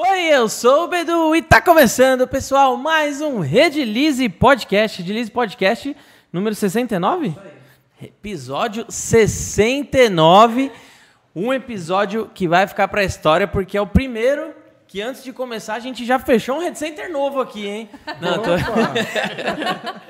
Oi, eu sou o Bedu e tá começando, pessoal, mais um Redilize Podcast, Redilize Podcast número 69? Episódio 69, um episódio que vai ficar pra história porque é o primeiro que antes de começar a gente já fechou um Red Center novo aqui, hein? Não, tô...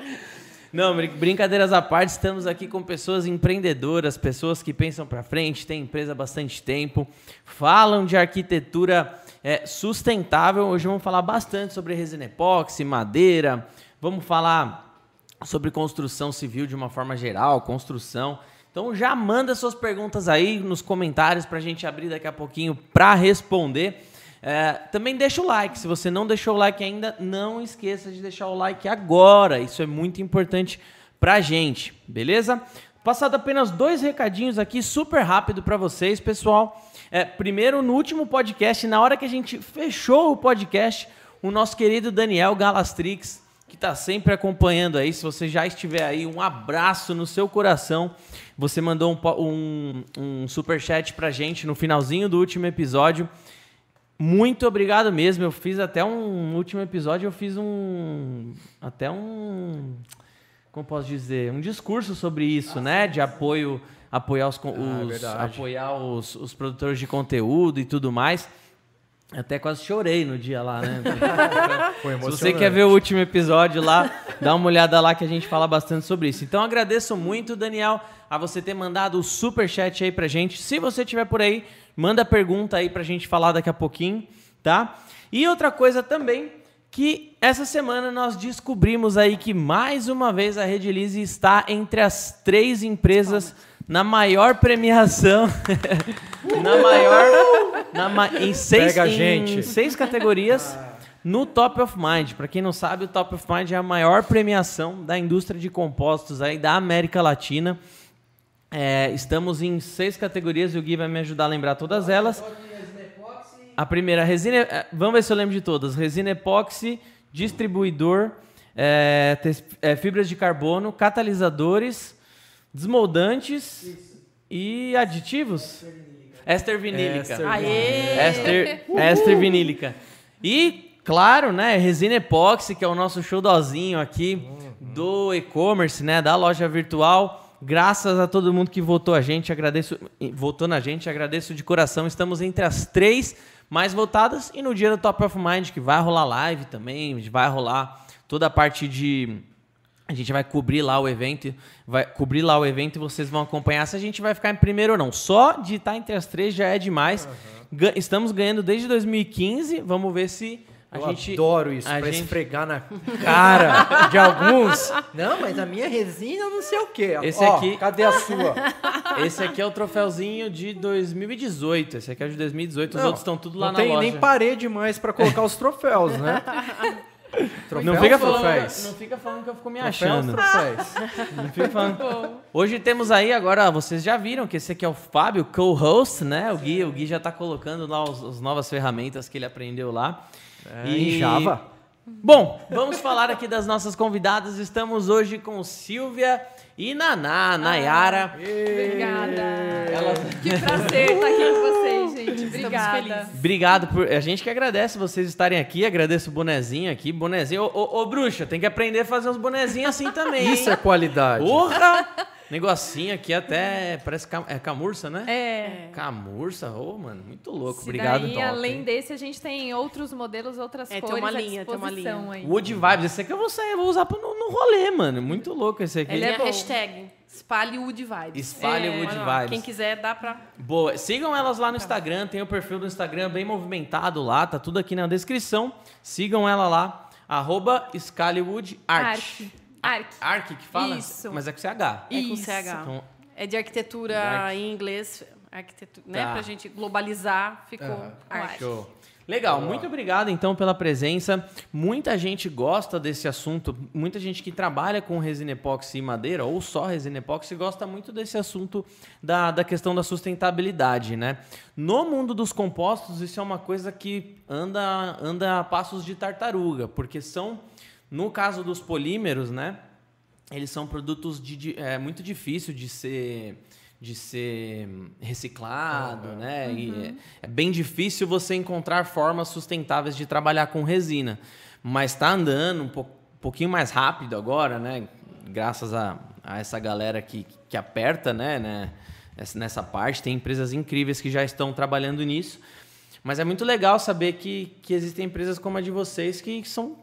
Não, brin- brincadeiras à parte, estamos aqui com pessoas empreendedoras, pessoas que pensam para frente, têm empresa há bastante tempo, falam de arquitetura é, sustentável. Hoje vamos falar bastante sobre resina epóxi, madeira, vamos falar sobre construção civil de uma forma geral, construção. Então já manda suas perguntas aí nos comentários para a gente abrir daqui a pouquinho para responder. É, também deixa o like. Se você não deixou o like ainda, não esqueça de deixar o like agora. Isso é muito importante pra gente, beleza? Passado apenas dois recadinhos aqui, super rápido para vocês, pessoal. É, primeiro, no último podcast, na hora que a gente fechou o podcast, o nosso querido Daniel Galastrix, que está sempre acompanhando aí, se você já estiver aí, um abraço no seu coração. Você mandou um, um, um superchat pra gente no finalzinho do último episódio. Muito obrigado mesmo. Eu fiz até um no último episódio, eu fiz um até um como posso dizer, um discurso sobre isso, né, de apoio apoiar os, Ah, é os- verdade. apoiar os, os produtores de conteúdo e tudo mais. Até quase chorei no dia lá, né? Foi Se você quer ver o último episódio lá, dá uma olhada lá que a gente fala bastante sobre isso. Então agradeço muito, Daniel, a você ter mandado o super chat aí pra gente. Se você tiver por aí, manda pergunta aí pra gente falar daqui a pouquinho, tá? E outra coisa também, que essa semana nós descobrimos aí que mais uma vez a Redilize está entre as três empresas na maior premiação, na maior, na ma- em seis, Pega a em gente. seis categorias no Top of Mind. Para quem não sabe, o Top of Mind é a maior premiação da indústria de compostos aí da América Latina. É, estamos em seis categorias e o Gui vai me ajudar a lembrar todas elas. A primeira, resina. é, Vamos ver se eu lembro de todas. Resina epóxi, distribuidor, é, é, fibras de carbono, catalisadores, desmoldantes e aditivos. Éster vinílica. Éster, éster vinílica. E, claro, né, resina epóxi, que é o nosso showdozinho aqui do e-commerce, né, da loja virtual. Graças a todo mundo que votou a gente, agradeço, votou na gente, agradeço de coração. Estamos entre as três mais votadas e no dia do Top of Mind, que vai rolar live também, vai rolar toda a parte de a gente vai cobrir lá o evento, vai cobrir lá o evento e vocês vão acompanhar se a gente vai ficar em primeiro ou não. Só de estar entre as três já é demais. Ga- Estamos ganhando desde 2015. Vamos ver se a Eu gente adoro isso, pra gente- esfregar na cara de alguns. Não, mas a minha resina não sei o quê. Esse Ó, aqui- Cadê a sua? Esse aqui é o troféuzinho de 2018. Esse aqui é de 2018. Os Não, outros estão tudo lá não na tem loja. nem parede mais pra colocar os troféus, né? Troféus, Não fica, falando, não fica falando que eu fico me achando. troféus. Não fica falando. Hoje temos aí, agora vocês já viram que esse aqui é o Fábio, co-host, né? O Gui, o Gui já tá colocando lá os- as novas ferramentas que ele aprendeu lá. É, em Java. Bom, vamos falar aqui das nossas convidadas. Estamos hoje com Silvia e Naná, Nayara. Obrigada. Ela- Que prazer estar aqui com vocês, gente. Obrigada. felizes. Obrigado por. A gente que agradece vocês estarem aqui, agradeço o bonezinho aqui. Bonezinho. Ô, ô, ô, bruxa, tem que aprender a fazer uns bonezinhos assim também. Isso hein? é qualidade. Porra! Negocinho aqui até. Parece cam- é camurça, né? É. Camurça, ô, mano, muito louco. Se Obrigado, daí, top, além hein? desse, a gente tem outros modelos, outras É, tem cores uma à linha, tem uma linha. aí. Wood Vibes, esse aqui eu vou sair, eu vou usar pra- no, no rolê, mano. Muito louco esse aqui. Ele Tem é a bom. hashtag Espalhe Wood Vibes. Espalhe É, Wood Vibes. Quem quiser, dá pra... Boa. Sigam elas lá no Instagram, tem o perfil do Instagram bem movimentado lá, tá tudo aqui na descrição. Sigam ela lá, arroba Scalywood Art. Arc. Arc. Arc que fala? Isso. Mas é com CH. É com Isso. CH. Então, É de arquitetura em inglês, arquitetura, né? Tá. Pra gente globalizar, ficou Aham. arte. Show. Legal, muito obrigado então pela presença. Muita gente gosta desse assunto, muita gente que trabalha com resina epóxi e madeira, ou só resina epóxi, gosta muito desse assunto da, da questão da sustentabilidade, né? No mundo dos compostos, isso é uma coisa que anda, anda a passos de tartaruga, porque são, no caso dos polímeros, né? Eles são produtos de, é muito difícil de ser de ser reciclado, né? E é, é bem difícil você encontrar formas sustentáveis de trabalhar com resina. Mas está andando um po- pouquinho mais rápido agora, né? Graças a, a essa galera que, que aperta, né, né? Essa- Nessa parte. Tem empresas incríveis que já estão trabalhando nisso. Mas é muito legal saber que, que existem empresas como a de vocês que são.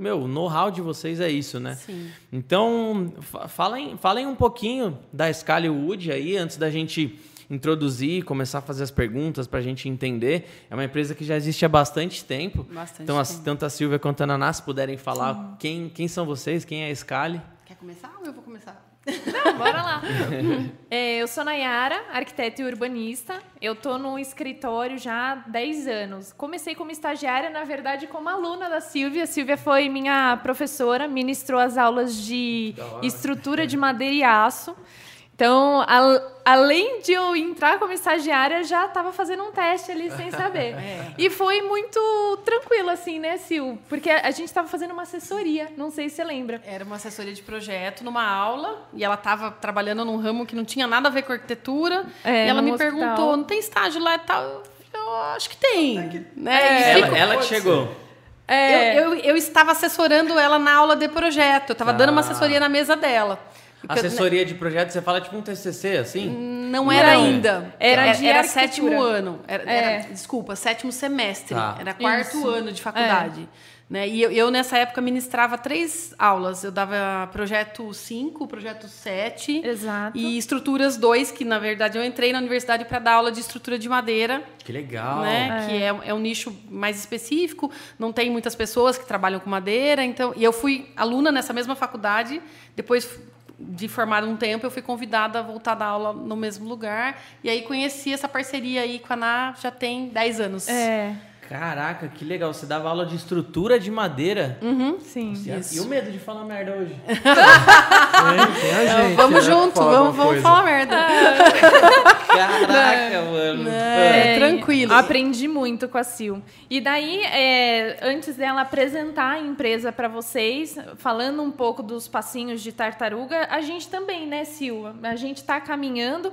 Meu, o know-how de vocês é isso, né? Sim. Então, fa- falem, falem um pouquinho da Scali Wood aí, antes da gente introduzir, começar a fazer as perguntas para a gente entender. É uma empresa que já existe há bastante tempo. Bastante então, tempo. tanto a Silvia quanto a Naná, se puderem falar quem, quem são vocês, quem é a Scali. Quer começar ou eu vou começar? Bora lá. É, eu sou Nayara, arquiteta e urbanista. Eu tô no escritório já há 10 anos. Comecei como estagiária, na verdade, como aluna da Silvia. A Silvia foi minha professora, ministrou as aulas de estrutura de madeira e aço. Então, al- além de eu entrar como estagiária, já estava fazendo um teste ali sem saber. E foi muito tranquilo, assim, né, Sil? Porque a gente estava fazendo uma assessoria, não sei se você lembra. Era uma assessoria de projeto numa aula e ela estava trabalhando num ramo que não tinha nada a ver com arquitetura. É, e ela me hospital. perguntou: não tem estágio lá e tal? Eu acho que tem. Né? E Ela, ela que chegou. É. Eu, eu, eu estava assessorando ela na aula de projeto. Eu estava Tá. dando uma assessoria na mesa dela. Assessoria de projeto, você fala tipo um TCC, assim? Não era Não. ainda. Era era, de era arquitetura. sétimo ano. Era, É. era- desculpa, sétimo semestre. Tá. Era quarto Isso. É. ano de faculdade. Né? E eu, eu, nessa época, ministrava três aulas. Eu dava projeto 5, projeto 7 Exato. e estruturas 2, que na verdade eu entrei na universidade para dar aula de estrutura de madeira, Que legal. né? Que é, é um nicho mais específico. Não tem muitas pessoas que trabalham com madeira. Então, e eu fui aluna nessa mesma faculdade. Depois de formar um tempo, eu fui convidada a voltar a dar aula no mesmo lugar. E aí conheci essa parceria aí com a Ana já tem 10 anos. É, Caraca, que legal. Você dava aula de estrutura de madeira. sim. E- E o medo de falar merda hoje? A gente, Vamos né, junto, fala vamos, vamos falar merda. Caraca, mano. É, tranquilo. Aprendi muito com a Sil. E daí, é, antes dela apresentar a empresa para vocês, falando um pouco dos passinhos de tartaruga, a gente também, né, Sil? A gente está caminhando.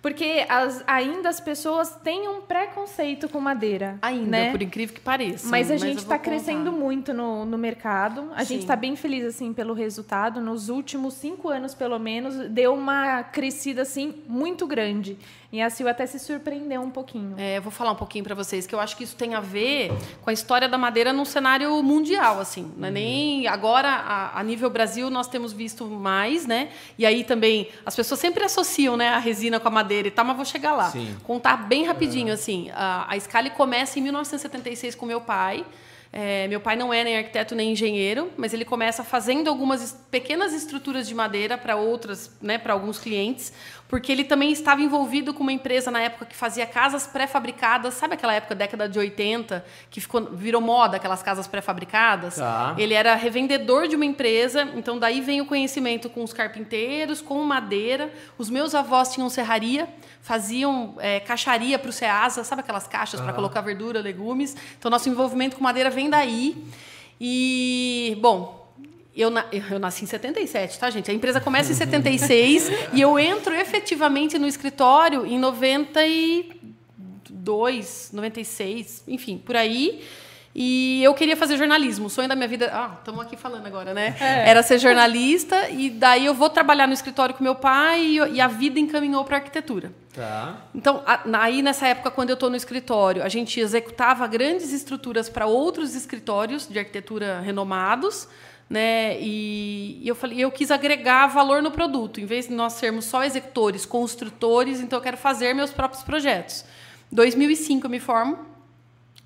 Porque as- ainda as pessoas têm um preconceito com madeira. Ainda, né? por incrível que pareça. Mas a eu gente está crescendo muito no, no mercado. A gente Sim. está bem feliz assim pelo resultado. Nos últimos cinco anos, pelo menos, deu uma crescida assim muito grande. E a Sil até se surpreendeu um pouquinho. É, eu vou falar um pouquinho para vocês que eu acho que isso tem a ver com a história da madeira num cenário mundial, assim. Não é nem agora a, a nível Brasil nós temos visto mais, né? E aí também as pessoas sempre associam, né, a resina com a madeira e tal, mas vou chegar lá. Sim. Contar bem rapidinho, assim. A, a Scali começa em 1976 com meu pai. É, meu pai não é nem arquiteto nem engenheiro, mas ele começa fazendo algumas pequenas estruturas de madeira para outras, né, para alguns clientes, porque ele também estava envolvido com uma empresa na época que fazia casas pré-fabricadas, sabe aquela época década de 80 que ficou virou moda aquelas casas pré-fabricadas? Tá. Ele era revendedor de uma empresa, então daí vem o conhecimento com os carpinteiros, com madeira. Os meus avós tinham serraria, faziam é, caixaria para o Ceasa, sabe aquelas caixas para colocar verdura, legumes. Então nosso envolvimento com madeira vem daí. E bom, eu, na- eu nasci em 77, tá, gente? A empresa começa em 76 e eu entro efetivamente no escritório em 92, 96, enfim, por aí. E eu queria fazer jornalismo. O sonho da minha vida. Ah, estamos aqui falando agora, né? Era ser jornalista. E daí eu vou trabalhar no escritório com meu pai e, e a vida encaminhou para arquitetura. Tá. Então, a- aí nessa época, quando eu estou no escritório, a gente executava grandes estruturas para outros escritórios de arquitetura renomados, né? E, e eu falei, eu quis agregar valor no produto, em vez de nós sermos só executores, construtores, então eu quero fazer meus próprios projetos. 2005 eu me formo.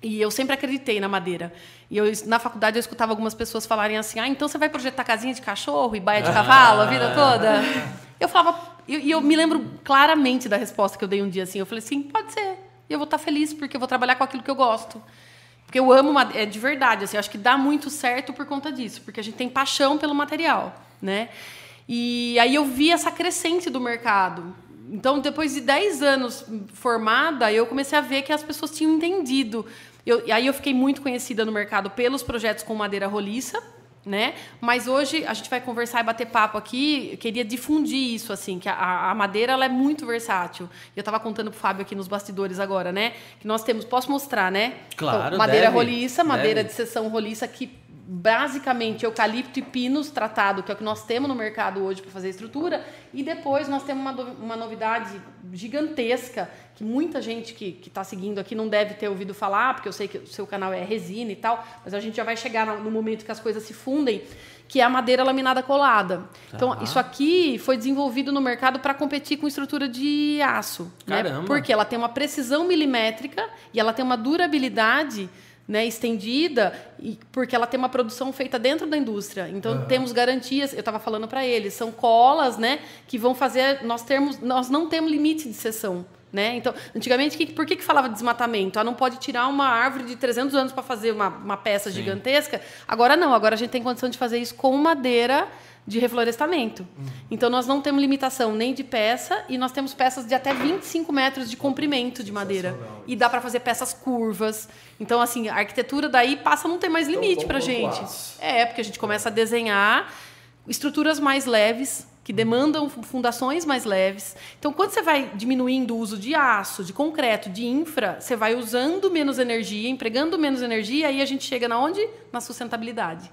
E eu sempre acreditei na madeira. E eu, na faculdade eu escutava algumas pessoas falarem assim: ah, então você vai projetar casinha de cachorro e baia de cavalo a vida toda? Eu falava, e eu, eu me lembro claramente da resposta que eu dei um dia assim. Eu falei assim: pode ser. E eu vou estar feliz porque eu vou trabalhar com aquilo que eu gosto. Porque eu amo é de verdade, assim, acho que dá muito certo por conta disso, porque a gente tem paixão pelo material, né? E aí eu vi essa crescente do mercado. Então, depois de 10 anos formada, eu comecei a ver que as pessoas tinham entendido. Eu, e aí eu fiquei muito conhecida no mercado pelos projetos com madeira roliça, né? Mas hoje a gente vai conversar e bater papo aqui. Eu queria difundir isso assim, que a, a madeira ela é muito versátil. Eu estava contando pro Fábio aqui nos bastidores agora, né? Que nós temos, posso mostrar, né? Claro, Então, madeira deve, roliça, madeira deve. de seção roliça que basicamente eucalipto e pinos tratado, que é o que nós temos no mercado hoje para fazer estrutura, e depois nós temos uma, uma novidade gigantesca que muita gente que está seguindo aqui não deve ter ouvido falar, porque eu sei que o seu canal é resina e tal, mas a gente já vai chegar no no momento que as coisas se fundem, que é a madeira laminada colada. Então, isso aqui foi desenvolvido no mercado para competir com estrutura de aço. Né? Caramba. Porque ela tem uma precisão milimétrica e ela tem uma durabilidade né, estendida, e, porque ela tem uma produção feita dentro da indústria. Então temos garantias, eu estava falando para eles, são colas né, que vão fazer. Nós, termos, nós não temos limite de seção. Né? Então, antigamente, que, por que, que falava de desmatamento? Ah, não pode tirar uma árvore de 300 anos para fazer uma, uma peça gigantesca. Agora não, agora a gente tem condição de fazer isso com madeira de reflorestamento. Então, nós não temos limitação nem de peça e nós temos peças de até 25 metros de comprimento de madeira. E dá para fazer peças curvas. Então, assim, a arquitetura daí passa a não ter mais limite para gente. É, porque a gente começa a desenhar estruturas mais leves, que demandam fundações mais leves. Então, quando você vai diminuindo o uso de aço, de concreto, de infra, você vai usando menos energia, empregando menos energia, aí a gente chega na onde? Na sustentabilidade.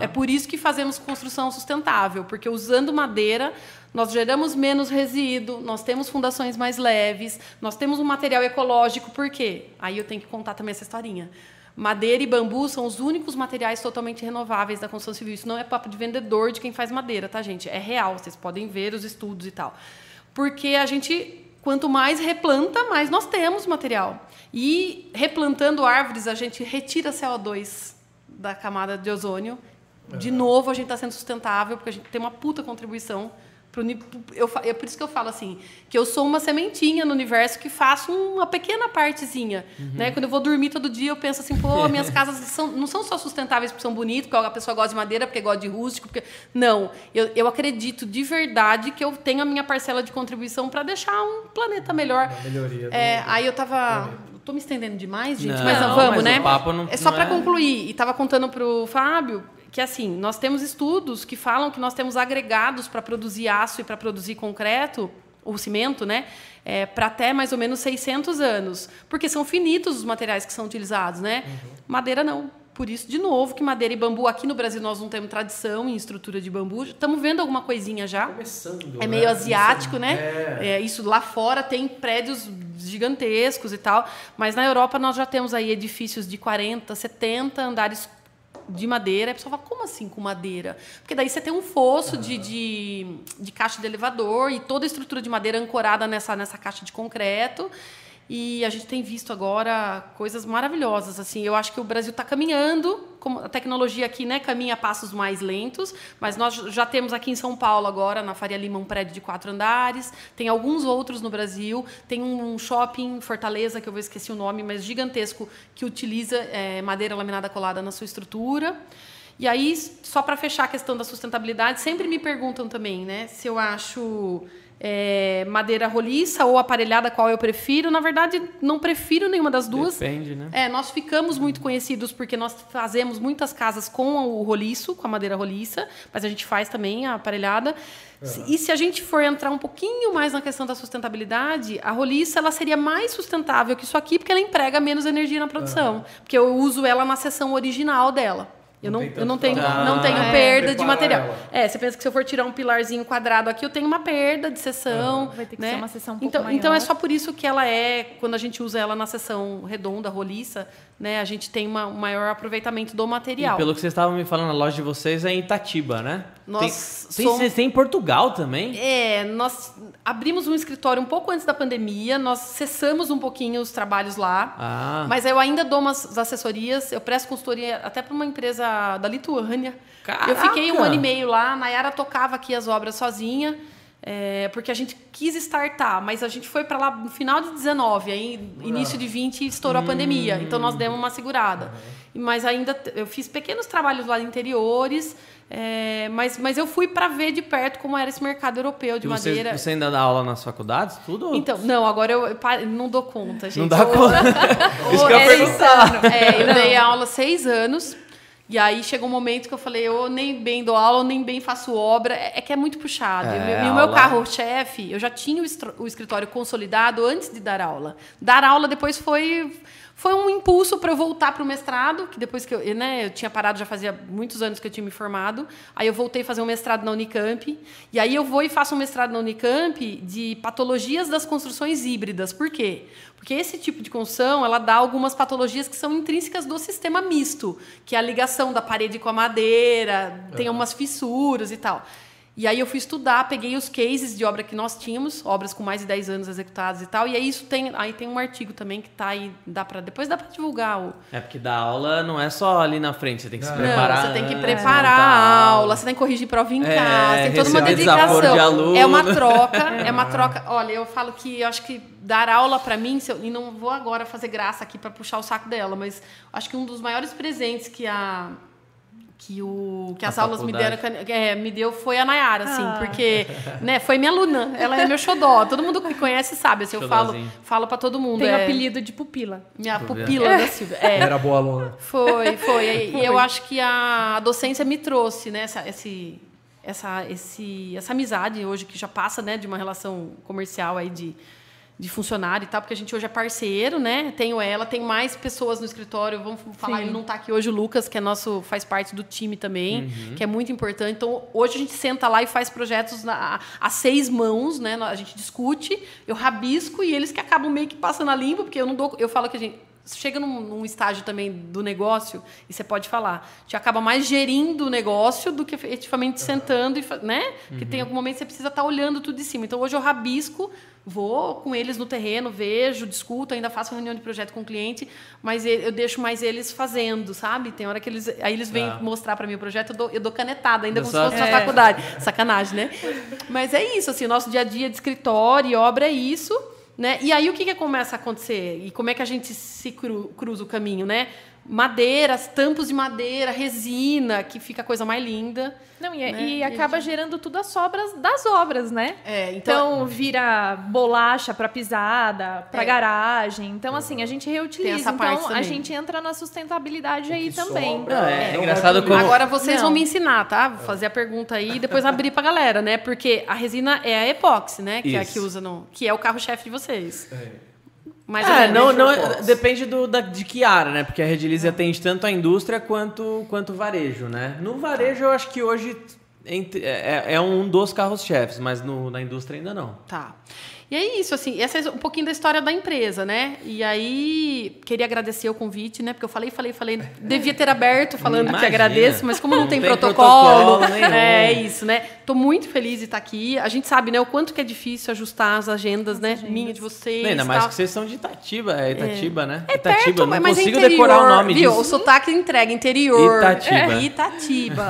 É por isso que fazemos construção sustentável, porque usando madeira, nós geramos menos resíduo, nós temos fundações mais leves, nós temos um material ecológico, por quê? Aí eu tenho que contar também essa historinha. Madeira e bambu são os únicos materiais totalmente renováveis da construção civil. Isso não é papo de vendedor de quem faz madeira, tá, gente? É real, vocês podem ver os estudos e tal. Porque a gente, quanto mais replanta, mais nós temos material. E replantando árvores, a gente retira CO2 da camada de ozônio. De novo, a gente está sendo sustentável, porque a gente tem uma puta contribuição. Pro, eu, é por isso que eu falo assim, que eu sou uma sementinha no universo que faço uma pequena partezinha. Né? Quando eu vou dormir todo dia, eu penso assim, pô, minhas casas são, não são só sustentáveis porque são bonitas, porque a pessoa gosta de madeira, porque gosta de rústico. Porque... Não, eu, eu acredito de verdade que eu tenho a minha parcela de contribuição para deixar um planeta melhor. melhoria do- É, aí eu tava. Tô me estendendo demais, gente, Não, mas mas vamos, o né? não- é só não para é- concluir. E tava contando pro Fábio que assim, nós temos estudos que falam que nós temos agregados para produzir aço e para produzir concreto, ou cimento, né? É, para até mais ou menos 600 anos, porque são finitos os materiais que são utilizados, né? Madeira não. Por isso, de novo, que madeira e bambu aqui no Brasil nós não temos tradição em estrutura de bambu. Estamos vendo alguma coisinha já. Começando, É né? meio asiático, Isso- né? É. É, isso lá fora tem prédios gigantescos e tal, mas na Europa nós já temos aí edifícios de 40, 70 andares de madeira. A pessoa fala, como assim com madeira? Porque daí você tem um fosso de, de, de caixa de elevador e toda a estrutura de madeira ancorada nessa, nessa caixa de concreto. E a gente tem visto agora coisas maravilhosas. Assim, eu acho que o Brasil está caminhando, a tecnologia aqui né, caminha a passos mais lentos, mas nós já temos aqui em São Paulo agora, na Faria Lima, um prédio de quatro andares. Tem alguns outros no Brasil. Tem um shopping em Fortaleza, que eu vou esquecer o nome, mas gigantesco, que utiliza eh, madeira laminada colada na sua estrutura. E aí, só para fechar a questão da sustentabilidade, sempre me perguntam também, né, se eu acho é, madeira roliça ou aparelhada, qual eu prefiro. Na verdade, não prefiro nenhuma das duas. Depende, né? É, nós ficamos muito conhecidos porque nós fazemos muitas casas com o roliço, com a madeira roliça, mas a gente faz também a aparelhada. E se a gente for entrar um pouquinho mais na questão da sustentabilidade, a roliça ela seria mais sustentável que isso aqui porque ela emprega menos energia na produção, porque eu uso ela na seção original dela. Eu Não não, eu não tenho, trabalho. não tenho Ah, é. perda de material. ela. É, você pensa que se eu for tirar um pilarzinho quadrado aqui, eu tenho uma perda de seção. Vai ter que né? ser uma seção um pouco então, então é maior. só por isso que ela é, quando a gente usa ela na seção redonda, roliça, né, a gente tem uma- um maior aproveitamento do E material. pelo que vocês estavam me falando, a loja de vocês é em Itatiba, né? Nós tem, tem, somos- têm em Portugal também? É, nós abrimos um escritório um pouco antes da pandemia, nós cessamos um pouquinho os trabalhos lá. Ah, Mas eu ainda dou umas assessorias, eu presto consultoria até para uma empresa da Lituânia. Eu fiquei um Caraca! ano e meio lá, a Nayara tocava aqui as obras sozinha, é, porque a gente quis startar, mas a gente foi para lá no final de 19, aí início de 20 estourou a pandemia, então nós demos uma segurada. Mas ainda eu fiz pequenos trabalhos lá interiores, é, mas, mas eu fui para ver de perto como era esse mercado europeu de e você, madeira. você ainda dá aula nas faculdades? Tudo? Então, não, agora eu, eu não dou conta, gente. não dá conta. Isso que eu ia é, perguntar. É, eu dei aula seis anos. E aí chegou um momento que eu falei, eu nem bem dou aula, eu nem bem faço obra. É, é que é muito puxado. É, e o meu- carro-chefe, eu já tinha o escritório consolidado antes de dar aula. Dar aula depois foi, foi um impulso para eu voltar para o mestrado, que depois que eu, né, eu tinha parado, já fazia muitos anos que eu tinha me formado. Aí eu voltei a fazer um mestrado na Unicamp. E aí eu vou e faço um mestrado na Unicamp de patologias das construções híbridas. Por quê? Porque esse tipo de construção, ela dá algumas patologias que são intrínsecas do sistema misto, que é a ligação da parede com a madeira, tem umas fissuras e tal. E aí eu fui estudar, peguei os cases de obra que nós tínhamos, obras com mais de 10 anos executadas e tal, e aí isso tem, aí tem um artigo também que tá aí, dá para depois dá para divulgar o É porque dar aula não é só ali na frente, você tem que se Não, preparar. não, você tem que antes, preparar montar a aula, você tem que corrigir prova em É, casa, tem toda uma dedicação. de aluno. É uma troca, é uma troca. Olha, eu falo que eu acho que dar aula para mim, se eu- e não vou agora fazer graça aqui para puxar o saco dela, mas acho que um dos maiores presentes que a que, o, que A as aulas me deram, é, me deu foi a Nayara, assim, Ah. porque né, foi minha aluna, ela é meu xodó, todo mundo que me conhece sabe, assim, eu falo, Xodózinho. falo para todo mundo. Tem o é, apelido de pupila. Minha Pupila. pupila da Silvia. É, Era boa aluna. foi, foi. E e eu acho que a docência me trouxe, né, essa, esse, essa, esse, essa amizade hoje que já passa, né, de uma relação comercial aí de, de funcionário e tal, porque a gente hoje é parceiro, né? Tenho ela, tem mais pessoas no escritório. Vamos falar, Sim. ele não está aqui hoje, o Lucas, que é nosso, faz parte do time também, Uhum. que é muito importante. Então, hoje a gente senta lá e faz projetos na- a seis mãos, né? A gente discute, eu rabisco e eles que acabam meio que passando a limpo, porque eu não dou. Eu falo que a gente chega num, num estágio também do negócio, e você pode falar, gente acaba mais gerindo o negócio do que efetivamente sentando, e, né? Porque tem algum momento que você precisa estar olhando tudo de cima. Então, hoje eu rabisco, vou com eles no terreno, vejo, discuto, ainda faço reunião de projeto com o cliente, mas eu deixo mais eles fazendo, sabe? Tem hora que eles. Aí eles vêm Tá. mostrar para mim o projeto, eu dou, eu dou canetada, ainda Eu como se fosse na É. faculdade. Sacanagem, né? Mas é isso, assim, o nosso dia a dia de escritório e obra é isso. Né? E aí o que, que começa a acontecer? E como é que a gente se cru- cruza o caminho, né? Madeiras, tampos de madeira, resina, que fica a coisa mais linda. Não, e, é, Né? e E acaba gerando tudo as sobras das obras, né? É, então, Então, vira bolacha para pisada, para É. garagem. Então, assim, a gente reutiliza. Tem essa parte então, a também. gente entra na sustentabilidade O aí também. sobra, Não, é não engraçado vai como- pro agora vocês Não. vão me ensinar, tá? Vou fazer a pergunta aí e depois abrir pra galera, né? Porque a resina é a epóxi, né? Que é a Isso. que usa no. Que é o carro-chefe de vocês. Mais ou É, não, não, Epóxi. depende do, da, de que área, né? Porque a Redilize atende tanto a indústria quanto, quanto o varejo, né? No varejo, eu acho que hoje entre- é, é um dos carros-chefes, mas no- na indústria ainda não. Tá. E é isso, assim, essa é um pouquinho da história da empresa, né? E aí, queria agradecer o convite, né? Porque eu falei, falei, falei, devia ter aberto falando que Imagina. agradeço, mas como não, Não tem, tem protocolo, protocolo nenhum. é isso, né? Tô muito feliz de estar aqui. A gente sabe, né, o quanto que é difícil ajustar as agendas, né? agendas. Minha, de vocês. Ainda mais que vocês são de Itatiba, é Itatiba, né? É Itatiba, perto, não mas é consigo interior, decorar o nome viu? disso. O sotaque entrega, interior. Itatiba. É, Itatiba.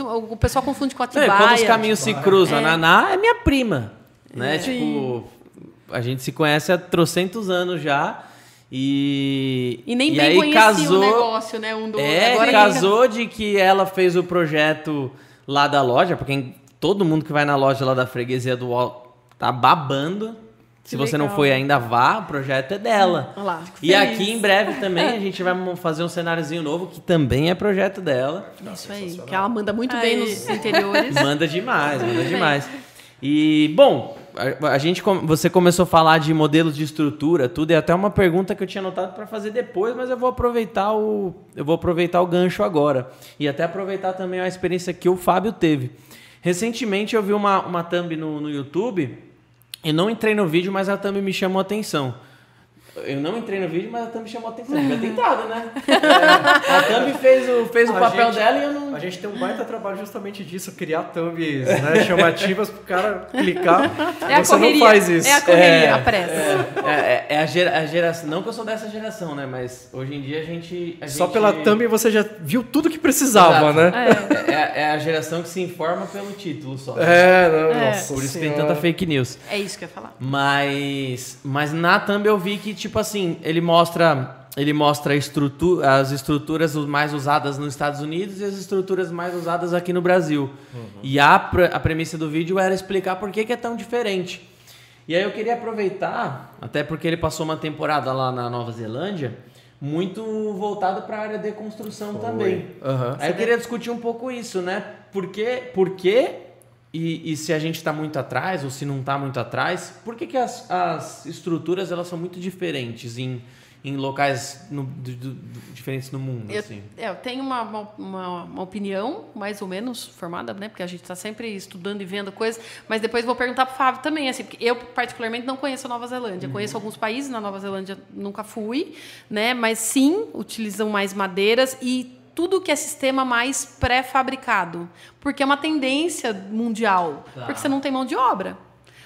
O pessoal confunde com É, Atibaia. quando os caminhos se cruzam, É. a Naná é minha prima, né? Tipo, a gente se conhece há trocentos anos já e... E nem e bem aí conhecia casou, o negócio, né? Um do É, Agora casou de que ela fez o projeto lá da loja, porque todo mundo que vai na loja lá da freguesia do UOL tá babando. Se Que você não legal. foi ainda, vá, o projeto é dela. Olha lá, fico E aqui em breve também a gente vai fazer um cenáriozinho novo que também é projeto dela. Isso aí, que ela manda muito bem nos interiores. Manda demais, manda demais. E, bom, a, gente, você começou a falar de modelos de estrutura, tudo, e até uma pergunta que eu tinha anotado para fazer depois, mas eu vou aproveitar o eu vou aproveitar o gancho agora. E até aproveitar também a experiência que o Fábio teve. Recentemente eu vi uma, uma thumb no, no YouTube, eu não entrei no vídeo, mas a thumb me chamou a atenção. Eu não entrei no vídeo, mas a thumb chamou a atenção. Devia ter entrado, né? É, a thumb fez o, fez o A papel gente- dela e eu não. A gente tem um baita trabalho justamente disso, criar thumbs né, chamativas pro cara clicar. É a Você correria. não faz isso. É a correria, É, a pressa. É, é- é a, gera- a geração. Não que eu sou dessa geração, né? Mas hoje em dia a gente. a Só gente- pela thumb você já viu tudo que precisava, Exato. né? É, é- é a geração que se informa pelo título só. É, não, É. nossa Por isso tem senhora. tanta fake news. É isso que eu ia falar. Mas, mas na thumb eu vi que, tipo assim, ele mostra. Ele mostra as estruturas mais usadas nos Estados Unidos e as estruturas mais usadas aqui no Brasil. E a, a premissa do vídeo era explicar por que, que é tão diferente. E aí eu queria aproveitar, até porque ele passou uma temporada lá na Nova Zelândia, muito voltado para a área de construção também. Aham. Aí eu queria discutir um pouco isso, né? Por quê? Por quê? E, e se a gente está muito atrás ou se não está muito atrás, por que, que as, as estruturas elas são muito diferentes em, em locais no- do- do- diferentes no mundo? Eu, assim? é, eu tenho uma, uma, uma- opinião mais ou menos formada, né? Porque a gente está sempre estudando e vendo coisas. Mas depois vou perguntar para o Fábio também, assim, porque eu particularmente não conheço a Nova Zelândia. Conheço alguns países na Nova Zelândia, nunca fui, né? Mas sim utilizam mais madeiras e tudo que é sistema mais pré-fabricado, porque é uma tendência mundial, Tá. porque você não tem mão de obra.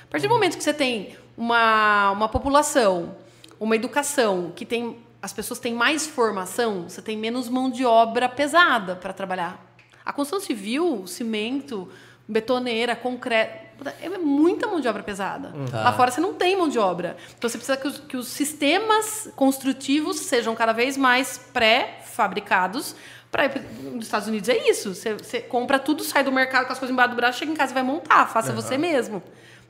A partir do momento que você tem uma, uma população, uma educação que tem as pessoas têm mais formação, você tem menos mão de obra pesada para trabalhar. A construção civil, cimento, betoneira, concreto, é muita mão de obra pesada. Tá. Lá fora você não tem mão de obra. Então você precisa que os, que os sistemas construtivos sejam cada vez mais pré-fabricados. Pra, ir- nos Estados Unidos é isso. Você, você compra tudo, sai do mercado com as coisas embaixo do braço, chega em casa e vai montar. Faça você mesmo.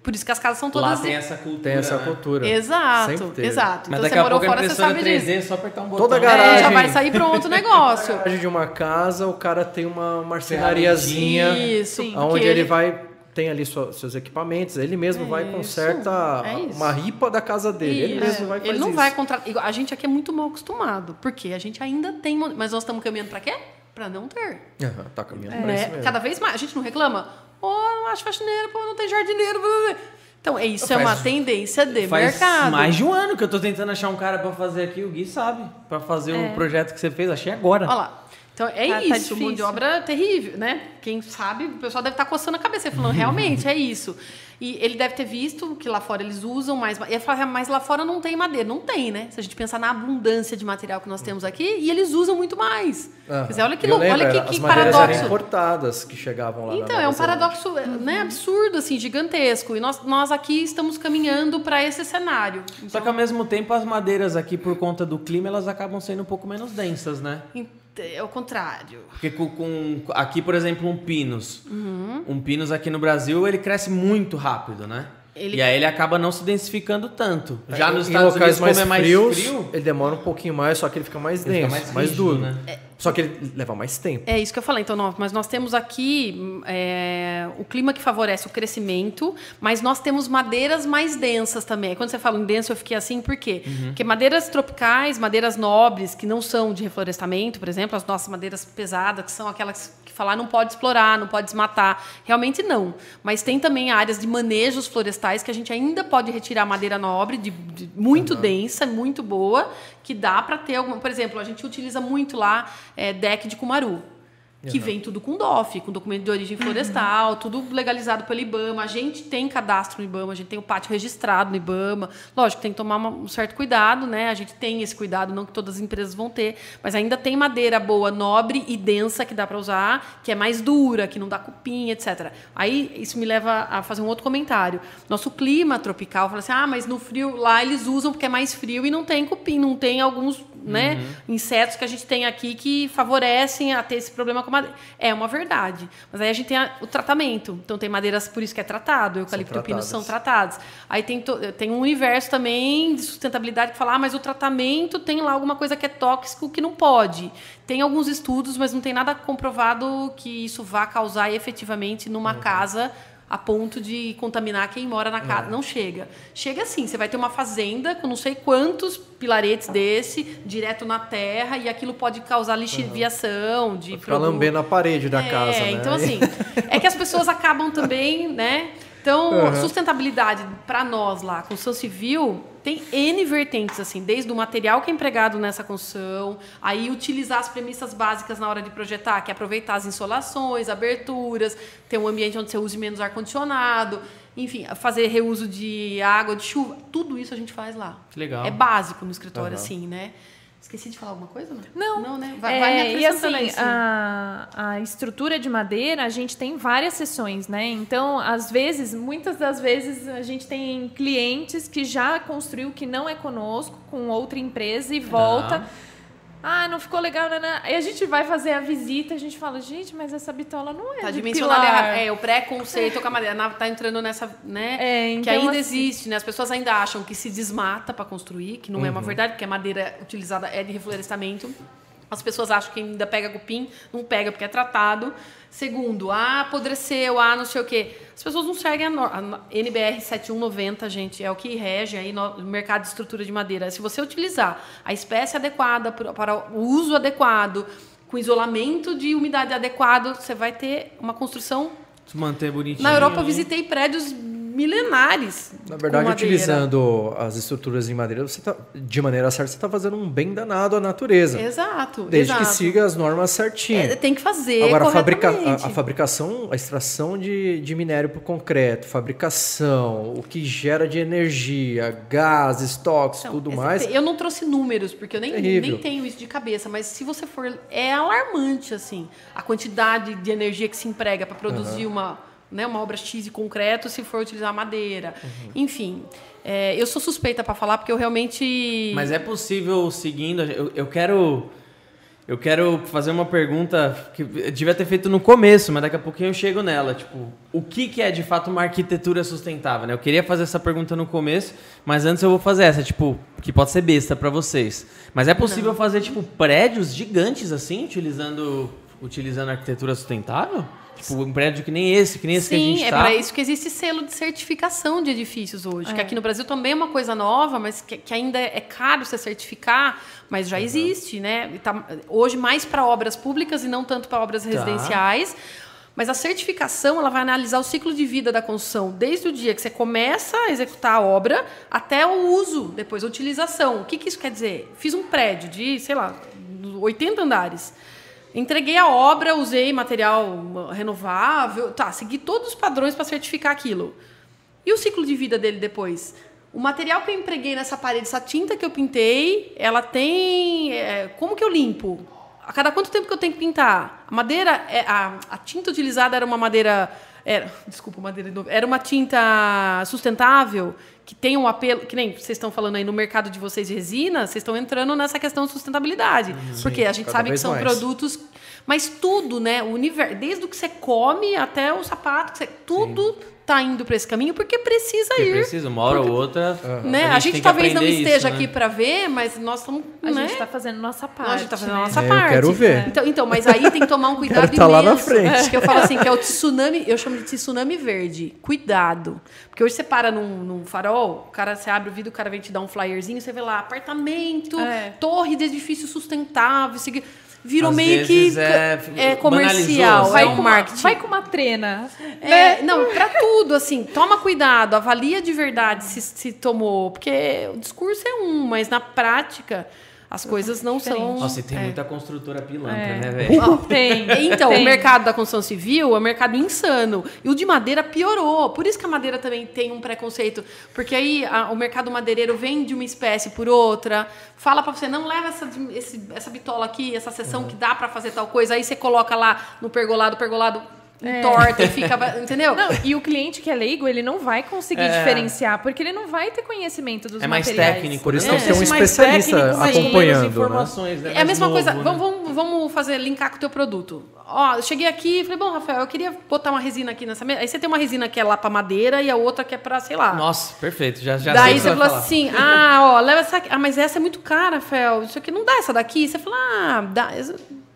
Por isso que as casas são Lá todas. tem essa cultura. Tem essa né? cultura. Exato, Sempre teve. exato. Mas então daqui você a morou pouco a fora, você sabe 3D disso. é só apertar um botão. Toda É, garagem. já vai sair pronto o negócio. Na garagem de uma casa, o cara tem uma marcenariazinha Isso, onde ele vai tem ali sua- seus equipamentos, ele mesmo vai e conserta é uma ripa da casa dele. Ele Isso. mesmo vai fazer Ele não isso. vai contratar. A gente aqui é muito mal acostumado. Porque a gente ainda tem. Mas nós estamos caminhando para quê? Para não ter. Aham, tá caminhando pra né? isso mesmo. Cada vez mais. A gente não reclama. Pô, não acho faxineiro, pô, não tem jardineiro. blá, blá, blá. Então, é isso é Faz- uma tendência de Faz mercado. mais de um ano que eu tô tentando achar um cara pra fazer aqui, o Gui sabe. Pra fazer o projeto que você fez, achei agora. Olha lá. Então é Tá- tá isso, mão de difícil. obra terrível, né? Quem sabe, o pessoal deve estar coçando a cabeça e falando, realmente, é isso. E ele deve ter visto que lá fora eles usam mais. ma- E ele fala, "Ah, mas lá fora não tem madeira. Não tem, né? Se a gente pensar na abundância de material que nós temos aqui, e eles usam muito mais. Quer dizer, olha que, Eu lou- lembro, olha que, era- que as madeiras eram paradoxo. importadas que chegavam lá na Então, é um paradoxo né, absurdo, assim, gigantesco. E nós, nós aqui estamos caminhando para esse cenário. Só que ao mesmo tempo as madeiras aqui, por conta do clima, elas acabam sendo um pouco menos densas, né? Ent- É o contrário. Porque com, com- aqui, por exemplo, um pinus. Um pinus aqui no Brasil, ele cresce muito rápido, né? Ele- E aí ele acaba não se densificando tanto. Já nos em Estados Unidos, mais como é mais frios, frio, ele demora um pouquinho mais, só que ele fica mais Ele denso, fica mais mais, rígido, duro. né? Só que ele leva mais tempo. É isso que eu falei. Então, mas nós temos aqui é, o clima que favorece o crescimento, mas nós temos madeiras mais densas também. Quando você fala em denso, eu fiquei assim, por quê? Porque madeiras tropicais, madeiras nobres, que não são de reflorestamento, por exemplo, as nossas madeiras pesadas, que são aquelas que falar não pode explorar, não pode desmatar. Realmente não. Mas tem também áreas de manejos florestais que a gente ainda pode retirar madeira nobre, de, de- muito densa, muito boa, que dá para ter alguma. Por exemplo, a gente utiliza muito lá é, deck de cumaru. Que vem tudo com DOF, com documento de origem florestal, tudo legalizado pelo IBAMA. A gente tem cadastro no IBAMA, a gente tem o pátio registrado no IBAMA. Lógico, tem que tomar uma- um certo cuidado, né? A gente tem esse cuidado, não que todas as empresas vão ter, mas ainda tem madeira boa, nobre e densa que dá para usar, que é mais dura, que não dá cupim, etc. Aí isso me leva a fazer um outro comentário. Nosso clima tropical, fala assim: "Ah, mas no frio lá eles usam porque é mais frio e não tem cupim, não tem alguns né, insetos que a gente tem aqui que favorecem a ter esse problema com a madeira. É uma verdade. Mas aí a gente tem a- o tratamento. Então tem madeiras, por isso que é tratado, eucalipto e pino são tratados. Aí tem, to- tem um universo também de sustentabilidade que fala, ah, mas o tratamento tem lá alguma coisa que é tóxico que não pode. Tem alguns estudos, mas não tem nada comprovado que isso vá causar efetivamente numa casa a ponto de contaminar quem mora na casa. Não chega. Chega assim, você vai ter uma fazenda com não sei quantos pilaretes desse, direto na terra, e aquilo pode causar lixiviação de Ficar lambendo a parede da é, casa, né? Então, assim, é que as pessoas acabam também, né? Então, sustentabilidade para nós lá, construção civil, tem N vertentes, assim, desde o material que é empregado nessa construção, aí utilizar as premissas básicas na hora de projetar, que é aproveitar as insolações, aberturas, ter um ambiente onde você use menos ar-condicionado, enfim, fazer reuso de água, de chuva, tudo isso a gente faz lá. Que legal. É básico no escritório, assim, né? Esqueci de falar alguma coisa, né? Não. Não, né? Vai, É, vai me e acrescentando assim, aí, a, a estrutura de madeira, a gente tem várias sessões, né? Então, às vezes, muitas das vezes, a gente tem clientes que já construiu que não é conosco, com outra empresa e volta. Ah, não ficou legal, né? né? Aí a gente vai fazer a visita, a gente fala, gente, mas essa bitola não é Tá de pilar. É, o pré-conceito com a madeira tá entrando nessa, né? É, que então, ainda assim- existe, né? As pessoas ainda acham que se desmata para construir, que não é uma Uhum. verdade, porque a madeira utilizada é de reflorestamento. As pessoas acham que ainda pega cupim, não pega porque é tratado. Segundo, ah, apodreceu, ah, não sei o quê. As pessoas não seguem a, nor- a no- NBR 7190, gente, é o que rege aí no no mercado de estrutura de madeira. Se você utilizar a espécie adequada para o uso adequado, com isolamento de umidade adequado, você vai ter uma construção Se manter bonitinho. na Europa eu visitei prédios milenares. Na verdade, utilizando as estruturas em madeira, você tá, de maneira certa, você está fazendo um bem danado à natureza. Exato. Desde exato. que siga as normas certinho. É, tem que fazer. Agora, a, fabrica, a, a fabricação, a extração de, de minério para concreto, fabricação, o que gera de energia, gases, estoques, Então, tudo mais. Eu não trouxe números, porque eu nem, Terrível. nem tenho isso de cabeça, mas se você for. É alarmante, assim, a quantidade de energia que se emprega para produzir uma, né, uma obra X de concreto se for utilizar madeira. Uhum. Enfim. é, eu sou suspeita para falar, porque eu realmente. Mas é possível, seguindo. Eu, eu quero. Eu quero fazer uma pergunta que eu devia ter feito no começo, mas daqui a pouquinho eu chego nela. Tipo, o que, que é de fato uma arquitetura sustentável? Né? Eu queria fazer essa pergunta no começo, mas antes eu vou fazer essa, tipo, que pode ser besta pra vocês. Mas é possível fazer, tipo, prédios gigantes assim, utilizando, utilizando arquitetura sustentável? Tipo, um prédio que nem esse, que nem esse que a Sim, gente é tá. para isso que existe selo de certificação de edifícios hoje. Que aqui no Brasil também é uma coisa nova, mas que, que ainda é caro você certificar, mas já existe, né? E tá- hoje mais para obras públicas e não tanto para obras residenciais. Mas a certificação ela vai analisar o ciclo de vida da construção, desde o dia que você começa a executar a obra até o uso, depois a utilização. O que, que isso quer dizer? Fiz um prédio de, sei lá, 80 andares. Entreguei a obra, usei material renovável, tá, segui todos os padrões para certificar aquilo. E o ciclo de vida dele depois? O material que eu empreguei nessa parede, essa tinta que eu pintei, ela tem. é, como que eu limpo? A cada quanto tempo que eu tenho que pintar? A madeira, é, a, a tinta utilizada era uma madeira. Era, desculpa, madeira de novo. Era uma tinta sustentável, que tem um apelo. Que nem vocês estão falando aí no mercado de vocês de resina, vocês estão entrando nessa questão de sustentabilidade. porque a gente sabe que são mais. produtos. Mas tudo, né? O universo, desde o que você come até o sapato, você, tudo tá indo para esse caminho porque precisa Porque ir. precisa, uma hora ou outra. Né? A gente, tem que talvez não esteja isso, né? aqui para ver, mas nós estamos. A né? gente tá fazendo nossa parte. a gente tá fazendo né? a nossa É, eu parte. quero ver. Então, então, mas aí tem que tomar um cuidado Quero tá lá na imenso. frente. Que eu falo assim, que é o tsunami, eu chamo de tsunami verde. Cuidado. Porque hoje você para num, num farol, o cara, você abre o vidro, o cara vem te dar um flyerzinho, você vê lá, apartamento, É. torre de edifício sustentável, segui- virou Às meio que é- é, comercial, assim. Vai, é com um uma, marketing. vai com uma trena. É, não, pra tudo, assim, toma cuidado, avalia de verdade se, se tomou, porque o discurso é um, mas na prática as coisas não são. Nossa, e tem é. muita construtora pilantra, É. né, velho? Ó, Tem. Então, tem. o mercado da construção civil é um mercado insano. E o de madeira piorou. Por isso que a madeira também tem um preconceito. Porque aí a- o mercado madeireiro vende uma espécie por outra, fala pra você, não leva essa, esse- essa bitola aqui, essa seção que dá pra fazer tal coisa. Aí você coloca lá no pergolado, pergolado entorta e fica. Entendeu? Não, e o cliente que é leigo, ele não vai conseguir É. diferenciar, porque ele não vai ter conhecimento dos É mais materiais. técnico. Por isso né? tem que ter um Esse mais especialista técnico, menos acompanhando, né? informações, né? É a Mais mesma novo, coisa. né? Vamos, vamos, vamos fazer linkar com o teu produto. Ó, eu cheguei aqui e falei, bom, Rafael, eu queria botar uma resina aqui nessa mesa. Aí você tem uma resina que é lá pra madeira e a outra que é pra, sei lá. Nossa, perfeito. Já, já Daí o que você falou assim, ah, ó, leva essa aqui. Ah, mas essa é muito cara, Rafael. Isso aqui não dá essa daqui. Você fala, ah, dá,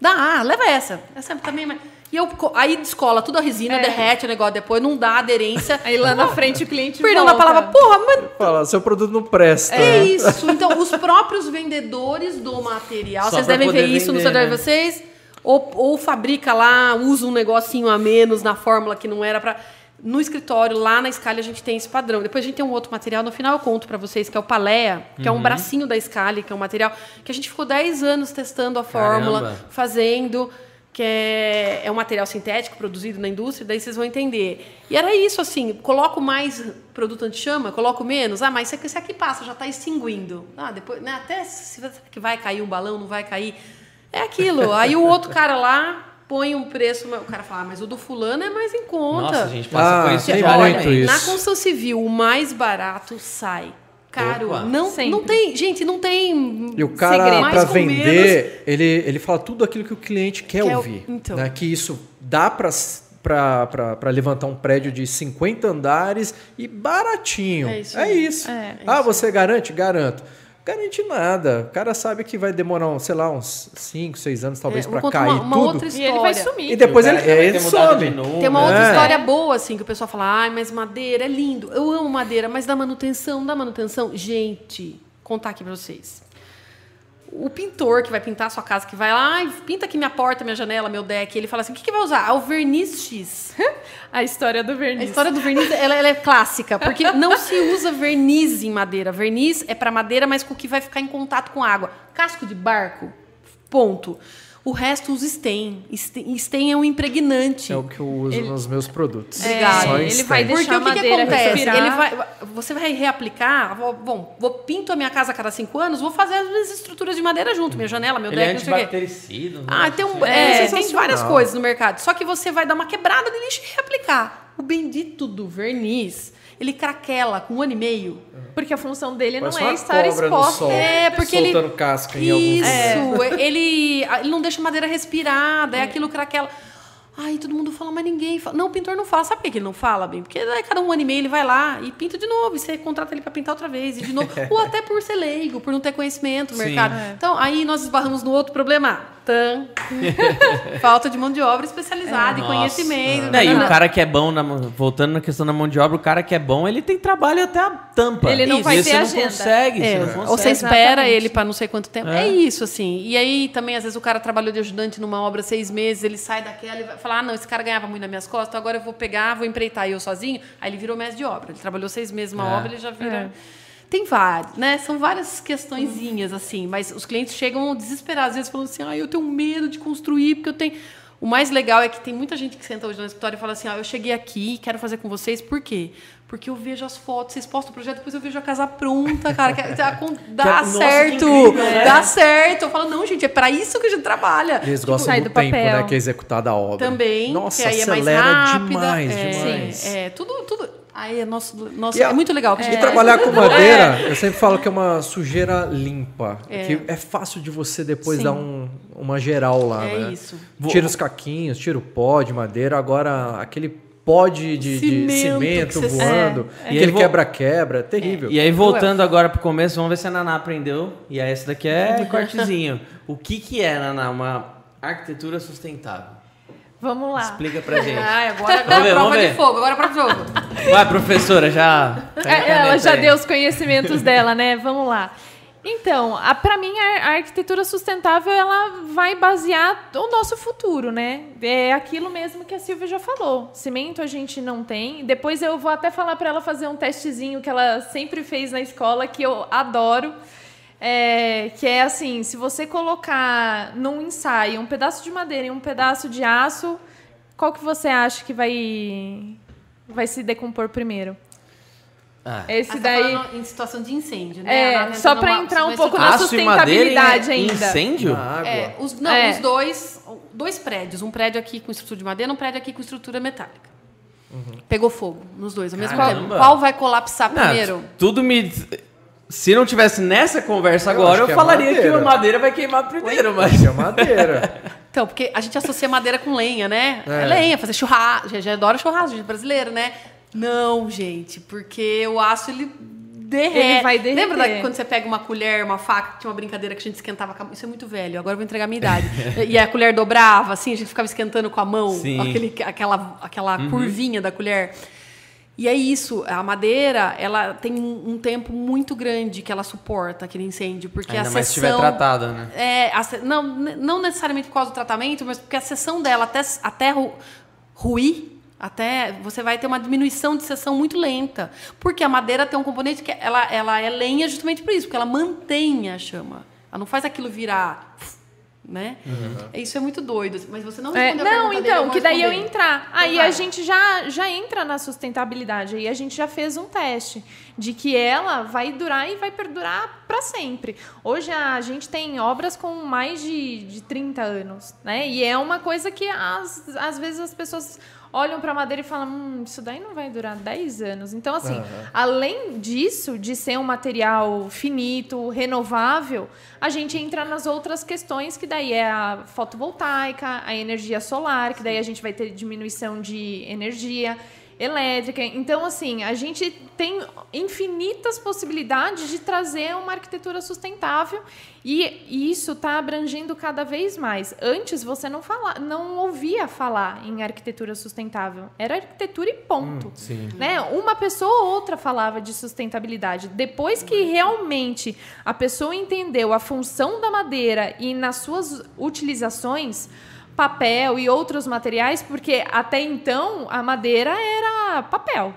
dá, leva essa. Essa também, mas... E eu, aí descola tudo a resina, É. derrete o negócio depois, não dá aderência. Aí lá na frente o cliente Perdão da volta. palavra, porra, mas Fala, seu produto não presta. É né? isso. Então, os próprios vendedores do material, Só vocês devem ver isso no vender, celular de né? vocês, ou, ou fabrica lá, usa um negocinho a menos na fórmula que não era para no escritório, lá na Scali, a gente tem esse padrão. Depois a gente tem um outro material, no final eu conto para vocês, que é o Palea, que é Uhum. um bracinho da Scali, que é um material que a gente ficou 10 anos testando a fórmula, Caramba. fazendo, que é, é um material sintético produzido na indústria, daí vocês vão entender. E era isso, assim, coloco mais produto anti-chama, coloco menos, ah, mas esse aqui, passa, já está extinguindo. Ah, depois, né, até se que vai cair um balão, não vai cair. É aquilo. Aí o outro cara lá põe um preço, o cara fala, ah, mas o do fulano é mais em conta. Nossa, a gente passa Ah, por isso muito isso. Na construção civil, o mais barato sai. Caro. Opa. Não, Sempre. não tem, gente, não tem E o cara, Segredo. para Mais com vender, ele, ele fala tudo aquilo que o cliente quer, Quer- ouvir. então. né? Que isso dá para levantar um prédio de 50 andares e baratinho. É isso É isso. É. ah, você garante? Garanto. Garante nada. O cara sabe que vai demorar, um, sei lá, uns 5, 6 anos talvez É, para cair uma, uma tudo. outra E história. ele vai sumir. E depois E ele, vai ele some. de novo. Tem uma outra É. história boa, assim, que o pessoal fala, ai, mas madeira é lindo. Eu amo madeira, mas dá manutenção, dá manutenção. Gente, contar aqui pra vocês. O pintor que vai pintar a sua casa, que vai lá, ai, pinta aqui minha porta, minha janela, meu deck, ele fala assim, o que, que vai usar? Ah, o verniz X. A história do A verniz. história do verniz, ela, ela é clássica, porque não se usa verniz em madeira. Verniz é para madeira, mas com o que vai ficar em contato com água. Casco de barco, ponto. O resto usa stem. Stem stem é um impregnante. É o que eu uso Ele- nos meus produtos. Obrigada. Só ele vai deixar Porque a o que, que madeira acontece? respirar. Ele vai, você vai reaplicar. vou- Bom, vou pinto a minha casa a cada cinco anos, vou fazer as minhas estruturas de madeira junto, minha janela, meu Ele é deck, não sei o quê. antibactericida. Ah, tem, um, né? é, tem sensacional. várias coisas no mercado. Só que você vai dar uma quebrada de lixo e reaplicar. O bendito do verniz, ele craquela com um ano e meio. Porque a função dele Parece não é estar exposta. sol. É, porque ele. Soltando casca em alguns Isso, ele, ele não deixa a madeira respirar, daí aquilo craquela. Ai, todo mundo fala, mas ninguém fala. Não, o pintor não fala. Sabe por que ele não fala, bem? Porque daí cada um ano e meio ele vai lá e pinta de novo. E você contrata ele pra pintar outra vez. E de novo. Ou até por ser leigo, por não ter conhecimento do Sim. mercado. É. Então, aí nós esbarramos no outro problema. Tan. Falta de mão de obra especializada e Nossa. conhecimento. Não, e Não, o cara que é bom, na voltando na questão da mão de obra, o cara que é bom, ele tem trabalho até a tampa. Ele não Isso. vai E ter você não agenda. consegue, É, você não consegue. ou você espera Exatamente. ele para não sei quanto tempo. É. É. isso, assim. E aí também, às vezes, o cara trabalhou de ajudante numa obra seis meses, ele sai daquela e vai falar: ah, não, esse cara ganhava muito nas minhas costas, então agora eu vou pegar, vou empreitar eu sozinho. Aí ele virou mestre de obra. Ele trabalhou seis meses numa É. obra, ele já vira. Tem vários, né? São várias questõezinhas, assim, mas os clientes chegam desesperados, às vezes falando assim, ah, eu tenho medo de construir, porque eu tenho. O mais legal é que tem muita gente que senta hoje no escritório e fala assim: ah, eu cheguei aqui, quero fazer com vocês, por quê? Porque eu vejo as fotos, vocês postam o projeto, depois eu vejo a casa pronta, cara. que- dá com- Dá nossa, certo, incrível, né? dá certo. Eu falo, não, gente, é pra isso que a gente trabalha. Eles gostam sai do, do tempo, papel. né? Que é executada a obra. Também, Nossa, que aí é mais acelera rápida. demais, é, demais. Sim, é, tudo, tudo. Aí é nosso, nosso, E a- é muito legal. E gente trabalhar com madeira, eu sempre falo que é uma sujeira limpa. É. Que é fácil de você depois Sim. dar um- uma geral lá, É né? isso. Tira os caquinhos, tira o pó de madeira. Agora, aquele pó de, de- de Cimento cimento, voando, É. E aí aquele vo- quebra-quebra, é terrível. E aí, voltando agora pro começo, vamos ver se a Naná aprendeu. E aí, esse daqui é cortezinho. O que que é, Naná, uma arquitetura sustentável? Vamos lá. Explica pra gente. Ai, agora, agora Vamos ver, é prova vamos de fogo, agora é prova de fogo. Vai, professora, já... É, ela já aí. deu os conhecimentos dela, né? Vamos lá. Então, a, pra mim, a, a arquitetura sustentável, ela vai basear o nosso futuro, né? É aquilo mesmo que a Silvia já falou. Cimento a gente não tem. Depois eu vou até falar para ela fazer um testezinho que ela sempre fez na escola, que eu adoro. É, que é assim, se você colocar num ensaio um pedaço de madeira e um pedaço de aço, qual que você acha que vai, vai se decompor primeiro? Ah, Esse Ah, você daí... tá em situação de incêndio, né? É, tá só uma- entrar um pouco na aço e madeira sustentabilidade em ainda. incêndio? É, os, não, É. os dois, dois prédios. Um prédio aqui com estrutura de madeira, um prédio aqui com estrutura metálica. Pegou fogo nos dois ao mesmo Caramba. tempo. Qual vai colapsar Não, primeiro? tudo me... Se não tivesse nessa conversa Eu agora, eu, que é falaria madeira. que a madeira vai queimar primeiro, mas... É madeira. Então, porque a gente associa madeira com lenha, né? É, É. lenha, fazer churrasco. Já, já adora churrasco, gente brasileiro, né? Não, gente, porque o aço ele derrete. Ele vai derreter. Lembra da- quando você pega uma colher, uma faca, tinha uma brincadeira que a gente esquentava com a mão? Isso é muito velho, agora eu vou entregar a minha idade. e a colher dobrava, assim, a gente ficava esquentando com a mão, Sim. aquele, aquela, aquela curvinha da colher. E é isso, a madeira, ela tem um tempo muito grande que ela suporta aquele incêndio, porque Ainda a mais se seção... estiver tratada, né? É, a se- não, não necessariamente por causa do tratamento, mas porque a seção dela até, até ru- ruir, até você vai ter uma diminuição de seção muito lenta. Porque a madeira tem um componente que ela, ela é lenha justamente por isso, porque ela mantém a chama. Ela não faz aquilo virar. Né? Isso é muito doido. Mas você não É, não, então, que daí eu entrar. Aí vai. a gente já, já entra na sustentabilidade. Aí a gente já fez um teste de que ela vai durar e vai perdurar para para sempre. Hoje a gente tem obras com mais de, de 30 anos, né? E é uma coisa que às, às vezes as pessoas olham para a madeira e falam: hum, isso daí não vai durar 10 anos. Então, assim, uhum. além disso, de ser um material finito, renovável, a gente entra nas outras questões, que daí é a fotovoltaica, a energia solar, que daí a gente vai ter diminuição de energia elétrica. Então, assim, a gente tem infinitas possibilidades de trazer uma arquitetura sustentável e isso está abrangendo cada vez mais. Antes você não fala, não ouvia falar em arquitetura sustentável. Era arquitetura e ponto. Hum, né? Uma pessoa ou outra falava de sustentabilidade. Depois que realmente a pessoa entendeu a função da madeira e nas suas utilizações, papel e outros materiais, porque até então a madeira era papel,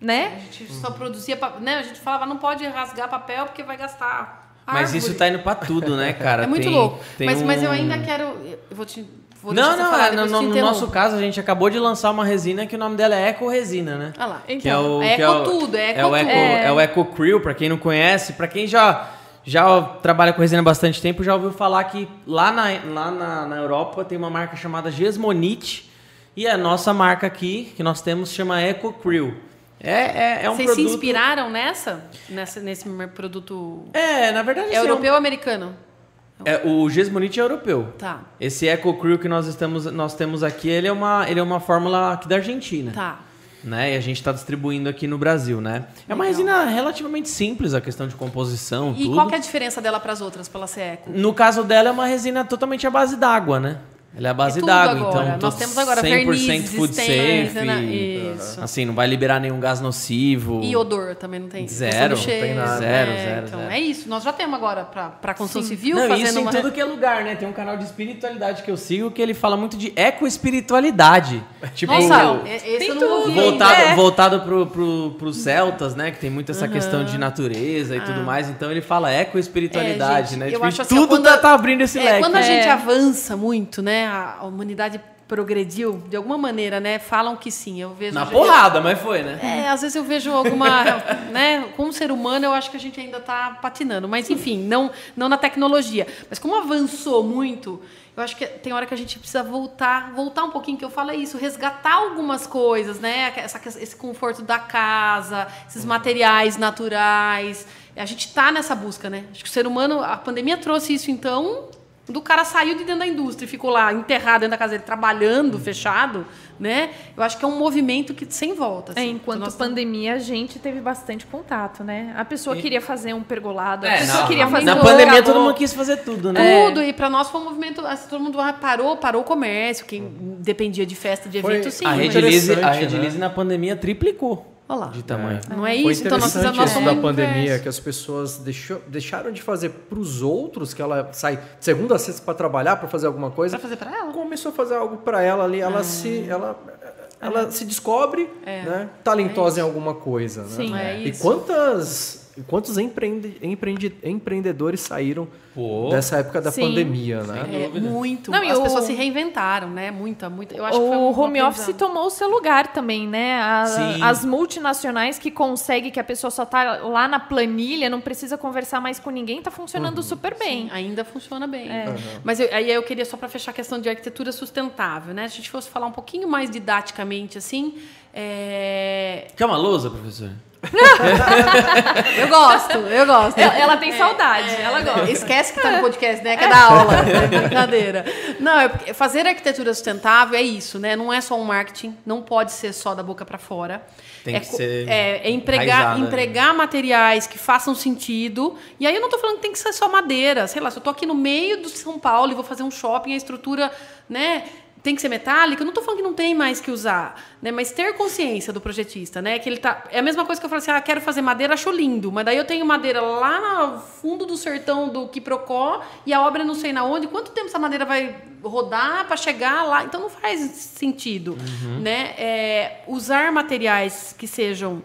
né? A gente só produzia, né? A gente falava não pode rasgar papel porque vai gastar. Árvore. Mas isso tá indo para tudo, né, cara? É muito tem, louco. Tem mas, um... mas eu ainda quero, eu vou te Vou não, não, falar, no, no nosso caso, a gente acabou de lançar uma resina que o nome dela é Eco Resina, né? Ah lá. Então, que é o, é eco é o, tudo, é Eco é o Eco, é... é o Eco Crew, pra quem não conhece, pra quem já já trabalha com resina há bastante tempo, já ouviu falar que lá na, lá na, na Europa tem uma marca chamada Gesmonite e a nossa marca aqui, que nós temos, chama Eco Crew. É, é, é um Vocês produto... se inspiraram nessa? nessa? Nesse produto... É, na verdade... É europeu ou americano? É, o Gesmonite é europeu. Tá. Esse Eco Crew que nós, estamos, nós temos aqui, ele é, uma, ele é uma fórmula aqui da Argentina. Tá né? E a gente está distribuindo aqui no Brasil, né? É uma resina relativamente simples a questão de composição, e tudo. qual é a diferença dela para as outras, para ela ser eco? No caso dela é uma resina totalmente à base d'água, né? Ela é a base é d'água, então nós temos agora 100% vernizes, food safe. Né? Isso. Assim, não vai liberar nenhum gás nocivo. E odor também não tem. Zero, não tem nada. Zero, é, zero, então, zero. é isso. Nós já temos agora para construção civil não, fazendo isso uma... em tudo que é lugar, né? Tem um canal de espiritualidade que eu sigo que ele fala muito de eco-espiritualidade. Tipo, Nossa, esse tem eu não ouvi. Voltado, é. voltado pro, pro, pros celtas, né? Que tem muito essa uhum. questão de natureza e ah. tudo mais. Então ele fala eco-espiritualidade, é, né? Eu tipo, acho assim, tudo quando, tá, tá abrindo esse é, leque. Quando a gente avança muito, né? A humanidade progrediu de alguma maneira, né? Falam que sim. Eu vejo na porrada, mas foi, né? É, às vezes eu vejo alguma, né? Como ser humano, eu acho que a gente ainda está patinando. Mas enfim, não, não na tecnologia. Mas como avançou muito, eu acho que tem hora que a gente precisa voltar, voltar um pouquinho, que eu falo é isso, resgatar algumas coisas, né? Essa, esse conforto da casa, esses materiais naturais. A gente está nessa busca, né? Acho que o ser humano, a pandemia trouxe isso, então do cara saiu de dentro da indústria e ficou lá enterrado dentro da casa dele, trabalhando, fechado, né? Eu acho que é um movimento que sem volta. Assim. É, enquanto Nossa... pandemia, a gente teve bastante contato, né? A pessoa e... queria fazer um pergolado, a é, pessoa não, queria fazer Na pandemia todo mundo quis fazer tudo, né? Tudo, e para nós foi um movimento, assim, todo mundo parou, parou o comércio, quem dependia de festa, de evento, foi sim. A Redilize, a Redilize né? na pandemia triplicou. Olha lá. De tamanho. É. Não é isso, então nós precisamos isso da pandemia, que as pessoas deixou, deixaram de fazer para os outros, que ela sai de segunda a sexta para trabalhar, para fazer alguma coisa. Para fazer para ela? Começou a fazer algo para ela ali, ela ah. se ela ela é. se descobre, é. né, talentosa é em alguma coisa, né? Sim, é isso. E quantas quantos empreende, empreende, empreendedores saíram Pô. dessa época da Sim. pandemia, né? É, muito. Não, As o... pessoas se reinventaram, né? Muita, muita. Eu acho o que foi o home office tomou o seu lugar também, né? A, as multinacionais que conseguem que a pessoa só tá lá na planilha, não precisa conversar mais com ninguém, está funcionando uhum. super bem. Sim, ainda funciona bem. É. Uhum. Mas eu, aí eu queria só para fechar a questão de arquitetura sustentável, né? Se a gente fosse falar um pouquinho mais didaticamente assim, é... Quer uma lousa, professor? eu gosto, eu gosto. Ela, ela tem é, saudade, é, ela gosta. Esquece que tá no podcast, né? Que é da aula, é brincadeira. Não, é porque fazer arquitetura sustentável é isso, né? Não é só um marketing, não pode ser só da boca para fora. Tem é, que ser é, é empregar, né? empregar materiais que façam sentido. E aí eu não estou falando que tem que ser só madeira. Sei lá, se eu estou aqui no meio do São Paulo e vou fazer um shopping, a estrutura, né? Tem que ser metálica, eu não estou falando que não tem mais que usar, né? Mas ter consciência do projetista, né? Que ele tá. É a mesma coisa que eu falo assim, ah, quero fazer madeira, acho lindo, mas daí eu tenho madeira lá no fundo do sertão do Quiprocó e a obra não sei na onde. Quanto tempo essa madeira vai rodar para chegar lá? Então não faz sentido, uhum. né? É, usar materiais que sejam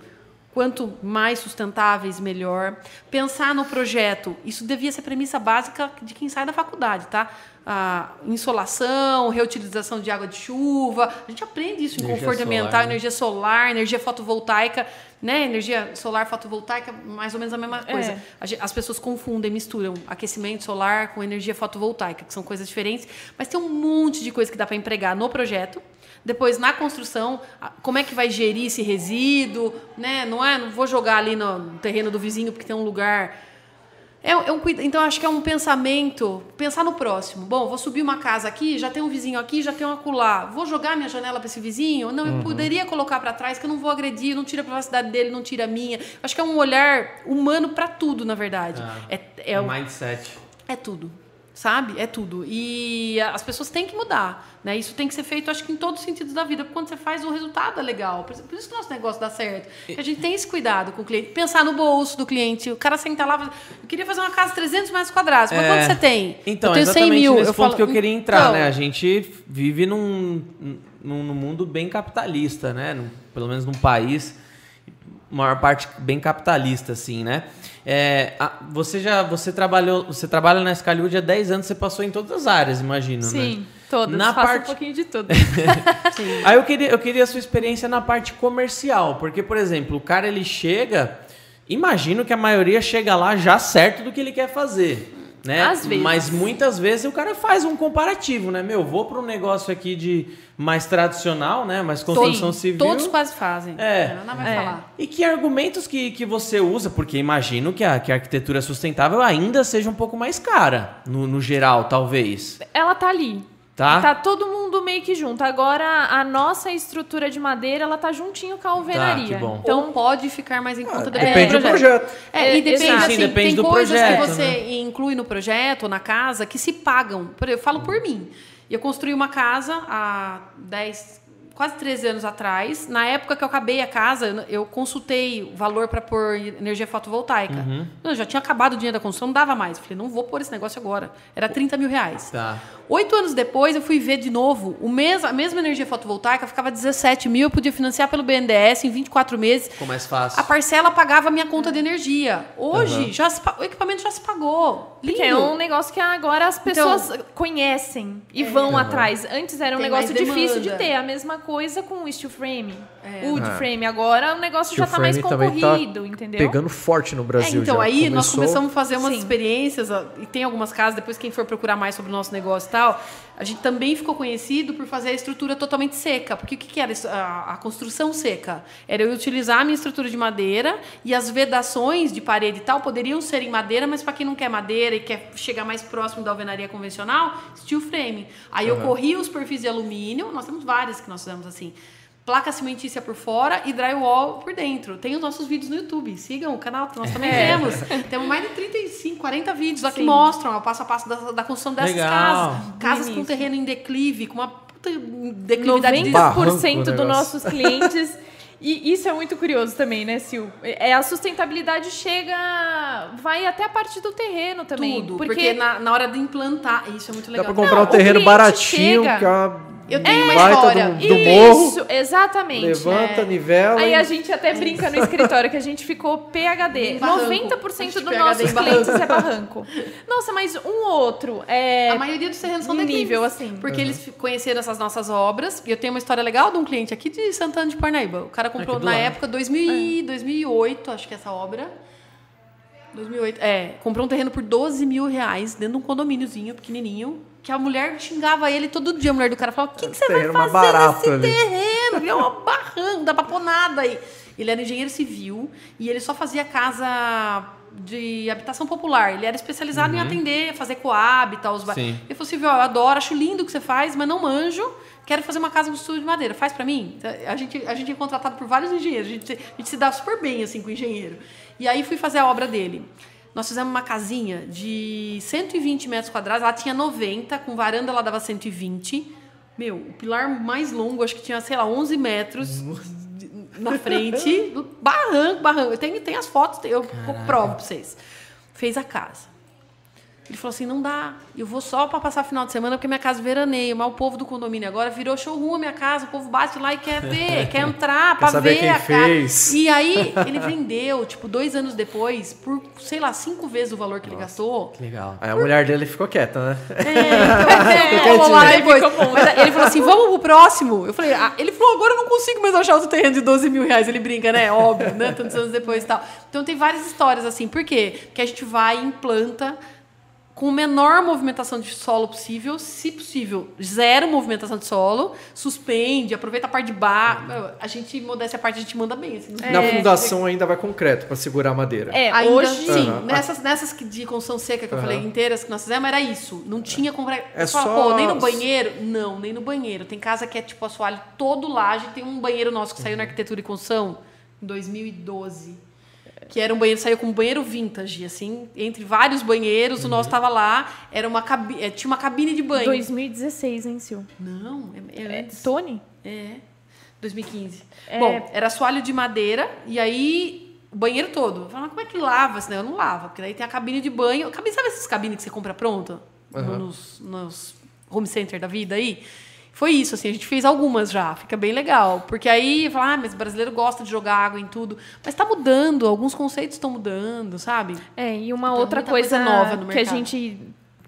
quanto mais sustentáveis, melhor. Pensar no projeto, isso devia ser premissa básica de quem sai da faculdade, tá? A insolação, reutilização de água de chuva. A gente aprende isso em Energia conforto solar, ambiental, né? energia solar, energia fotovoltaica, né? Energia solar fotovoltaica, mais ou menos a mesma coisa. É. As pessoas confundem, misturam aquecimento solar com energia fotovoltaica, que são coisas diferentes, mas tem um monte de coisa que dá para empregar no projeto. Depois, na construção, como é que vai gerir esse resíduo, né? Não é, não vou jogar ali no terreno do vizinho porque tem um lugar é, é um, então, acho que é um pensamento, pensar no próximo. Bom, vou subir uma casa aqui, já tem um vizinho aqui, já tem um acolá. Vou jogar minha janela para esse vizinho? Não, eu poderia colocar para trás, que eu não vou agredir, não tira a privacidade dele, não tira a minha. Acho que é um olhar humano para tudo, na verdade. Ah. É, é, o- Mindset. é tudo. Sabe? É tudo. E as pessoas têm que mudar. Né? Isso tem que ser feito, acho que em todos os sentidos da vida. Quando você faz, o resultado é legal. Por isso que o nosso negócio dá certo. Porque a gente tem esse cuidado com o cliente. Pensar no bolso do cliente. O cara sentar lá e eu queria fazer uma casa de 300 metros quadrados. Mas É. quanto você tem? Então, eu tenho 100 exatamente mil. nesse eu ponto falo, que eu queria entrar, então, né? A gente vive num, num, num mundo bem capitalista, né? Num- pelo menos num país, maior parte bem capitalista, assim, né? É, a- você já você trabalhou, você trabalha na Scalud há 10 anos, você passou em todas as áreas, imagino, né? Sim, todas. Na parte- um pouquinho de tudo. Aí eu queria, eu queria a sua experiência na parte comercial, porque, por exemplo, o cara ele chega, imagino que a maioria chega lá já certo do que ele quer fazer. Né? Às vezes. Mas muitas vezes o cara faz um comparativo, né? Meu, vou para um negócio aqui de mais tradicional, né? Mais construção todos, civil. todos quase fazem. É. Ana vai É. falar. E que argumentos que, que você usa? Porque imagino que a, que a arquitetura sustentável ainda seja um pouco mais cara, no, no geral, talvez. Ela tá ali. Tá? Tá todo mundo meio que junto. Agora, a nossa estrutura de madeira, ela tá juntinho com a alvenaria. bom. Então, Então pode ficar mais em conta depende Depende do projeto. É, e É, depende, exato. assim, Sim, depende tem do coisas projeto, que você né? inclui no projeto ou na casa que se pagam. Eu falo por mim. Eu construí uma casa há 10, quase 13 anos atrás. Na época que eu acabei a casa, eu- eu consultei o valor para pôr energia fotovoltaica. Uhum. Eu já tinha acabado o dinheiro da construção, não dava mais. Falei, não vou pôr esse negócio agora. Era 30 mil reais. Tá. Oito anos depois, eu fui ver de novo. O mes a mesma energia fotovoltaica ficava 17 mil. Eu podia financiar pelo BNDES em 24 meses. Ficou mais fácil. A parcela pagava a minha conta de energia. Hoje, Uhum. já se o equipamento já se pagou. Lindo. porque é um negócio que agora as pessoas conhecem e vão atrás. Antes era um Tem negócio difícil de ter. A mesma coisa com o steel frame. Wood É. frame. Agora o negócio já Steel tá mais tá concorrido, entendeu? Pegando forte no É, Brasil então, já. aí nós Começou- começamos a fazer umas Sim. experiências, e tem algumas casas, depois quem for procurar mais sobre o nosso negócio e tal, a gente também ficou conhecido por fazer a estrutura totalmente seca. Porque o que, que era a, a construção seca? Era eu utilizar a minha estrutura de madeira e as vedações de parede e tal poderiam ser em madeira, mas para quem não quer madeira e quer chegar mais próximo da alvenaria convencional, steel frame. Aí eu corri os perfis de alumínio, nós temos várias que nós fizemos assim. Placa cimentícia por fora e drywall por dentro. Tem os nossos vídeos no YouTube. Sigam o canal, que nós também É. temos. Temos mais de 35, 40 vídeos lá que mostram o passo a passo da, da construção dessas Legal. casas. Casas com terreno em declive, com uma puta declividade de... 90% Barranco o dos nossos clientes. E isso é muito curioso também, né, Sil? É, a sustentabilidade chega. vai até a parte do terreno também. Tudo, porque, na, na hora de implantar, isso é muito Dá legal. pra comprar Não, um terreno baratinho, chega- que é uma Eu tenho uma história. do, do morro. Isso, exatamente. Levanta, né? nivela. Aí e- a gente até brinca no escritório que a gente ficou PHD. Barranco. 90% Acho que dos PhD nossos clientes é barranco. Nossa, mas um ou outro é A maioria dos terrenos são nível assim. Porque eles fi- conheceram essas nossas obras. E eu tenho uma história legal de um cliente aqui de Santana de Parnaíba. O cara comprou Aqui do na lado. época 2000, e- 2008, acho que é essa obra. 2008. É, comprou um terreno por 12 mil reais dentro de um condomíniozinho pequenininho. Que a mulher xingava ele todo dia. A mulher do cara falava: O que, que você vai fazer barato nesse ali." terreno? É uma barranco, não dá pra pôr nada aí. Ele era engenheiro civil e ele só fazia casa de habitação popular. Ele era especializado em atender, fazer coab e tal. Os ba- Sim. ele falou assim, eu adoro, acho lindo o que você faz, mas não manjo. Quero fazer uma casa com estudo de madeira. Faz pra mim? A gente, a gente é contratado por vários engenheiros. A gente, a gente se dá super bem, assim, com engenheiro. E aí fui fazer a obra dele. Nós fizemos uma casinha de 120 metros quadrados. Ela tinha 90, com varanda ela dava 120. Meu, o pilar mais longo, acho que tinha, sei lá, 11 metros na frente. Barranco, barranco. Eu tenho, tem as fotos, eu provo pra vocês. Fez a casa. Ele falou assim: não dá, eu vou só para passar final de semana porque minha casa veraneia, mas o povo do condomínio agora virou showroom a minha casa, o povo bate lá e quer ver, quer entrar para saber ver quem a fez. casa. E aí ele vendeu, tipo, dois anos depois, por, sei lá, cinco vezes o valor que ele gastou. Que legal. Aí a mulher dele ficou quieta, né? É, então, vamos lá depois. Mas ele falou assim: vamos pro próximo. Eu falei, ah, ele falou, agora eu não consigo mais achar outro terreno de 12 mil reais. Ele brinca, né? Óbvio, né? Tantos anos depois e tal. Então tem várias histórias assim. Por quê? Porque a gente vai e implanta com menor movimentação de solo possível, se possível, zero movimentação de solo, suspende, aproveita a parte de baixo. A gente, modéstia a parte, a gente manda bem. Assim, não Na fundação ainda vai concreto para segurar a madeira. É, Ainda, hoje. sim, Aham. nessas, nessas que de construção seca que eu falei, inteiras que nós fizemos, era isso. Não tinha concreto. É fala, só- pô, nem no banheiro? Não, nem no banheiro. Tem casa que é tipo assoalho todo laje. Tem um banheiro nosso que saiu Uhum. na arquitetura e construção em 2012. Que era um banheiro, saiu com um banheiro vintage, assim, entre vários banheiros, o Uhum. nosso tava lá, era uma eh, tinha uma cabine de banho. 2016, hein, Sil? Não, é, é, É. Tony? É, 2015. É. Bom, era assoalho de madeira e aí o banheiro todo. Eu falava, mas como é que lava daí? Eu não lavo, porque daí tem a cabine de banho. Cabine, sabe essas cabines que você compra pronta? Aham. Nos, nos home center da vida aí? Foi isso, assim, a gente fez algumas já, fica bem legal. Porque aí, fala, ah, mas o brasileiro gosta de jogar água em tudo. Mas tá mudando, alguns conceitos estão mudando, sabe? É, e uma Então, outra coisa, coisa nova no que a mercado. gente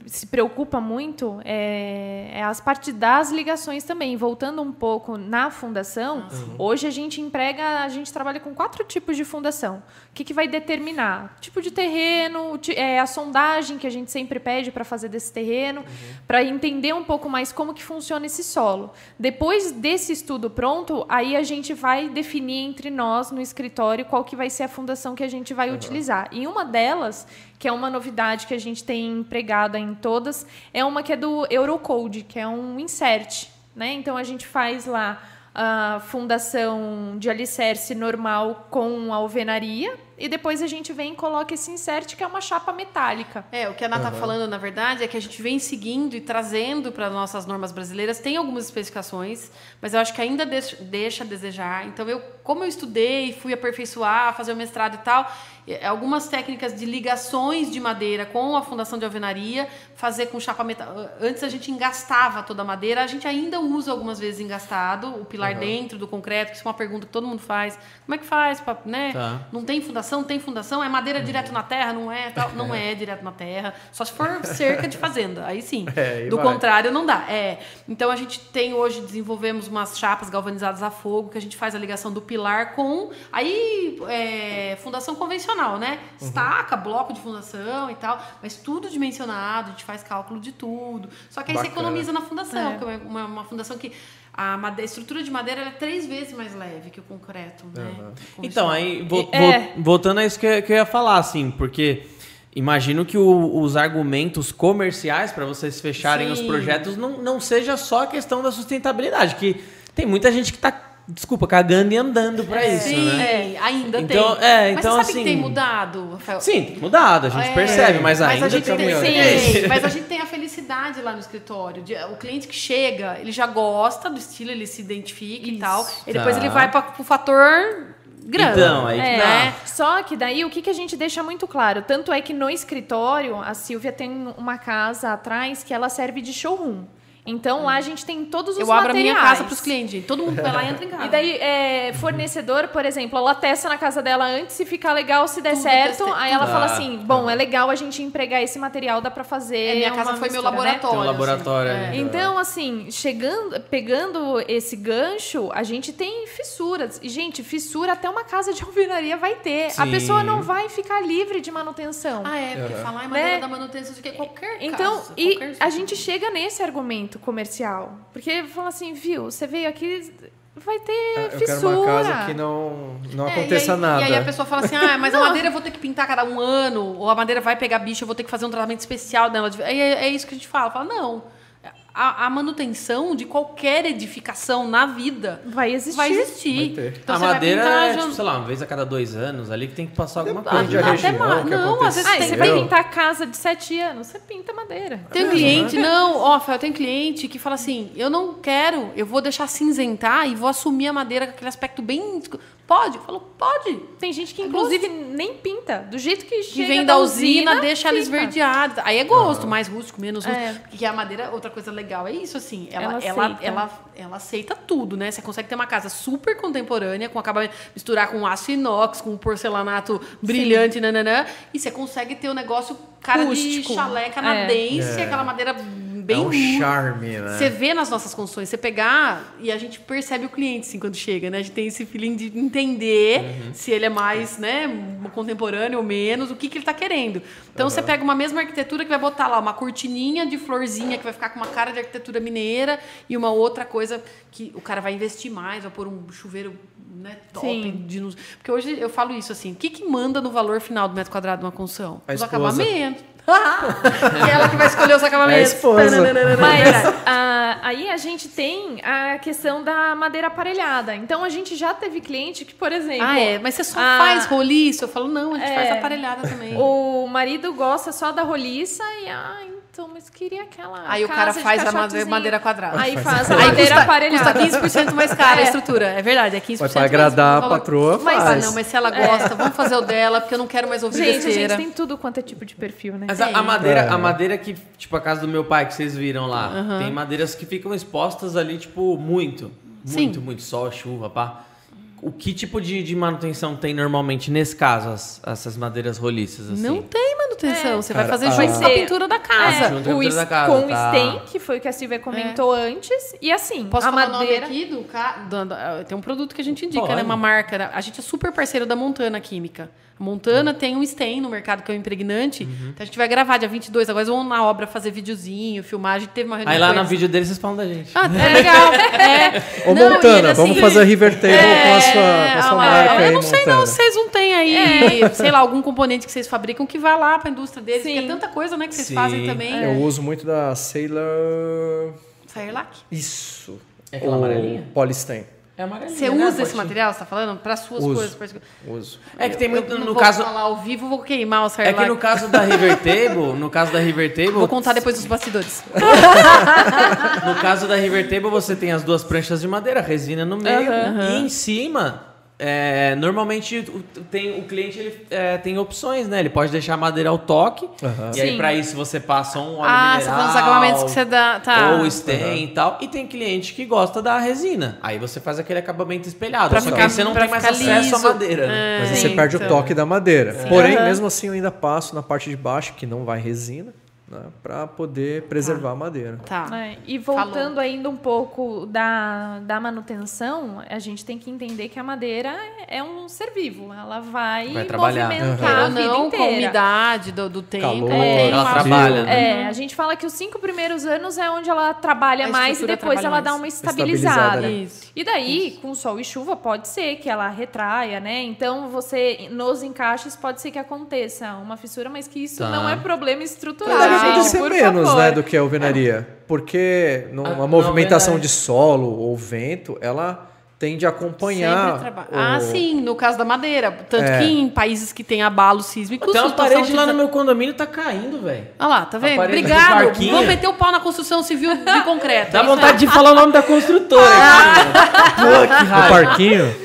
se preocupa muito é, é as partes das ligações também. Voltando um pouco na fundação, hoje a gente emprega, a gente trabalha com quatro tipos de fundação. O que, que vai determinar? Tipo de terreno, é, a sondagem que a gente sempre pede para fazer desse terreno, para entender um pouco mais como que funciona esse solo. Depois desse estudo pronto, aí a gente vai definir entre nós no escritório qual que vai ser a fundação que a gente vai utilizar. E uma delas, que é uma novidade que a gente tem empregada em todas, é uma que é do Eurocode, que é um insert. Né? Então a gente faz lá a fundação de alicerce normal com alvenaria e depois a gente vem e coloca esse insert que é uma chapa metálica. É, o que a Ana está falando, na verdade, é que a gente vem seguindo e trazendo para nossas normas brasileiras. Tem algumas especificações, mas eu acho que ainda deixa, a desejar. Então, eu, como eu estudei, fui aperfeiçoar, fazer o mestrado e tal, eh, algumas técnicas de ligações de madeira com a fundação de alvenaria, fazer com chapa metal. Antes a gente engastava toda a madeira, a gente ainda usa algumas vezes engastado, o pilar dentro do concreto, que isso é uma pergunta que todo mundo faz. Como é que faz, pra, né? Tá. Não tem fundação? Tem fundação? É madeira direto na terra? Não é? Tal. Não é direto na terra. Só se for cerca de fazenda. Aí sim. É, Do vai. contrário, não dá. É. Então a gente tem hoje, desenvolvemos umas chapas galvanizadas a fogo, que a gente faz a ligação do pilar com. Aí, é, fundação convencional, né? Uhum. Estaca, bloco de fundação e tal. Mas tudo dimensionado, a gente faz cálculo de tudo. Só que aí você Bacana. economiza na fundação, É. que é uma, uma fundação que. A, made- a estrutura de madeira ela é três vezes mais leve que o concreto, né? Então, Convencional. aí, vo- É. vo- voltando a isso que eu, que eu ia falar, assim, porque imagino que o- os argumentos comerciais para vocês fecharem os Sim. projetos não, não seja só a questão da sustentabilidade, que tem muita gente que tá, desculpa, cagando e andando para isso, Sim, né? é, ainda Então, tem. é, mas então, você sabe assim- que tem mudado, Rafael? Sim, tem mudado, a gente É, percebe, mas, ainda a gente tem... sim, mas a gente tem a felicidade lá no escritório. de- o cliente que chega, ele já gosta do estilo, ele se identifica e Isso. tal. E depois Tá. ele vai para o fator grana. Então, aí que É, tá. Só que daí o que, que a gente deixa muito claro? Tanto é que no escritório, a Silvia tem uma casa atrás que ela serve de showroom. Então lá a gente tem todos os Eu abro a materiais. minha casa para os clientes. Todo mundo vai lá e entra em casa. E daí, é, fornecedor, por exemplo, ela testa na casa dela antes, se ficar legal, se der Tudo certo, testei, aí ela tudo. fala Ah, assim, bom, é legal a gente empregar esse material, dá pra fazer É, minha casa foi meu mistura, né? laboratório. Tem um laboratório assim. É. Então, assim, chegando, pegando esse gancho, a gente tem fissuras. E, gente, fissura até uma casa de alvenaria vai ter. A Sim. pessoa não vai ficar livre de manutenção. Ah, é, porque Uhum. falar em madeira Né? da manutenção de que qualquer Então, casa, e qualquer a gente chega nesse argumento comercial. Porque fala assim, viu, você veio aqui, vai ter Eu fissura. quero uma casa que não, não É, aconteça e aí, nada. E aí a pessoa fala assim, ah, mas a madeira eu vou ter que pintar cada um ano, ou a madeira vai pegar bicho, eu vou ter que fazer um tratamento especial dela. É, é isso que a gente fala. Fala, não. A, a manutenção de qualquer edificação na vida Vai existir. vai existir. Vai. Então, a madeira pintar é, de tipo, sei lá, uma vez a cada dois anos ali que tem que passar alguma Depende coisa. da Até região mais. que Não, às vezes e você vai pintar casa de sete anos, você pinta madeira. Tem um cliente, não, ó, Rafael, tem cliente que fala assim: eu não quero, eu vou deixar cinzentar e vou assumir a madeira com aquele aspecto bem. Pode? Eu falo, pode. Tem gente que, inclusive, nem pinta. Do jeito que Que chega vem da usina, deixa ela fica. esverdeada. Aí é gosto, mais rústico, menos rústico. É. Porque a madeira, outra coisa legal é isso, assim. Ela, Ela ela, aceita. ela, ela, aceita tudo, né? Você consegue ter uma casa super contemporânea, com acabamento, misturar com aço inox, com porcelanato brilhante, nananã. E você consegue ter o negócio cara Rústico. de chalé É. canadense, aquela madeira bem é um charme, né? Você vê nas nossas construções, você pegar e a gente percebe o cliente assim quando chega, né? A gente tem esse feeling de entender Uhum. se ele é mais, né, contemporâneo ou menos, o que, que ele tá querendo. Então você pega uma mesma arquitetura que vai botar lá uma cortininha de florzinha que vai ficar com uma cara de arquitetura mineira e uma outra coisa que o cara vai investir mais, vai pôr um chuveiro né, top. Sim. De, nos- porque hoje eu falo isso assim, o que, que manda no valor final do metro quadrado de uma construção? A Os esposa. acabamentos. É ela que vai escolher os acabamentos. É a esposa. Mas ah, aí a gente tem a questão da madeira aparelhada. Então a gente já teve cliente que, por exemplo, Ah, é? Mas você só Ah, faz roliço? Eu falo, não, a gente É. faz aparelhada também. o marido gosta só da roliça e ah, então, mas queria aquela. Aí o cara faz a madeira, quadrada. Aí faz a Aí madeira custa, aparelhada. custa 15% mais cara a É. estrutura. É verdade, é 15% Mas pra mais agradar a valor. patroa, Mas, faz. ah, não, mas se ela gosta, vamos fazer o dela, porque eu não quero mais ouvir Gente, a besteira. gente tem tudo quanto é tipo de perfil, né? Mas a, a madeira, É. a madeira que, tipo, a casa do meu pai, que vocês viram lá, tem madeiras que ficam expostas ali, tipo, muito. Sim. Muito, muito. Sol, chuva, pá. O que tipo de, de manutenção tem normalmente nesse caso, as- essas madeiras roliças, assim? Não tem manutenção. Você vai Cara, fazer a- junto com a pintura da É, casa. junto com a o da casa, com o tá. stem, que foi o que a Silvia comentou antes. E assim, Posso a falar madeira. o aqui do, ca- do- do- Tem um produto que a gente indica, Pode. né? Uma marca. A gente é super parceiro da Montana Química. Montana tem um stem no mercado que é o impregnante. Uhum. Então a gente vai gravar dia 22. Agora eles vão na obra fazer videozinho, filmar. A gente teve uma reunião Aí lá no vídeo deles vocês falam da gente. Ah, é legal. É. Ô, Não, Montana, assim, vamos fazer a River Table com a sua, com a sua ah, marca eu aí, não sei Montana. não, vocês não têm aí, sei lá, algum componente que vocês fabricam que vá lá para a indústria deles, Sim. porque é tanta coisa, né, que vocês Sim. fazem também. Eu uso muito da Sailor... Firelac. Isso. É aquela O amarelinha? Polystain. É amarelinha, Você né? usa esse material, você tá falando? Para suas Uso. coisas. particulares. Uso. É que tem muito, Eu não no vou caso... falar ao vivo, vou queimar o É Firelac. que no caso da River Table, no caso da River Table... Vou contar depois dos bastidores. No caso da River Table, você tem as duas pranchas de madeira, resina no meio, e em cima, é, normalmente o, tem, o cliente ele, é, tem opções, né? Ele pode deixar a madeira ao toque, Aham. e aí Sim. para isso você passa um óleo ah, mineral, você tá falando dos acabamentos que você dá. Tá. ou stem e tal, e tem cliente que gosta da resina. Aí você faz aquele acabamento espelhado, Pra só que ficar- aí você não tem mais acesso liso. à madeira, né? É. Mas aí Sim, você perde então. o toque da madeira. Porém, mesmo assim, eu ainda passo na parte de baixo, que não vai resina, né, para poder preservar a madeira. Tá. É, e voltando ainda um pouco da, da manutenção, a gente tem que entender que a madeira é um ser vivo. Ela vai, Vai trabalhar. movimentar Ou a vida não, com a inteira. umidade do, do tempo. Calor, tem ela uma- trabalha, né? É, a gente fala que os cinco primeiros anos é onde ela trabalha A mais e depois ela dá mais. uma Estabilizada, estabilizada. né? Isso. E daí, com sol e chuva, pode ser que ela retraia, né? Então, você, nos encaixes, pode ser que aconteça uma fissura, mas que isso Tá. não é problema estrutural, Deve gente, acontecer por menos, favor. né, do que a alvenaria. Porque Ah, numa não, movimentação verdade. de solo ou vento, ela tende a acompanhar. Sempre traba- o- Ah, sim, no caso da madeira. Tanto É. que em países que tem abalo sísmico, Tem uma parede de- lá no meu condomínio tá caindo, velho. Olha lá, tá vendo? do Obrigado. parquinho. Vamos meter o pau na construção civil de concreto. Dá É vontade de falar o nome da construtora. aqui, Pô, que No raiva. parquinho,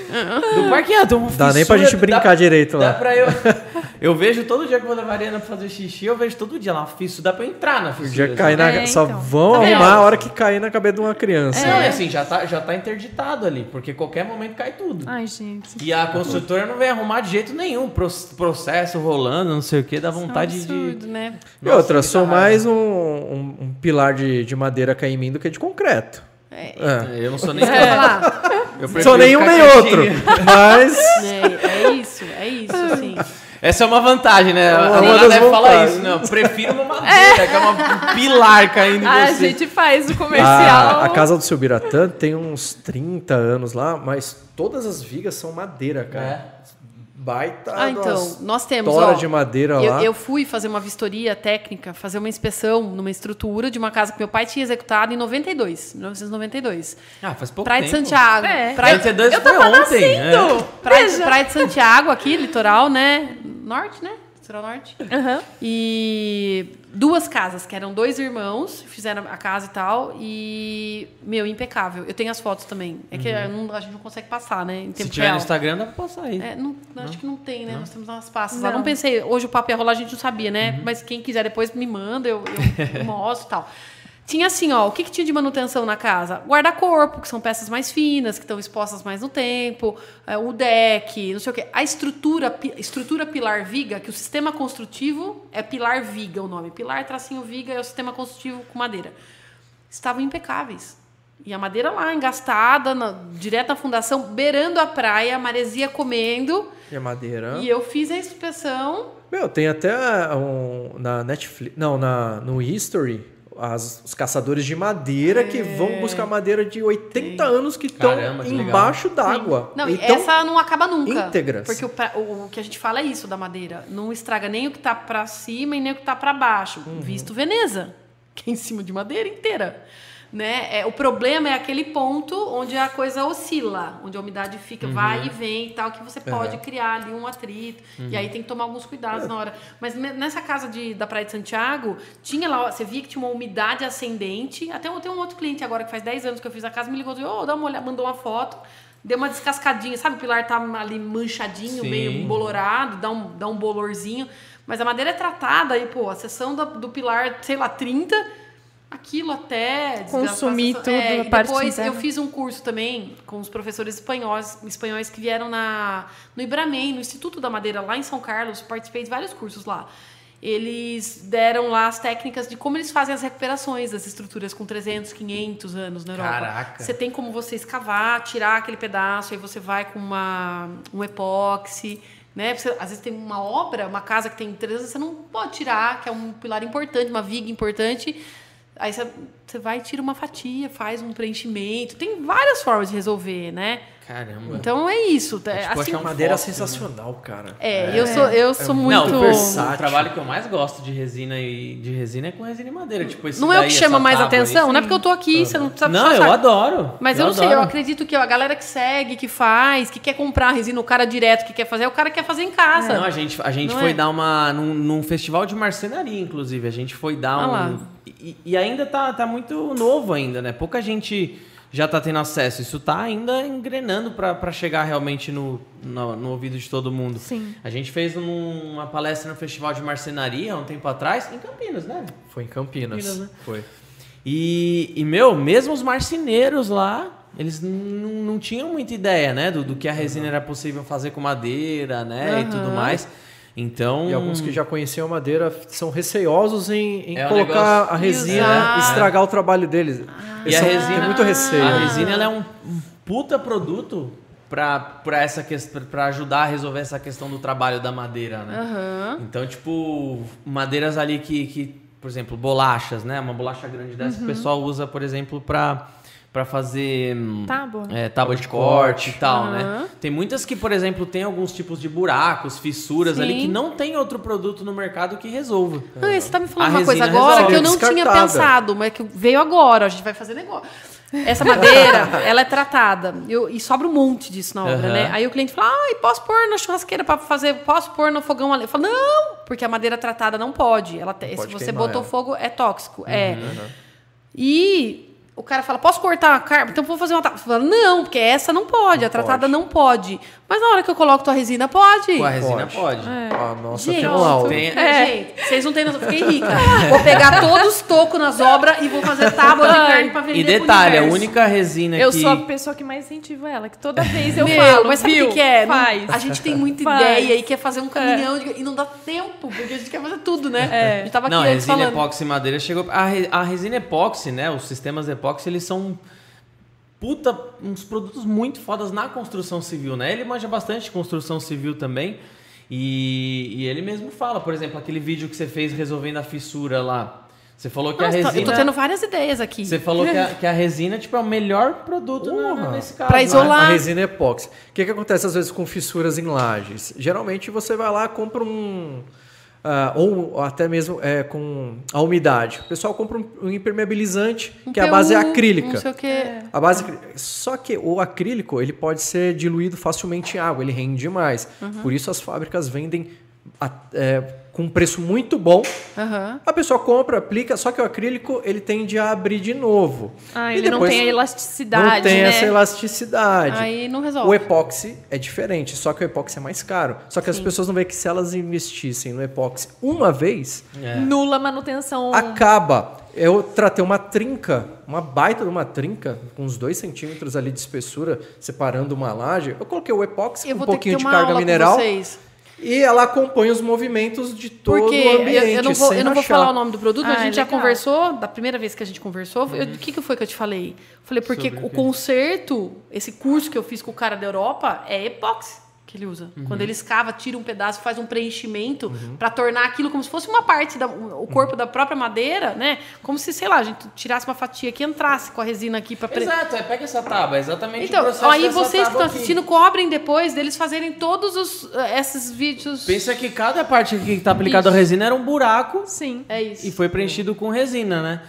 Do parquinho, tem uma dá nem pra gente brincar dá- direito Dá lá. pra eu. Eu vejo todo dia que eu vou levar a Ariana pra fazer xixi, eu vejo todo dia lá fissura. Dá pra eu entrar na fissura. Já cai na, É, só então. vão Tá arrumar a hora que cair na cabeça de uma criança. Não, é assim, já tá, já tá interditado ali, porque qualquer momento cai tudo. Ai, gente. E a construtora não vem arrumar de jeito nenhum. Pro- Processo rolando, não sei o que, dá vontade Isso é um absurdo, de. né? E outra, sou mais um, um- um pilar de, de madeira cair em mim do que de concreto. É, É. Eu não sou nem. Você vai falar? Eu Sou nenhum nem outro. Mas É, é isso, é isso, assim. Essa é uma vantagem, né? A Uma Ana das deve falar isso, né? Eu prefiro uma madeira, que é uma um pilar caindo em A você. gente faz o a, comercial. a casa do seu Biratã tem uns 30 anos lá, mas todas as vigas são madeira, cara. Baita Ah, então, nós temos, ó, de madeira Eu, lá. eu fui fazer uma vistoria técnica, fazer uma inspeção numa estrutura de uma casa que meu pai tinha executado em 92, 1992. Ah, faz pouco Praia de tempo. Santiago. É. Praia, 92 foi ontem. é. De-. Praia de Santiago, aqui, litoral, né? Norte, né? Litoral Norte. Aham. E duas casas, que eram dois irmãos, fizeram a casa e tal. E, meu, impecável. Eu tenho as fotos também. É que não- a gente não consegue passar, né? Em Uhum. Se tiver no real. Instagram, dá pra passar aí. É, não, acho que não tem, né? Nós temos umas pastas lá. Não. Não pensei, hoje o papo ia rolar, a gente não sabia, né? Uhum. Mas quem quiser depois me manda, eu, eu, eu mostro e tal. Tinha assim, ó, o que, que tinha de manutenção na casa? Guarda-corpo, que são peças mais finas, que estão expostas mais no tempo, é, o deck, não sei o quê. A estrutura, estrutura pilar viga, que o sistema construtivo é pilar viga o nome. Pilar tracinho viga é o sistema construtivo com madeira. Estavam impecáveis. E a madeira lá, engastada, na- direto na fundação, beirando a praia, a maresia comendo. E a madeira. E eu fiz a inspeção. Meu, tem até um, na Netflix. Não, na, no History. As- os caçadores de madeira que É. vão buscar madeira de 80 anos que estão que embaixo d'água. Não, e então, essa não acaba nunca. íntegras. Porque o, o- o que a gente fala é isso da madeira. Não estraga nem o que tá pra cima e nem o que tá pra baixo. Uhum. Visto Veneza, que é em cima de madeira inteira. Né? É, o problema é aquele ponto onde a coisa oscila, onde a umidade fica, vai e vem e tal, que você pode Uhum. criar ali um atrito. E aí tem que tomar alguns cuidados na hora. Mas ne- nessa casa de, da Praia de Santiago, tinha lá, você via que tinha uma umidade ascendente. Até um- tem um outro cliente agora que faz 10 anos que eu fiz a casa, me ligou e disse, ô, dá uma olhada, mandou uma foto. Deu uma descascadinha, sabe? O pilar tá ali manchadinho, Sim. meio embolorado, dá um, dá um bolorzinho. Mas a madeira é tratada aí, pô, a seção da- do pilar, sei lá, 30, aquilo até Consumir tudo, É, a e parte depois eu interna. fiz um curso também com os professores espanhóis, espanhóis que vieram na, no Ibramen, no Instituto da Madeira, lá em São Carlos. Participei de vários cursos lá. Eles deram lá as técnicas de como eles fazem as recuperações das estruturas com 300, 500 anos na Europa. Caraca. Você tem como você escavar, tirar aquele pedaço, aí você vai com uma, um epóxi, né? Você- às vezes tem uma obra, uma casa que tem 300, você não pode tirar, que é um pilar importante, uma viga importante. Aí você, vai e tira uma fatia, faz um preenchimento. Tem várias formas de resolver, né? Caramba. Então é isso. É, tipo, assim, acho que madeira é fóssil, sensacional, cara. é, eu sou, eu sou muito. Não, versátil. o trabalho que eu mais gosto de resina e de resina é com resina e madeira. Tipo, esse Não é o que chama mais tábua aí, atenção, não é porque eu tô aqui, você não precisa Não, eu adoro. Mas eu, não sei, eu adoro. acredito que a galera que segue, que faz, que quer comprar resina, o cara direto que quer fazer, é o cara que quer fazer em casa. Não, a gente, a gente Não foi é? dar uma. Num, num festival de marcenaria, inclusive. A gente foi dar Ah um. E, e ainda tá, tá muito novo ainda, né? Pouca gente já tá tendo acesso. Isso tá ainda engrenando pra pra chegar realmente no, no, no ouvido de todo mundo. Sim. A gente fez um- uma palestra no festival de marcenaria há um tempo atrás, em Campinas, né? Foi em Campinas. Campinas, né? Foi. E, e, meu, mesmo os marceneiros lá, eles não tinham muita ideia, né? Do, do que a resina era possível fazer com madeira, né? E tudo mais. Então. E alguns que já conheciam a madeira são receiosos em, em É um colocar negócio- a resina Exato. e estragar o trabalho deles. E a são- resina- tem muito receio. A resina ela é um puta produto pra, pra, essa questão, pra ajudar a resolver essa questão do trabalho da madeira, né? Aham. Então, tipo, madeiras ali que, que, por exemplo, bolachas, né? Uma bolacha grande dessa que o pessoal usa, por exemplo, pra, pra fazer Tábua. é, tábua de corte e tal, Aham. né? Tem muitas que, por exemplo, tem alguns tipos de buracos, fissuras ali Sim. que não tem outro produto no mercado que resolva. Não, e você tá me A falando uma coisa agora resolve. que eu não tinha Descartada. pensado, mas que veio agora. A gente vai fazer negócio. Essa madeira, ela é tratada. Eu- e sobra um monte disso na obra, Aham. né? Aí o cliente fala, ai, posso pôr na churrasqueira pra fazer, posso pôr no fogão ali? Eu falo, não, porque a madeira tratada não pode. Ela te- se pode você queimar botou ela. fogo, é tóxico. É. Uhum. E o cara fala, posso cortar a carne? Então vou fazer uma tábua. Você fala, não, porque essa não pode, Não a tratada pode. não pode. Mas na hora que eu coloco tua resina, pode. Com a resina Pode. pode. Ah, nossa, Gente, tem um tem- É. Gente, vocês não têm noção. Fiquei rica. Vou pegar todos os tocos nas obras e vou fazer tábua de carne pra vender E pro detalhe, a única resina Eu que... sou a pessoa que mais incentivo ela, que toda vez eu Meu, falo, mas sabe o que, que é? Não- Faz. A gente tem muita Faz. ideia e quer fazer um caminhão de- e não dá tempo, porque a gente quer fazer tudo, né? É. A gente tava aqui Não, a antes resina falando. epóxi e madeira chegou. A, re- a resina epóxi, né? Os sistemas epóxi, eles são puta, uns produtos muito fodas na construção civil, né? Ele manja bastante de construção civil também. E, e ele mesmo fala, por exemplo, aquele vídeo que você fez resolvendo a fissura lá. Você falou que Nossa, a resina. eu tô tendo várias ideias aqui. Você falou que a, que a resina tipo, é o melhor produto na- Porra. nesse caso. Pra né? isolar. A resina epóxi. O que, que acontece às vezes com fissuras em lajes? Geralmente você vai lá compra um. Ah, ou até mesmo é, com a umidade. O pessoal compra um, um impermeabilizante, Um que a base é PU, acrílica. Não sei o quê. A base, só que o acrílico ele pode ser diluído facilmente em água, ele rende mais. Uhum. Por isso as fábricas vendem a- é, com um preço muito bom. Aham. A pessoa compra, aplica, só que o acrílico ele tende a abrir de novo. Ah, E ele não tem a elasticidade, Não tem né? essa elasticidade. Aí não resolve. O epóxi é diferente, só que o epóxi é mais caro. Só que as pessoas não veem que se elas investissem no epóxi uma vez, É. Nula manutenção. acaba. Eu tratei uma trinca, uma baita de uma trinca, com uns 2 centímetros ali de espessura, separando uma laje. Eu coloquei o epóxi Eu com um vou ter que pouquinho ter de uma carga aula mineral. com vocês. E ela acompanha os movimentos de todo Porque o eu, ambiente. eu não vou, sem eu não vou falar o nome do produto, mas Ah, a gente já legal. conversou, da primeira vez que a gente conversou, eu- o que, que foi que eu te falei? Eu falei, porque Sobre o o quê? conserto, esse curso que eu fiz com o cara da Europa, é epóxi que ele usa. Uhum. Quando ele escava, tira um pedaço, faz um preenchimento pra tornar aquilo como se fosse uma parte da o corpo da própria madeira, né? Como se, sei lá, a gente tirasse uma fatia que entrasse com a resina aqui para Exato, é, pega essa tábua, é exatamente Então, aí vocês que estão aqui. assistindo cobrem depois deles fazerem todos os eh, esses vídeos. Pensa que cada parte que tá aplicada a resina era um buraco Sim. É isso. e foi preenchido com resina, né?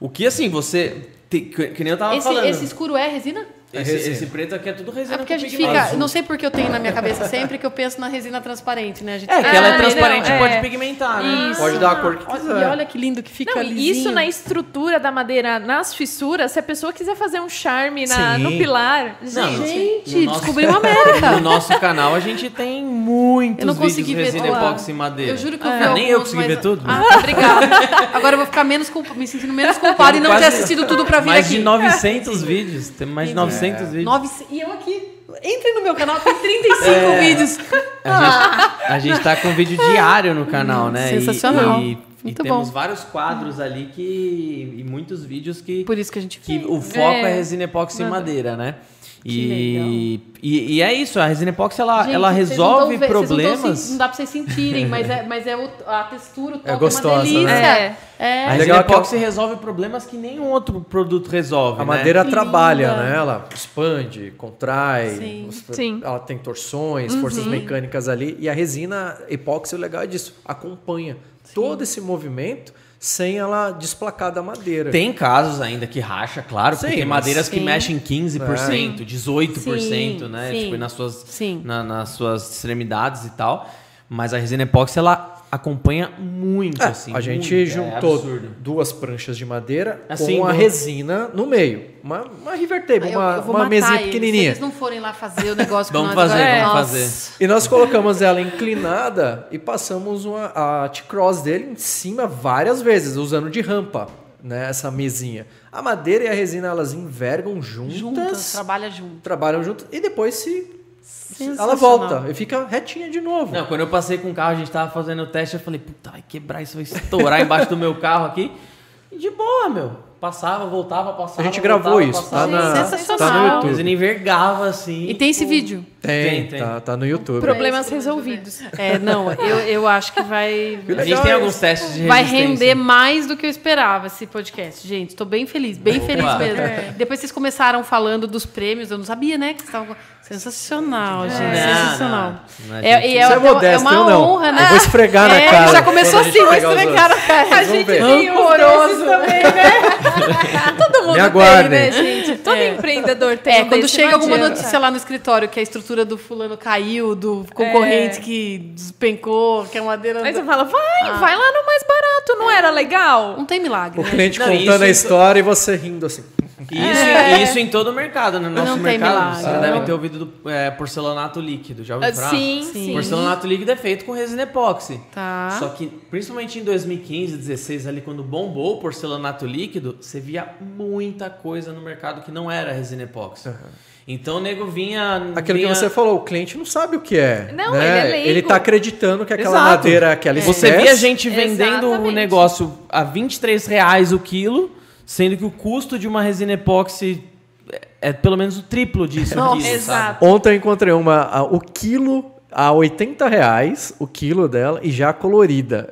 O que assim, você. te- que, que nem eu tava esse, falando. esse escuro é resina? Esse, É resina. esse preto aqui é tudo resina. É porque a gente fica. Não sei porque eu tenho na minha cabeça sempre que eu penso na resina transparente, né? A gente É, que ela é Ah, transparente e pode é. pigmentar, né? Pode dar a cor que quiser. e olha que lindo que fica Não, lisinho. isso na estrutura da madeira, nas fissuras, se a pessoa quiser fazer um charme na, no pilar, Não, gente, Gente, No nosso- descobrimos a América. No nosso canal a gente tem muitos Eu não vídeos consegui ver resina tudo. epóxi e madeira. Eu juro que eu Ah, vi Nem eu consegui mas- ver tudo. Ah, obrigada. Agora eu vou ficar menos culpa, me sentindo menos culpada e não ter assistido tudo pra vir mais aqui. de 900 vídeos. Tem mais de 900 vídeos. Nove- E eu aqui. Entrem no meu canal, tem 35 É. vídeos. A gente, a gente tá com vídeo diário no canal, né? E- Sensacional. E, e Muito temos bom. vários quadros ali que. e muitos vídeos que, Por isso que a gente que fez. o foco é, É. resina epóxi e madeira, né? Que E, e, e é isso, a resina epóxi ela, Gente, ela não resolve tão ve- vocês não tão problemas. sen- Não, dá pra vocês sentirem, mas é, mas é o- a textura, o toque é, gostosa, uma delícia. né? É. A É resina legal que epóxi resolve problemas que nenhum outro produto resolve. A né? madeira Que trabalha, linda. né? Ela expande, contrai, Sim. os- Sim. ela tem torções, forças mecânicas ali. E a resina epóxi, o legal é disso, acompanha todo esse movimento sem ela desplacar da madeira. Tem casos ainda que racha, claro, porque Sim, tem mas- madeiras que Sim. mexem 15%, 18%, Sim, né? sim, Tipo, nas suas, sim. na- nas suas extremidades e tal. Mas a resina epóxi, ela acompanha muito, É, assim. a gente muito, é juntou absurdo. duas pranchas de madeira Assim, com a do- resina no meio. Uma, uma river table, eu- uma, eu vou uma mesinha eles, Se pequenininha. eles não forem lá fazer o negócio Vamos fazer, agora, vamos nossa. fazer. E nós colocamos ela inclinada e passamos uma, a T-cross dele em cima várias vezes, usando de rampa, né, essa mesinha. A madeira e a resina, elas envergam juntas, Juntas, trabalha junto. trabalham juntas e depois se ela volta e fica retinha de novo. Não, quando eu passei com o carro, a gente tava fazendo o teste, eu falei, puta, vai quebrar isso, vai estourar embaixo do meu carro aqui. E de boa, meu. Passava, voltava, passava. A gente voltava, gravou isso, passava. tá, na, Sensacional. tá no resina envergava assim. E tem esse vídeo. Tem, Tem, tem. Tá, tá no YouTube. problemas resolvidos. É, não, eu, eu acho que vai. A gente tem alguns testes de Vai render mais do que eu esperava esse podcast, gente. Tô bem feliz, bem Opa. feliz mesmo. É. Depois vocês começaram falando dos prêmios, eu não sabia, né? Que vocês estavam. Sensacional, gente. Não, sensacional. não, não, a É, gente- e é, Você é é uma- modesto, é uma honra, né? Eu vou esfregar na É, cara. Já começou a gente assim, vou esfregar na cara. Vão ver. tem desses também, né? Todo mundo Me aguardem. tem, né, gente? Todo É. empreendedor tem É, um quando chega alguma adianta. notícia lá no escritório que a estrutura do fulano caiu, do concorrente É. que despencou, que a madeira. Aí você fala, vai, Ah. vai lá no mais barato, não era legal? Não tem milagre. O né? cliente Não, contando isso- a história e você rindo assim. E Isso, isso em todo o mercado, né? No nosso Não mercado, você não. deve ter ouvido do é, porcelanato líquido. Já ouviu Ah, falar? Sim, Sim. Porcelanato líquido é feito com resina epóxi. Tá. Só que, principalmente em 2015, 16, ali, quando bombou o porcelanato líquido, você via muita coisa no mercado que não era resina epóxi. Então o nego vinha. Aquilo vinha... que você falou, o cliente não sabe o que é. Não, né? ele é leigo. Ele tá acreditando que aquela Exato. madeira, aquela Você espécie- via gente vendendo o negócio a 23 reais o quilo, sendo que o custo de uma resina epóxi é, é pelo menos o triplo disso. Nossa. quilo, sabe? Exato. Ontem eu encontrei uma, a- o quilo a 80 reais, o quilo dela, e já colorida.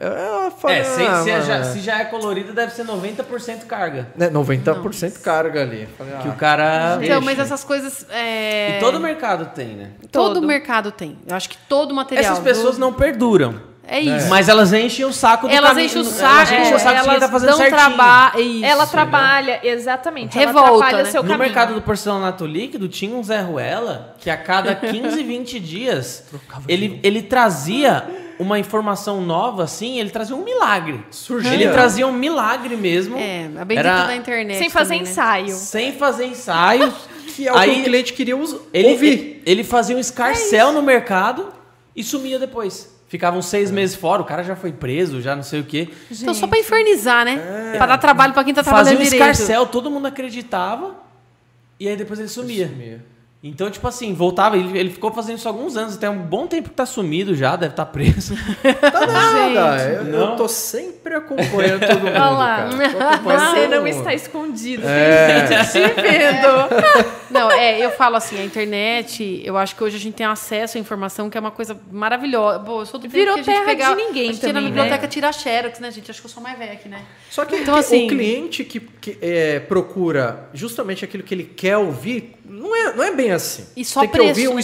Falei, É, se, ah, se é já, se já é colorido, deve ser 90% carga. né, 90% carga ali. Falei, Que ah, o cara. Então, mas essas coisas. é, E todo mercado tem, né? todo Todo. mercado tem. Eu acho que todo material. Essas pessoas do- não perduram. É isso. Mas elas enchem o saco do Elas caminho- enchem o Elas saco, enchem o saco de quem elas tá fazendo dão certinho. trabalho. Isso. Ela trabalha, exatamente. Revolta, ela atrapalha né? seu No caminho. mercado do porcelanato líquido tinha um Zé Ruela que a cada 15, 20 dias ele, ele trazia uma informação nova, assim, ele trazia um milagre. Surgia. Ele trazia um milagre mesmo. É, a bendita Era da internet. Sem fazer também, né? ensaio. Sem fazer ensaios. Que é o que Aí- o cliente queria us- Ele, ouvir. ele, ele fazia um escarcel no mercado e sumia depois. Ficava uns seis meses fora, o cara já foi preso, já não sei o quê. Então, só pra infernizar, né? Pra dar trabalho pra quem tá Fazia trabalhando um direito. escarcel, todo mundo acreditava. E aí depois ele sumia. Sumia. Então, tipo assim, voltava, ele, ele ficou fazendo isso há alguns anos, tem um bom tempo que tá sumido já, deve estar preso. Tá nada. Eu, eu Não. tô sempre acompanhando todo mundo, Olha lá. Você não mundo. está escondido. É. Tem gente te vendo. Não, é, eu falo assim, a internet, eu acho que hoje a gente tem acesso à informação, que é uma coisa maravilhosa. Pô, eu sou do Virou que a gente terra de pegava, ninguém a gente ia na também, biblioteca né? tirar xerox, né, gente? Acho que eu sou mais velha aqui, né? Só que Então, que assim- o cliente que, que, é, procura justamente aquilo que ele quer ouvir, não é, não é bem assim. E só Tem que preço, ouvir um, né?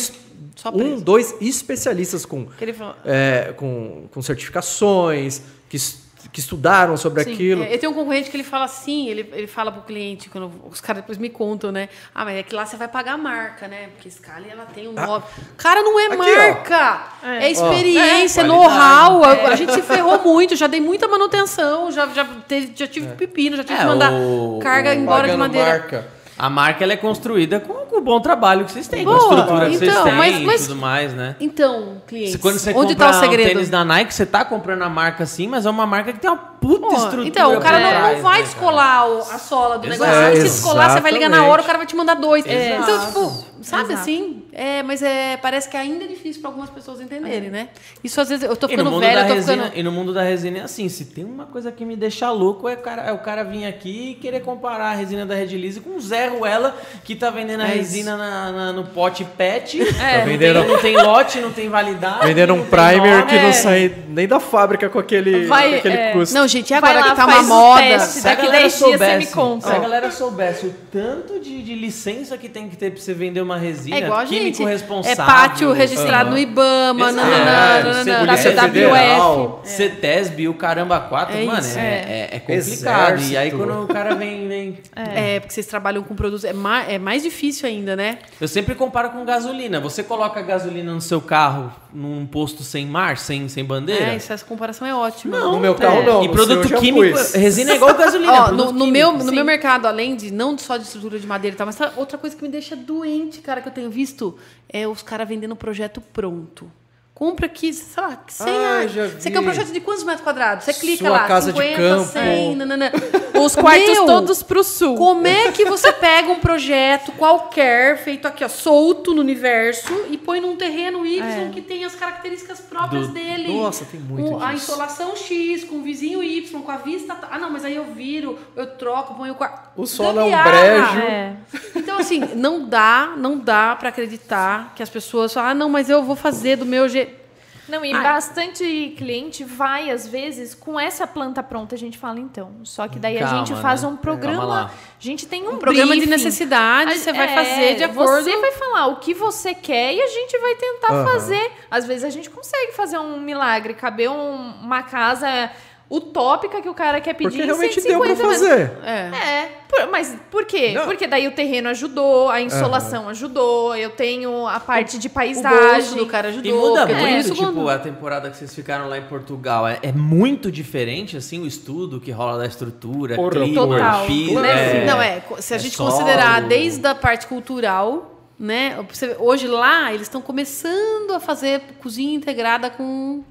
um, dois especialistas com, Que ele fala- é, com, com certificações, que, que estudaram sobre Sim, aquilo. é, eu tenho um concorrente que ele fala assim, ele, ele fala pro cliente, quando os caras depois me contam, né? Ah, mas é que lá você vai pagar a marca, né? Porque Scali, ela tem um nome. Cara, não é Aqui, ó. marca! É, É. experiência, É, know-how. A- A gente se ferrou muito, já dei muita manutenção, já, já, teve- já tive pepino, já tive É, que mandar o- carga o embora de madeira. marca. A marca ela é construída com, com o bom trabalho que vocês têm, com a Boa, estrutura que vocês então, têm mas- mas- e tudo mais, né? Então, clientes, Se quando você onde compra tá o um segredo? tênis da Nike, você tá comprando a marca sim, mas é uma marca que tem uma puta Pô, estrutura. então, o cara não, trás, não vai né, descolar o- a sola do Exato. negócio. Se descolar, você vai ligar na hora, o cara vai te mandar dois. Exato. Então, tipo, sabe Exato. assim? É, mas é, parece que ainda é difícil para algumas pessoas entenderem, né? Isso às vezes eu tô ficando da eu tô resina, ficando. e no mundo da resina é assim, se tem uma coisa que me deixa louco é, cara, é o cara vir aqui e querer comparar a resina da Redilize com o Zé Ruela, que tá vendendo a É resina na- na- no pote PET. É. Não, tem, vendendo- não tem lote, não tem validade. Vendendo um primer nome. que não É. sai nem da fábrica com aquele, Vai, com aquele é. custo. Não, gente, e agora lá, que tá uma moda. testes. Se a Daqui galera 10 dias você me soubesse, conta. Se a galera soubesse o tanto de, de licença que tem que ter pra você vender uma resina, É igual a químico gente. É pátio registrado no aham. IBAMA, nananã, É, nananã, WWF. Federal. CETESB, o caramba 4, É mano, isso. é, é, é complicado. E aí quando o cara vem, vem. É, porque vocês trabalham com produtos. É mais, é mais difícil ainda, né? Eu sempre comparo com gasolina. Você coloca gasolina no seu carro num posto sem mar, sem, sem bandeira? É, isso, essa comparação é ótima. Não, No meu carro, é. não, E no produto químico, resina é igual gasolina. Ó, no, no meu, no meu mercado, além de não só de estrutura de madeira e tal, mas tá- outra coisa que me deixa doente, cara, que eu tenho visto, é os caras vendendo projeto pronto. Compra aqui, sei lá, 100 Ah, reais. Você quer um projeto de quantos metros quadrados? Você clica Sua lá, casa de 50, campo. 100, nananã. Os quartos Meu, todos pro sul. Como é que você pega um projeto qualquer, feito aqui, ó, solto no universo, e põe num terreno Y É. que tem as características próprias Do- dele? Nossa, tem muito Com a disso. insolação X, com o vizinho Y, com a vista. Ah, não, mas aí eu viro, eu troco, ponho o quarto. O solo é um brejo. É. Então, assim, não dá, não dá pra acreditar que as pessoas falam, ah, não, mas eu vou fazer do meu jeito. Não, e Ai. bastante cliente vai, às vezes, com essa planta pronta, a gente fala, então. Só que daí a Calma, gente faz né? um Calma programa. A gente tem um, Um programa de briefing. necessidade, A- você vai é, fazer de acordo. Você vai falar o que você quer e a gente vai tentar Aham. fazer. Às vezes a gente consegue fazer um milagre, caber um- uma casa utópica que o cara quer pedir Porque realmente deu 150 pra metros. fazer. É. É, por- mas por quê? Não. Porque daí o terreno ajudou, a insolação ajudou, eu tenho a parte de O paisagem. bolso do cara ajudou. E muda tudo muito, isso tipo, quando- a temporada que vocês ficaram lá em Portugal. É, é muito diferente, assim, o estudo que rola da estrutura, Porra, clima, Total. piso, Né? é, Não, é, se a é gente solo. considerar desde a parte cultural, né? Hoje lá, eles estão começando a fazer cozinha integrada com.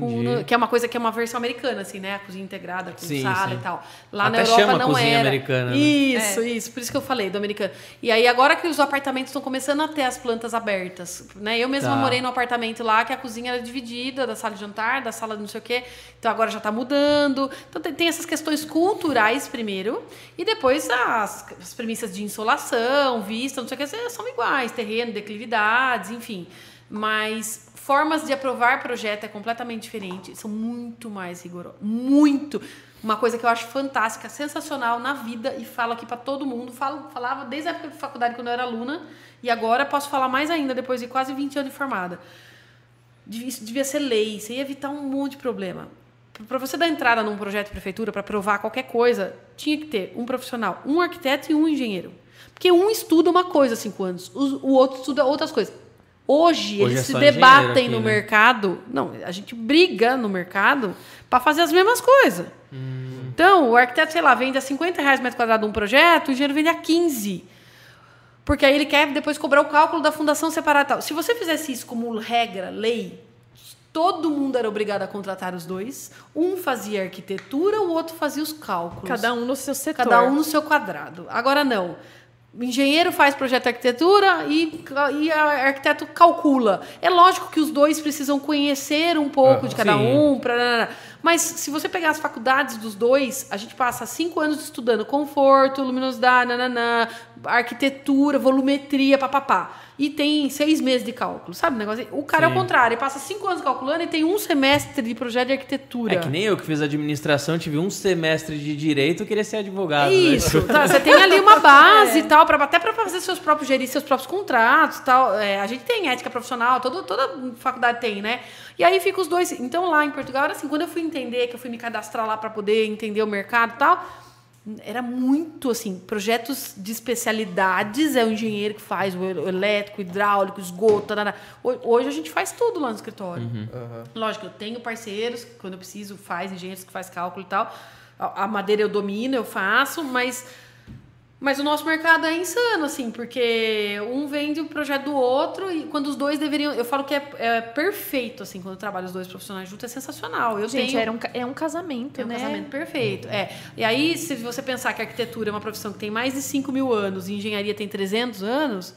Com- que é uma coisa que é uma versão americana, assim, né? A cozinha integrada com Sim, sala sim. e tal. Lá Até na Europa chama não cozinha era. americana, né? Isso, isso. Por isso que eu falei do americano. E aí, agora que os apartamentos estão começando a ter as plantas abertas, né? Eu mesma Tá. morei num apartamento lá que a cozinha era dividida, da sala de jantar, da sala de não sei o quê. Então agora já está mudando. Então tem, tem essas questões culturais primeiro. E depois as, as premissas de insolação, vista, não sei o que, são iguais. Terreno, declividades, enfim. Mas formas de aprovar projeto é completamente diferente. São muito mais rigorosas. Muito. Uma coisa que eu acho fantástica, sensacional na vida e falo aqui para todo mundo. Falo, falava desde a época de faculdade quando eu era aluna e agora posso falar mais ainda depois de quase 20 anos de formada. Isso devia ser lei, isso ia evitar um monte de problema. Para você dar entrada num projeto de prefeitura, para provar qualquer coisa, tinha que ter um profissional, um arquiteto e um engenheiro. Porque um estuda uma coisa há cinco anos, o outro estuda outras coisas. Hoje, Hoje eles é se debatem engenheiro no aqui, né? mercado. Não, a gente briga no mercado para fazer as mesmas coisas. Hum. Então, o arquiteto, sei lá, vende a 50 reais metro quadrado um projeto, o engenheiro vende a 15. Porque aí ele quer depois cobrar o cálculo da fundação separada tal. Se você fizesse isso como regra, lei, todo mundo era obrigado a contratar os dois. Um fazia arquitetura, o outro fazia os cálculos. Cada um no seu setor. Cada um no seu quadrado. Agora não. Engenheiro faz projeto de arquitetura e, e a arquiteto calcula. É lógico que os dois precisam conhecer um pouco Ah, de cada sim. um. Pra, mas se você pegar as faculdades dos dois, a gente passa cinco anos estudando conforto, luminosidade, nananã, arquitetura, volumetria, papapá. E tem seis meses de cálculo, sabe o negócio? O cara é Sim. o contrário, ele passa cinco anos calculando e tem um semestre de projeto de arquitetura. É que nem eu que fiz administração, tive um semestre de direito, queria ser advogado. né? Isso, tá, você tem ali uma base e tal, pra, até para fazer seus próprios, gerir seus próprios contratos e tal. É, a gente tem ética profissional, todo, toda faculdade tem, né? E aí fica os dois. Então lá em Portugal era assim, quando eu fui entender, que eu fui me cadastrar lá para poder entender o mercado e tal, era muito assim, projetos de especialidades, é o engenheiro que faz, o elétrico, hidráulico, esgoto, tarará. Ho- hoje a gente faz tudo lá no escritório. Lógico, eu tenho parceiros, que, quando eu preciso, faz engenheiros que faz cálculo e tal. A, a madeira eu domino, eu faço, mas mas o nosso mercado é insano, assim, porque um vende o projeto do outro e quando os dois deveriam. Eu falo que é, é perfeito, assim, quando eu trabalho os dois profissionais juntos, é sensacional. Eu Gente, tenho. era um, é um casamento, É um né? casamento perfeito. É. E aí, se você pensar que a arquitetura é uma profissão que tem mais de 5 mil anos e engenharia tem 300 anos,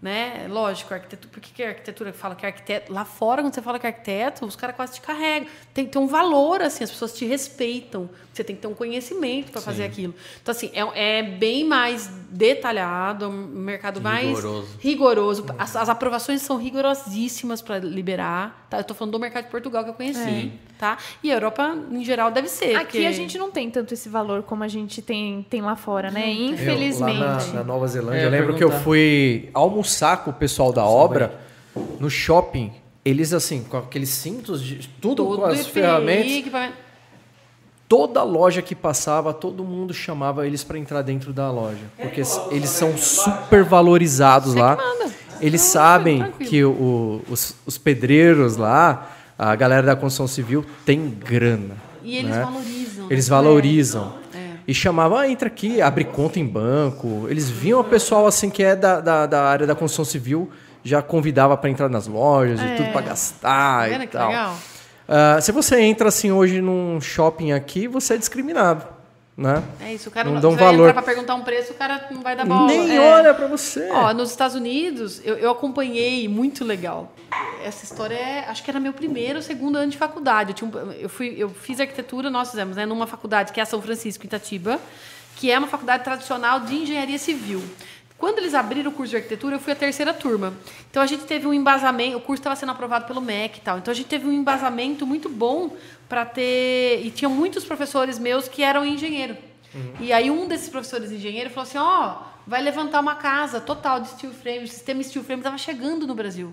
né? Lógico, arquitetura. Por que, que a arquitetura fala que é arquiteto? Lá fora, quando você fala que é arquiteto, os caras quase te carregam. Tem que ter um valor, assim, as pessoas te respeitam. Você tem que ter um conhecimento para fazer aquilo. Então, assim, é, é bem mais detalhado, é um mercado mais Rigoroso. rigoroso. As, as aprovações são rigorosíssimas para liberar. Tá? Eu estou falando do mercado de Portugal que eu conheci. Tá? E a Europa, em geral, deve ser. Aqui porque- a gente não tem tanto esse valor como a gente tem, tem lá fora, né? Eu, Infelizmente. lá na, na Nova Zelândia, É, eu eu lembro que eu fui almoçar com o pessoal da obra no shopping. Eles, assim, com aqueles cintos, de, tudo Todo com as EPI, ferramentas. equipamento. Toda loja que passava, todo mundo chamava eles para entrar dentro da loja. Porque eles são super valorizados lá. Eles sabem que o- os, os pedreiros lá, a galera da construção civil, tem grana. E eles né? valorizam. Eles valorizam. É. E chamavam, ah, entra aqui, abre conta em banco. Eles viam o pessoal assim que é da, da, da área da construção civil, já convidava para entrar nas lojas e tudo para gastar Tá e vendo que tal. legal? Ah, se você entra assim hoje num shopping aqui, você é discriminado, né? É isso, o cara Não não, dão vai valor. pra perguntar um preço, o cara não vai dar bola. Nem É. olha para você. Ó, nos Estados Unidos, eu, eu acompanhei, muito legal. Essa história é, acho que era meu primeiro ou segundo ano de faculdade. Eu, tinha um- eu, fui, eu fiz arquitetura, nós fizemos, né, numa faculdade que é a São Francisco, em Itatiba, que é uma faculdade tradicional de engenharia civil. Quando eles abriram o curso de arquitetura, eu fui a terceira turma. Então a gente teve um embasamento, o curso estava sendo aprovado pelo MEC e tal. Então a gente teve um embasamento muito bom para ter. E tinha muitos professores meus que eram engenheiro. E aí um desses professores engenheiro falou assim: ó, vai levantar uma casa total de steel frame. O sistema steel frame estava chegando no Brasil.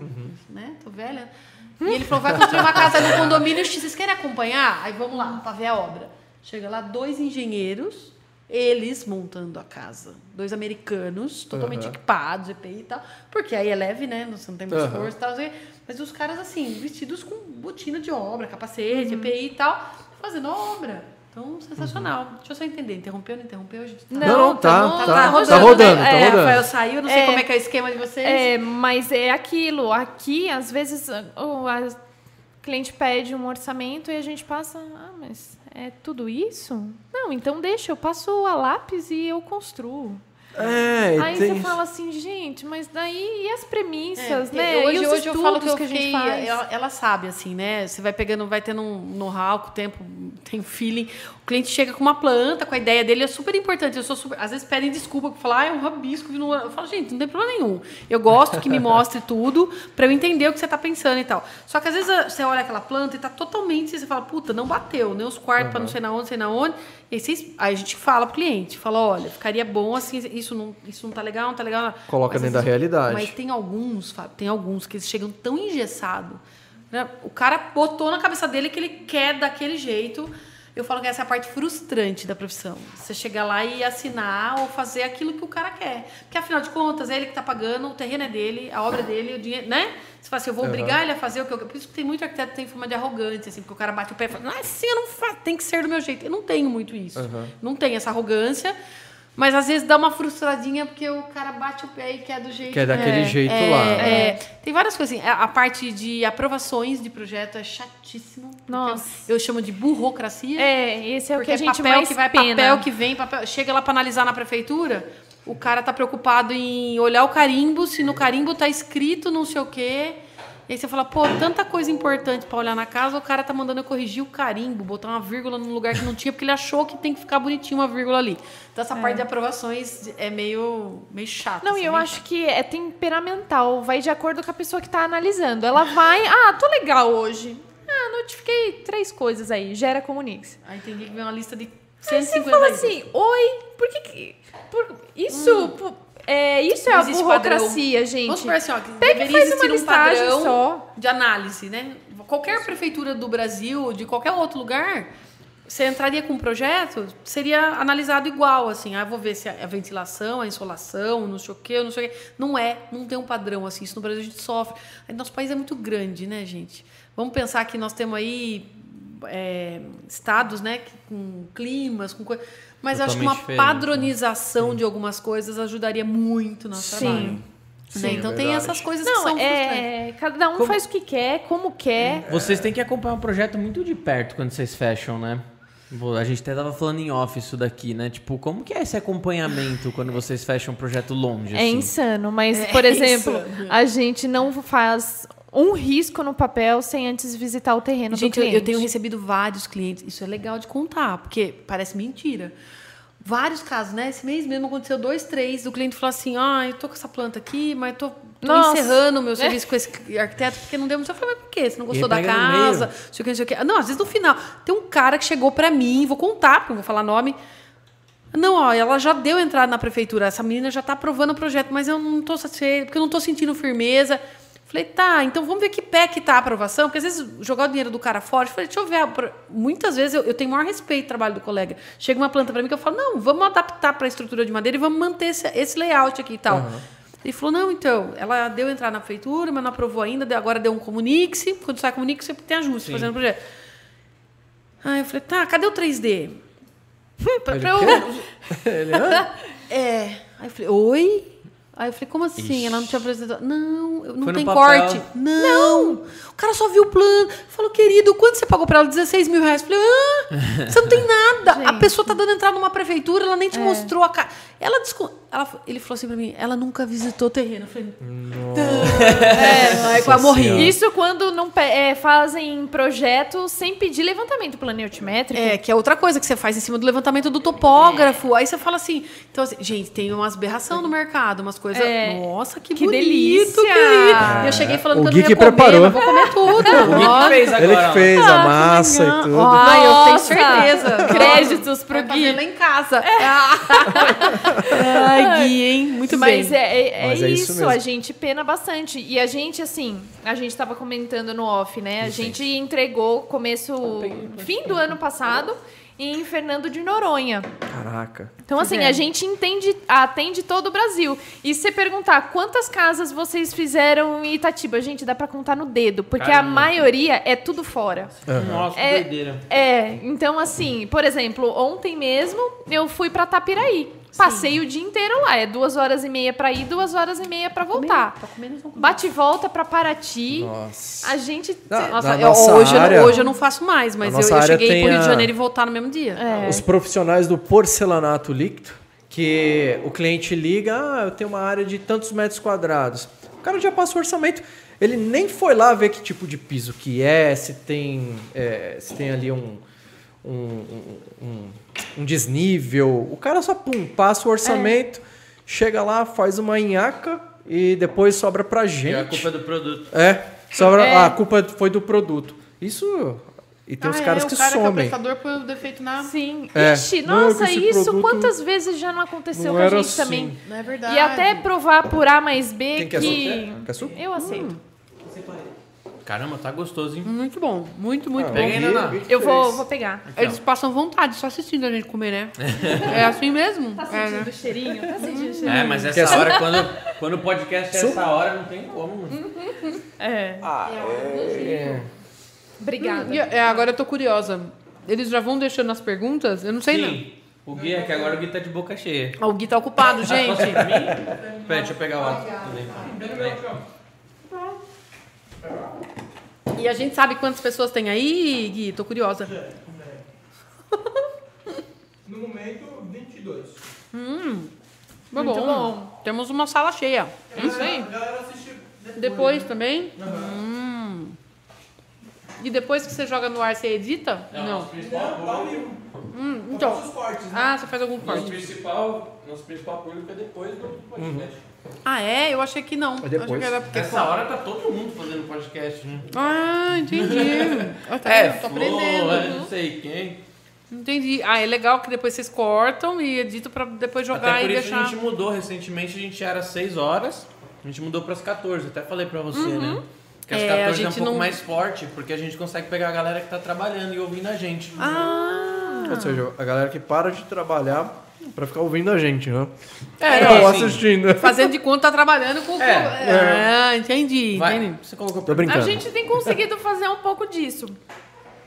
Né? Tô velha. E ele falou: vai construir uma casa no condomínio X. Vocês querem acompanhar? Aí vamos lá, para ver a obra. Chega lá, dois engenheiros, eles montando a casa. Dois americanos, totalmente equipados, EPI e tal. Porque aí é leve, né? Você não tem muito esforço e tal. Mas os caras, assim, vestidos com botina de obra, capacete, EPI e tal, fazendo obra. Então, sensacional. Deixa eu só entender. Interrompeu, não interrompeu? A gente tá- Não, não, tá, tá, tá tá rodando, rodando, né? tá É, rodando. Rafael saiu, não sei É. como é que é o esquema de vocês. É, mas é aquilo. Aqui, às vezes, o a cliente pede um orçamento e a gente passa. Ah, mas é tudo isso? Não, então deixa, eu passo a lápis e eu construo. É, Aí tem você fala assim, gente, mas daí e as É, premissas, porque né? Hoje, e os hoje eu falo que, eu estudos a gente fiquei, faz. ela, ela sabe, assim, né? Você vai pegando, vai tendo um know-how com o tempo, tem feeling. O cliente chega com uma planta, com a ideia dele, é super importante. Eu sou super, às vezes pedem desculpa, que falar, ah, é um rabisco. que não- Eu falo, gente, não tem problema nenhum. Eu gosto que me mostre tudo para eu entender o que você tá pensando e tal. Só que às vezes ah, você olha aquela planta e tá totalmente, você fala, puta, não bateu, nem os quartos para não sei na onde, sei na onde. Aí, a gente fala pro cliente, fala, olha, ficaria bom assim, isso não, isso não tá legal, não tá legal. Coloca Mas, dentro da assim, realidade. Mas tem alguns, Fábio, tem alguns que eles chegam tão engessados. Né? O cara botou na cabeça dele que ele quer daquele jeito. Eu falo que essa é a parte frustrante da profissão. Você chegar lá e assinar ou fazer aquilo que o cara quer. Porque afinal de contas, é ele que está pagando, o terreno é dele, a obra é dele, o dinheiro, né? Você fala assim, eu vou obrigar ele a fazer o que eu Por isso que tem muito arquiteto que tem forma de arrogância, assim, porque o cara bate o pé e fala, não, assim eu não faço, tem que ser do meu jeito. Eu não tenho muito isso. Não tenho essa arrogância. Mas às vezes dá uma frustradinha porque o cara bate o pé e quer do jeito Que é daquele é, jeito é, lá. é. tem várias coisas assim. A, parte de aprovações de projeto é chatíssimo. Nossa. Eu, chamo de burocracia. É, esse é o porque que a gente papel mais que vai, pena. papel que vem, papel. Chega lá para analisar na prefeitura, o cara tá preocupado em olhar o carimbo, se no carimbo tá escrito não sei o quê. E aí você fala, pô, tanta coisa importante para olhar na casa, o cara tá mandando eu corrigir o carimbo, botar uma vírgula num lugar que não tinha, porque ele achou que tem que ficar bonitinho uma vírgula ali. Então essa parte de aprovações é meio, meio chata. Não, assim, e eu meio acho que é temperamental, vai de acordo com a pessoa que tá analisando. Ela vai, ah, tô legal hoje. Ah, notifiquei três coisas aí, gera comunique. Aí tem que ver uma lista de Aí 150 você fala itens. assim, oi, por que que... por- isso, pô, é, isso é a burocracia, padrão. gente. Vamos supor assim, ó, que Pega e deveria faz uma um listagem só. de análise, né? Qualquer prefeitura do Brasil, de qualquer outro lugar, você entraria com um projeto, seria analisado igual, assim. Ah, vou ver se a ventilação, a insolação, não sei o quê, não sei o quê. Não é, não tem um padrão assim. Isso no Brasil a gente sofre. Nosso país é muito grande, né, gente? Vamos pensar que nós temos aí é, estados, né, que- com climas, com coisas. Mas eu acho que uma né? padronização de algumas coisas ajudaria muito o nosso Sim. trabalho. Sim, Né? é Então tem verdade. essas coisas que Não, são frustrantes. é, cada um faz o que quer, como quer. Vocês têm que acompanhar o projeto muito de perto quando vocês fecham, né? A gente até tava falando em off isso daqui, né? Tipo, como que é esse acompanhamento quando vocês fecham um projeto longe, É assim? insano, mas, É por exemplo, insano. a gente não faz um risco no papel sem antes visitar o terreno Gente, do eu, cliente. eu tenho recebido vários clientes. Isso é legal de contar, porque parece mentira. Vários casos, né? Esse mês mesmo aconteceu dois, três. O cliente falou assim: ah, eu tô com essa planta aqui, mas tô, tô encerrando o meu serviço com esse arquiteto porque não deu muito. Eu falei, mas por quê? Você não gostou da casa? Não sei o que, não sei o que. Não, às vezes no final. Tem um cara que chegou pra mim, vou contar, porque eu não vou falar nome. Não, ó, ela já deu entrada na prefeitura. Essa menina já tá aprovando o projeto, mas eu não tô satisfeita, porque eu não tô sentindo firmeza. Falei, tá, então vamos ver que pé que tá a aprovação, porque às vezes jogar o dinheiro do cara fora, falei, deixa eu ver. Muitas vezes eu, eu tenho maior respeito ao trabalho do colega. Chega uma planta para mim que eu falo, não, vamos adaptar para a estrutura de madeira e vamos manter esse, esse layout aqui e tal. Ele falou, não, então, ela deu entrada na prefeitura, mas não aprovou ainda, agora deu um comunique-se. Quando sai comunique, você tem ajuste fazendo o projeto. Aí eu falei, tá, cadê o 3D? pra, pra eu, Ele, hã? é. Aí eu falei, oi? Aí eu falei, como assim? Ela não te apresentou? Não, não Foi tem corte. Não. O cara só viu o plano. Falou, querido, quanto você pagou pra ela? 16 mil reais. Eu falei, ah, você não tem nada. A pessoa tá dando entrada numa prefeitura, ela nem É. te mostrou a cara. Ela, desco- ela Ele falou assim pra mim, ela nunca visitou o terreno. Eu falei, é, aí quase morri. Isso quando não é, fazem projetos sem pedir levantamento planeotimétrico. É, que é outra coisa que você faz em cima do levantamento do topógrafo. Aí você fala assim. Então, assim, gente, tem umas aberração no mercado, umas coisas. É. Nossa, que, Que bonito, delícia! querido. E eu cheguei falando O que eu não ia comer, preparou. vou comer tudo. O Gui que fez agora. Ele que fez a Ah, massa e tudo. Ah, eu tenho certeza. Créditos pro Gui. lá em casa. Ai, Gui, hein? Muito Mas bem. é, é- é Mas é isso a gente pena bastante. E a gente, assim, a gente tava comentando no off, né? A gente entregou começo, fim do ano passado em Fernando de Noronha. Caraca. Então, assim, a gente entende, atende todo o Brasil. E se você perguntar quantas casas vocês fizeram em Itatiba, gente, dá pra contar no dedo, porque Caramba. a maioria é tudo fora. Nossa, que É, doideira. é, então assim, por exemplo, ontem mesmo eu fui pra Tapiraí. Passei o dia inteiro lá. É duas horas e meia pra ir, duas horas e meia pra voltar. Tá comendo, comer. Bate e volta pra Paraty. Nossa. A gente. Na- Nossa, na eu- nossa hoje, eu não- área- hoje eu não faço mais, mas eu, eu área cheguei pro Rio de a- Janeiro e voltar no mesmo dia. É. Os profissionais do porcelanato líquido, que o cliente liga, ah, eu tenho uma área de tantos metros quadrados. O cara já passa o orçamento. Ele nem foi lá ver que tipo de piso que é, se tem, é, se tem ali um, um, um, um- desnível. O cara só pum, passa o orçamento, chega lá, faz uma nhaca e depois sobra pra gente. E a culpa é do produto. É, sobra, É. a culpa foi do produto. Isso. E tem Ah, os é, caras o que cara Que é o somem. prestador põe o defeito na... Sim. É. Ixi, Não, nossa, que esse isso produto quantas vezes já não aconteceu não com a gente assim. também? Não é verdade. E até provar por A mais B Quem que. Quer açúcar? Eu aceito. Caramba, tá gostoso, hein? Muito bom, muito, muito Ah, bom. Vi- Naná. Eu vou, vou pegar. Eles passam vontade só assistindo a gente comer, né? é assim mesmo? Tá É, sentindo né? o cheirinho? Tá sentindo o cheirinho? É, mas Quer essa suco? hora, quando, quando o podcast é essa hora, não tem como. É. Ah, é. Obrigada. E, é, agora eu tô curiosa. Eles já vão deixando as perguntas? Eu não sei, não. Sim. O Gui é que agora o Gui tá de boca cheia. Ah, O Gui tá ocupado, gente. Peraí, deixa eu pegar o ato. E a gente sabe quantas pessoas tem aí, Gui? Tô curiosa. No momento, 22. Tá Muito bom. Temos uma sala cheia. É isso aí. A galera assiste depois. Depois também? Hum. E depois que você joga no ar, você edita? Não. Ao vivo. Hum, então. cortes, né? Ah, você faz algum Nosso corte. principal, nosso principal público é depois do podcast. Ah, é? Eu achei que não. É depois. Achei que era porque... Nessa hora tá todo mundo fazendo podcast, né? Ah, entendi. Ah, tá, É, eu tô aprendendo. é não sei quem. Entendi. Ah, é legal que depois vocês cortam e editam pra depois jogar Até por e isso deixar. a gente mudou recentemente, a gente era 6 horas, a gente mudou pras 14, até falei pra você, né? Que as É, a 14 é, um gente pouco não- mais forte, porque a gente consegue pegar a galera que tá trabalhando e ouvindo a gente. Ah! Ou seja, a galera que para de trabalhar pra ficar ouvindo a gente, né? É, Ou assim, assistindo. Fazendo de conta tá trabalhando com. É. Ah, entendi, Vai, entendi. você colocou Tô pra... brincando. A gente tem conseguido fazer um pouco disso.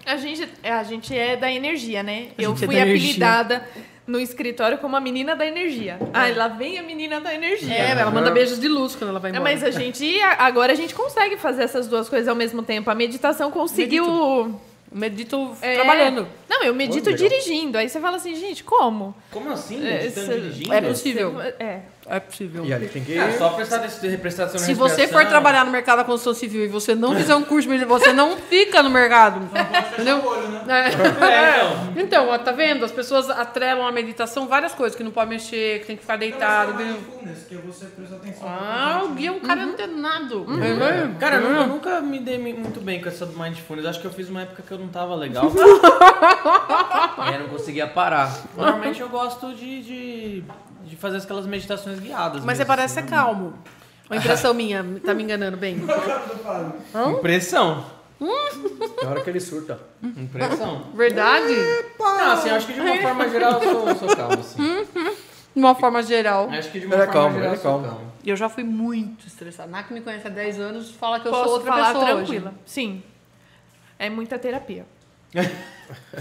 A gente, é, a gente é da energia, né? Eu gente é fui energia. apelidada no escritório como a menina da energia. Ah, lá vem a menina da energia. É, ela manda beijos de luz quando ela vai É, embora. mas a gente, a- agora a gente consegue fazer essas duas coisas ao mesmo tempo. A meditação conseguiu. Medito é, trabalhando. Não, eu medito legal. dirigindo. Aí você fala assim, gente, como? Como assim? É, Meditando cê- dirigindo? É possível. É. É possível. E ali tem que. Ah, só prestar, na Se você for trabalhar no mercado da construção civil e você não fizer um curso, de- você não fica no mercado. Entendeu? o olho, né? É. É, então. Então, ó, tá vendo? As pessoas atrelam a meditação várias coisas, que não pode mexer, que tem que ficar deitado. Então, que- esse é o mindfulness, que é você prestar atenção. Ah, o Gui é um cara antenado. É, Cara, eu nunca, eu nunca me dei muito bem com essa do Mindfulness. Acho que eu fiz uma época que eu não tava legal. e eu não conseguia parar. Normalmente eu gosto de, de, de fazer aquelas meditações guiadas. Mas você parece ser assim. calmo. Uma impressão minha, tá me enganando bem. Impressão. Na hora que ele surta. Impressão. Verdade? Não, assim, acho que de uma forma geral eu sou, sou calmo, assim. De uma forma geral. Acho que de uma Ele é forma calmo, geral ele é calmo. E eu já fui muito estressada. Na que me conhece há 10 anos fala que eu Posso sou outra falar pessoa tranquila. Sim. É muita terapia.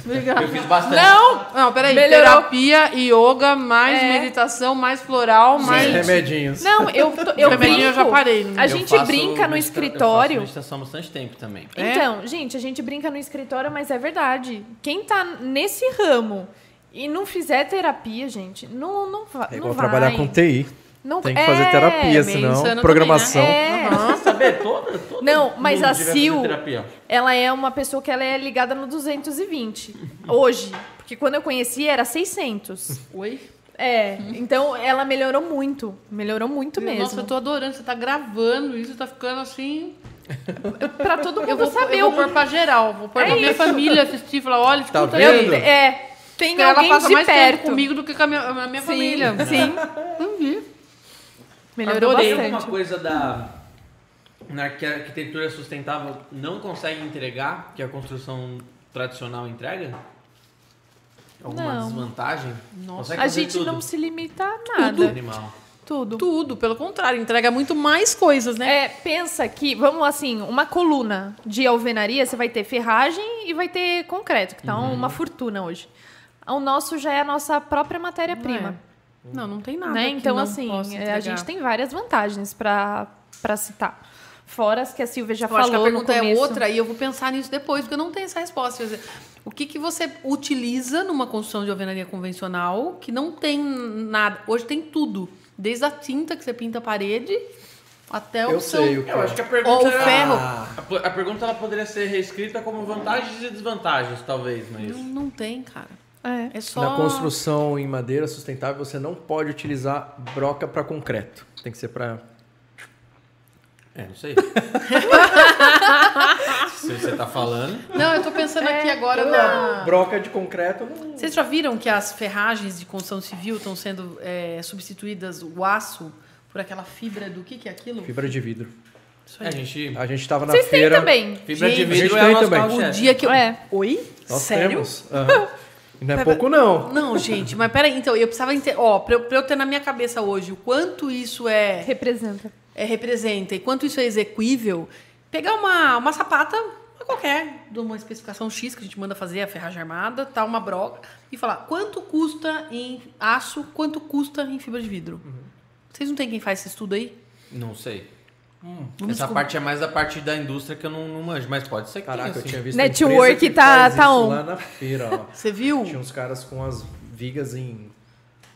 Obrigada. Eu fiz bastante. Não! Não, peraí. Melhorou. Terapia, yoga, mais É. meditação, mais floral, mais... Remedinhos. Não, eu, tô- eu Remedinho brinco. eu já parei. A Eu gente faço brinca no medita- Eu escritório. faço meditação há bastante tempo também. É? Então, gente, a gente brinca no escritório, mas é verdade. Quem tá nesse ramo e não fizer terapia, gente, não, não, É não igual vai. trabalhar com TI. Não, Tem que fazer é, terapia, meio senão insano programação. É. Você saber toda, toda Não, mas a Sil-. Ela é uma pessoa que ela é ligada no 220 hoje, porque quando eu conheci era 600. Oi? É, então ela melhorou muito, melhorou muito mesmo. Nossa, eu tô adorando. Você tá gravando isso, tá ficando assim... Pra todo mundo Eu vou, saber eu o vou pôr pra geral. Vou pôr É pra minha isso. família assistir e falar, olha, Tá escuta vendo? aí. É, tem Porque ela alguém passa de mais perto tempo comigo do que com a minha, a minha Sim, família. Sim. Melhorou Adorei. Tem bastante. alguma coisa da na que a arquitetura sustentável não consegue entregar que a construção tradicional entrega? Alguma Não. desvantagem? Nossa. A gente tudo? não se limita a Tudo. nada. Animal. Tudo. Tudo, pelo contrário, entrega muito mais coisas, né? É, pensa que, vamos assim, uma coluna de alvenaria, você vai ter ferragem e vai ter concreto, que tá Uhum. uma fortuna hoje. O nosso já é a nossa própria matéria-prima. Não, não tem nada. né? que Então, não assim, possa é, a gente tem várias vantagens para citar. Fora as que a Silvia já Eu acho que a falou no pergunta começo. é outra e eu vou pensar nisso depois, porque eu não tenho essa resposta. Quer dizer, o que, que você utiliza numa construção de alvenaria convencional que não tem nada? Hoje tem tudo. Desde a tinta que você pinta a parede até o Eu seu... sei o que Eu é. acho que a pergunta Ou o era- ferro. A, po- a pergunta ela poderia ser reescrita como vantagens e desvantagens, talvez, mas Não, não tem, cara. É. É só... Na construção em madeira sustentável, você não pode utilizar broca para concreto. Tem que ser para. é, não sei. Se você tá falando. Não, eu tô pensando aqui agora na... Broca de concreto não. Vocês já viram que as ferragens de construção civil estão sendo é, substituídas, o aço, por aquela fibra do que, que é aquilo? Fibra de vidro. A gente. A gente tava na Vocês têm feira. também. Fibra de Gente, a gente vidro é tem o nosso também. O dia que eu. É. Oi? Nós Sério? temos. Aham. E não é pouco, não. Não, gente, mas peraí, então, eu precisava entender. Ó, pra eu, pra eu ter na minha cabeça hoje o quanto isso é, Representa. é representa e quanto isso é execuível, pegar uma, uma sapata uma qualquer, de uma especificação X que a gente manda fazer, a ferragem armada, tá, uma broca, e falar quanto custa em aço, quanto custa em fibra de vidro. Vocês não tem quem faz esse estudo aí? Não sei. Vamos Essa descobrir. parte é mais da parte da indústria que eu não, não manjo, mas pode ser que Caraca, tenha, eu tinha visto Network que tá- faz tá isso on. lá na feira, ó. Você viu? Tinha uns caras com as vigas em...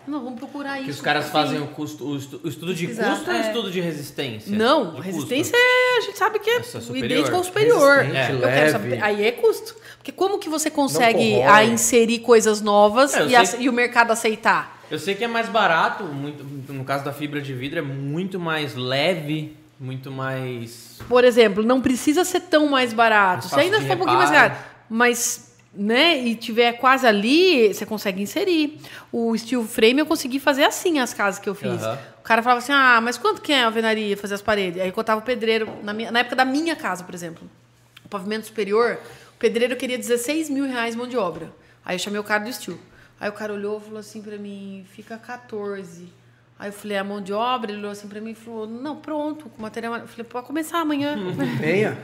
Não, vamos procurar isso. Que os caras fazem o, custo, o, estu- o estudo de Pesquisar, custo ou o é. estudo de resistência? Não, De resistência é, a gente sabe que é é superior. idêntico ao superior. Resistente, Eu quero saber, aí é custo. Porque como que você consegue a inserir coisas novas É, e, ace- que- e o mercado aceitar? Eu sei que é mais barato, muito, no caso da fibra de vidro, é muito mais leve, muito mais. Por exemplo, não precisa ser tão mais barato. Se ainda for um pouquinho mais caro, mas né, e tiver quase ali, você consegue inserir. O steel frame eu consegui fazer assim as casas que eu fiz. Aham. O cara falava assim: "Ah, mas quanto que é a alvenaria fazer as paredes?" Aí eu contava o pedreiro na, minha- na época da minha casa, por exemplo. O pavimento superior, o pedreiro queria 16 mil reais mão de obra. Aí eu chamei o cara do steel. Aí o cara olhou e falou assim pra mim: "Fica 14." Aí eu falei, a mão de obra, ele olhou assim pra mim e falou, não, pronto, com material. Eu falei, pode começar amanhã. Meia.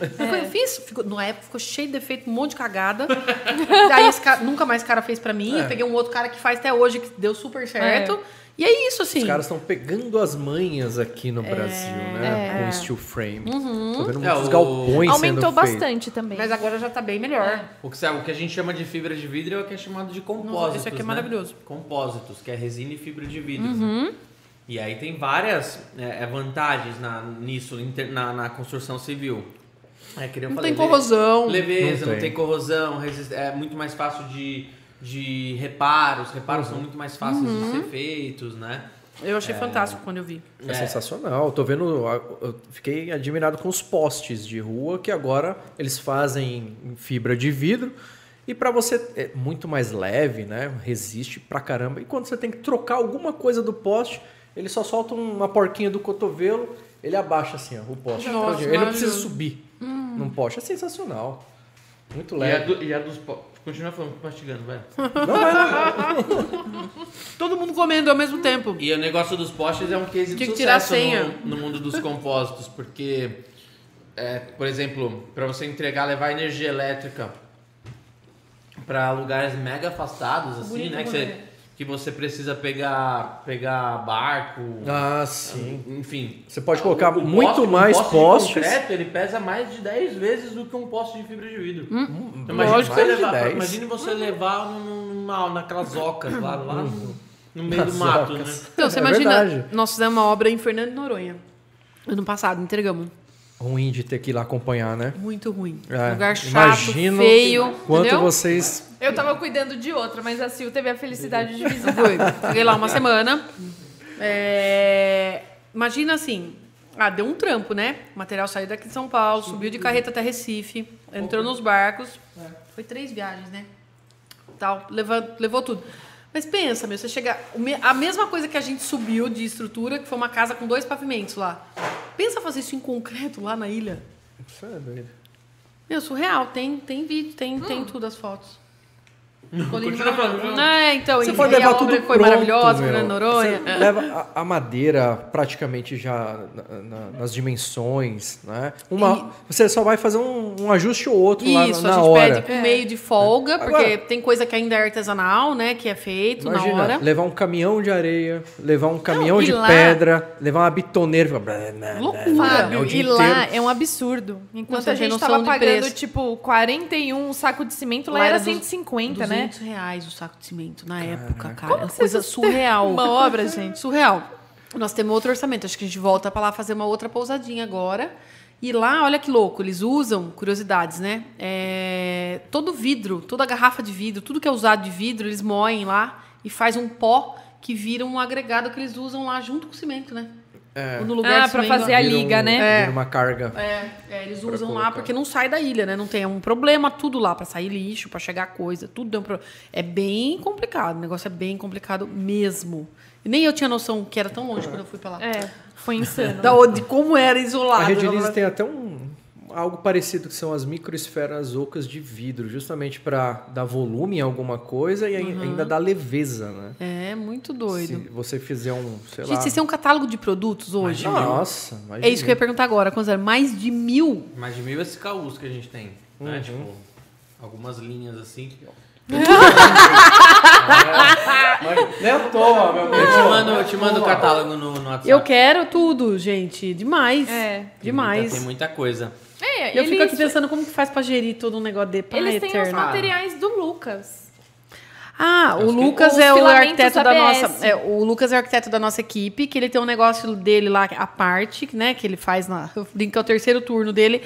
Eu fiz, ficou, na época ficou cheio de defeito, um monte de cagada. Daí esse cara, nunca mais esse cara fez pra mim. É. Eu peguei um outro cara que faz até hoje, que deu super certo. E é isso, assim. Os caras estão pegando as manhas aqui no Brasil, né? Com steel frame. Tô vendo É, muitos o- galpões Aumentou sendo feitos. bastante também. Mas agora já tá bem melhor. O que, sabe, o que a gente chama de fibra de vidro é o que é chamado de compósitos. Nossa, esse aqui é né? maravilhoso. Compósitos, que é resina e fibra de vidro. Uhum. E aí tem várias é, é, vantagens na, nisso, inter- na, na construção civil. É, que Não falei, tem corrosão. Leveza, Não não tem. tem, corrosão, resist- é muito mais fácil de, de reparos. Reparos Uhum. são muito mais fáceis de ser feitos, né? Eu achei fantástico quando eu vi. É, sensacional. Tô vendo, eu fiquei admirado com os postes de rua que agora eles fazem em fibra de vidro e para você é muito mais leve, né? Resiste pra caramba. E quando você tem que trocar alguma coisa do poste, ele só solta uma porquinha do cotovelo, ele abaixa assim, ó, o poste. Nossa, ele não precisa subir num poste. É sensacional. Muito E a, leve. do- e a dos... Continua falando, mastigando, vai. Todo mundo comendo ao mesmo tempo. E o negócio dos postes é um case de Tinha que tirar a sucesso senha. no, no mundo dos compósitos, porque, é, por exemplo, para você entregar, levar energia elétrica para lugares mega afastados, assim, Bonito né? Que você, que você precisa pegar, pegar barco, Ah, sim. enfim. Você pode colocar O muito poste- um mais poste postes. Concreto, ele pesa mais de 10 vezes do que um poste de fibra de vidro. Hum, Então, imagine, lógico, você levar, 10. imagine você levar numa, naquelas ocas lá, lá no, no meio do Nas mato, né? ocas. Então, você É imagina, verdade. nós fizemos uma obra em Fernando de Noronha. Ano passado, entregamos. Ruim de ter que ir lá acompanhar, né? Muito ruim. É, Lugar chato, imagino feio. Quanto entendeu? vocês Eu tava cuidando de outra, mas a Sil teve a felicidade de visitar. Fiquei lá uma semana. É, Imagina assim. Ah, deu um trampo, né? O material saiu daqui de São Paulo, subiu de carreta até Recife, entrou nos barcos. Foi três viagens, né? Tal, levou, levou tudo. Mas pensa, meu, você chega. A mesma coisa que a gente subiu de estrutura, que foi uma casa com dois pavimentos lá. Pensa fazer isso em concreto lá na ilha. Isso é doido. Meu, surreal. Tem, tem vídeo, tem, tem tudo as fotos. Continua falando. É, então, Você e, pode e levar tudo foi pronto, maravilhosa, meu. Fernando Noronha. Você leva a, a madeira praticamente já na- na- nas dimensões, né? Uma, Você só vai fazer um, um ajuste ou outro lá Isso, na, a na gente hora. pede com meio de folga, Agora- porque tem coisa que ainda é artesanal, né? Que é feito na Imagina, hora. levar um caminhão de areia, levar um caminhão e de lá- pedra, levar uma bitoneira. Loucura. Fábio, é e lá inteiro. é um absurdo. Enquanto a gente noção tava de pagando, preço. tipo, 41 um saco de cimento, lá, Lá era era du- 150, né? 200 reais o saco de cimento na época, cara. Como Uma que coisa surreal. Uma obra, gente. Surreal. Nós temos outro orçamento. Acho que a gente volta pra lá fazer uma outra pousadinha agora. E lá, olha que louco, eles usam, curiosidades, né? É, todo vidro, toda garrafa de vidro, tudo que é usado de vidro, eles moem lá e faz um pó que vira um agregado que eles usam lá junto com o cimento, né? É. No lugar Ah, pra fazer a liga, um- né? Vira uma carga. É, é, eles usam lá colocar. porque não sai da ilha, né? Não tem é um problema tudo lá pra sair lixo, pra chegar coisa, tudo é um pro... é bem complicado. O negócio é bem complicado mesmo. Nem eu tinha noção que era tão longe quando eu fui pra lá. É, foi insano. Da onde, como era isolado. A Redilize tem até um algo parecido que são as microesferas ocas de vidro, justamente para dar volume em alguma coisa e Uhum. ainda dar leveza, né? É, muito doido. Se você fizer um, sei Gente, lá... vocês têm um catálogo de produtos hoje? Nossa, mais É isso que eu ia perguntar agora. Quantos eram? Mais de mil? Mais de mil SKUs que a gente tem. Uhum. Né? Tipo, algumas linhas assim. Mas nem à toa, meu Eu te mando, eu te mando o catálogo no, no WhatsApp. Eu quero tudo, gente. Demais. É. Tem muita- Demais. Tem muita coisa. É, Eu fico aqui eles, pensando como que faz pra gerir todo um negócio de pai eles têm os eterno. materiais do Lucas. Ah, o que- Lucas é o arquiteto da nossa. é, o Lucas é o arquiteto da nossa equipe, que ele tem um negócio dele lá, a parte, né? Que ele faz na. Eu brinco que é o terceiro turno dele.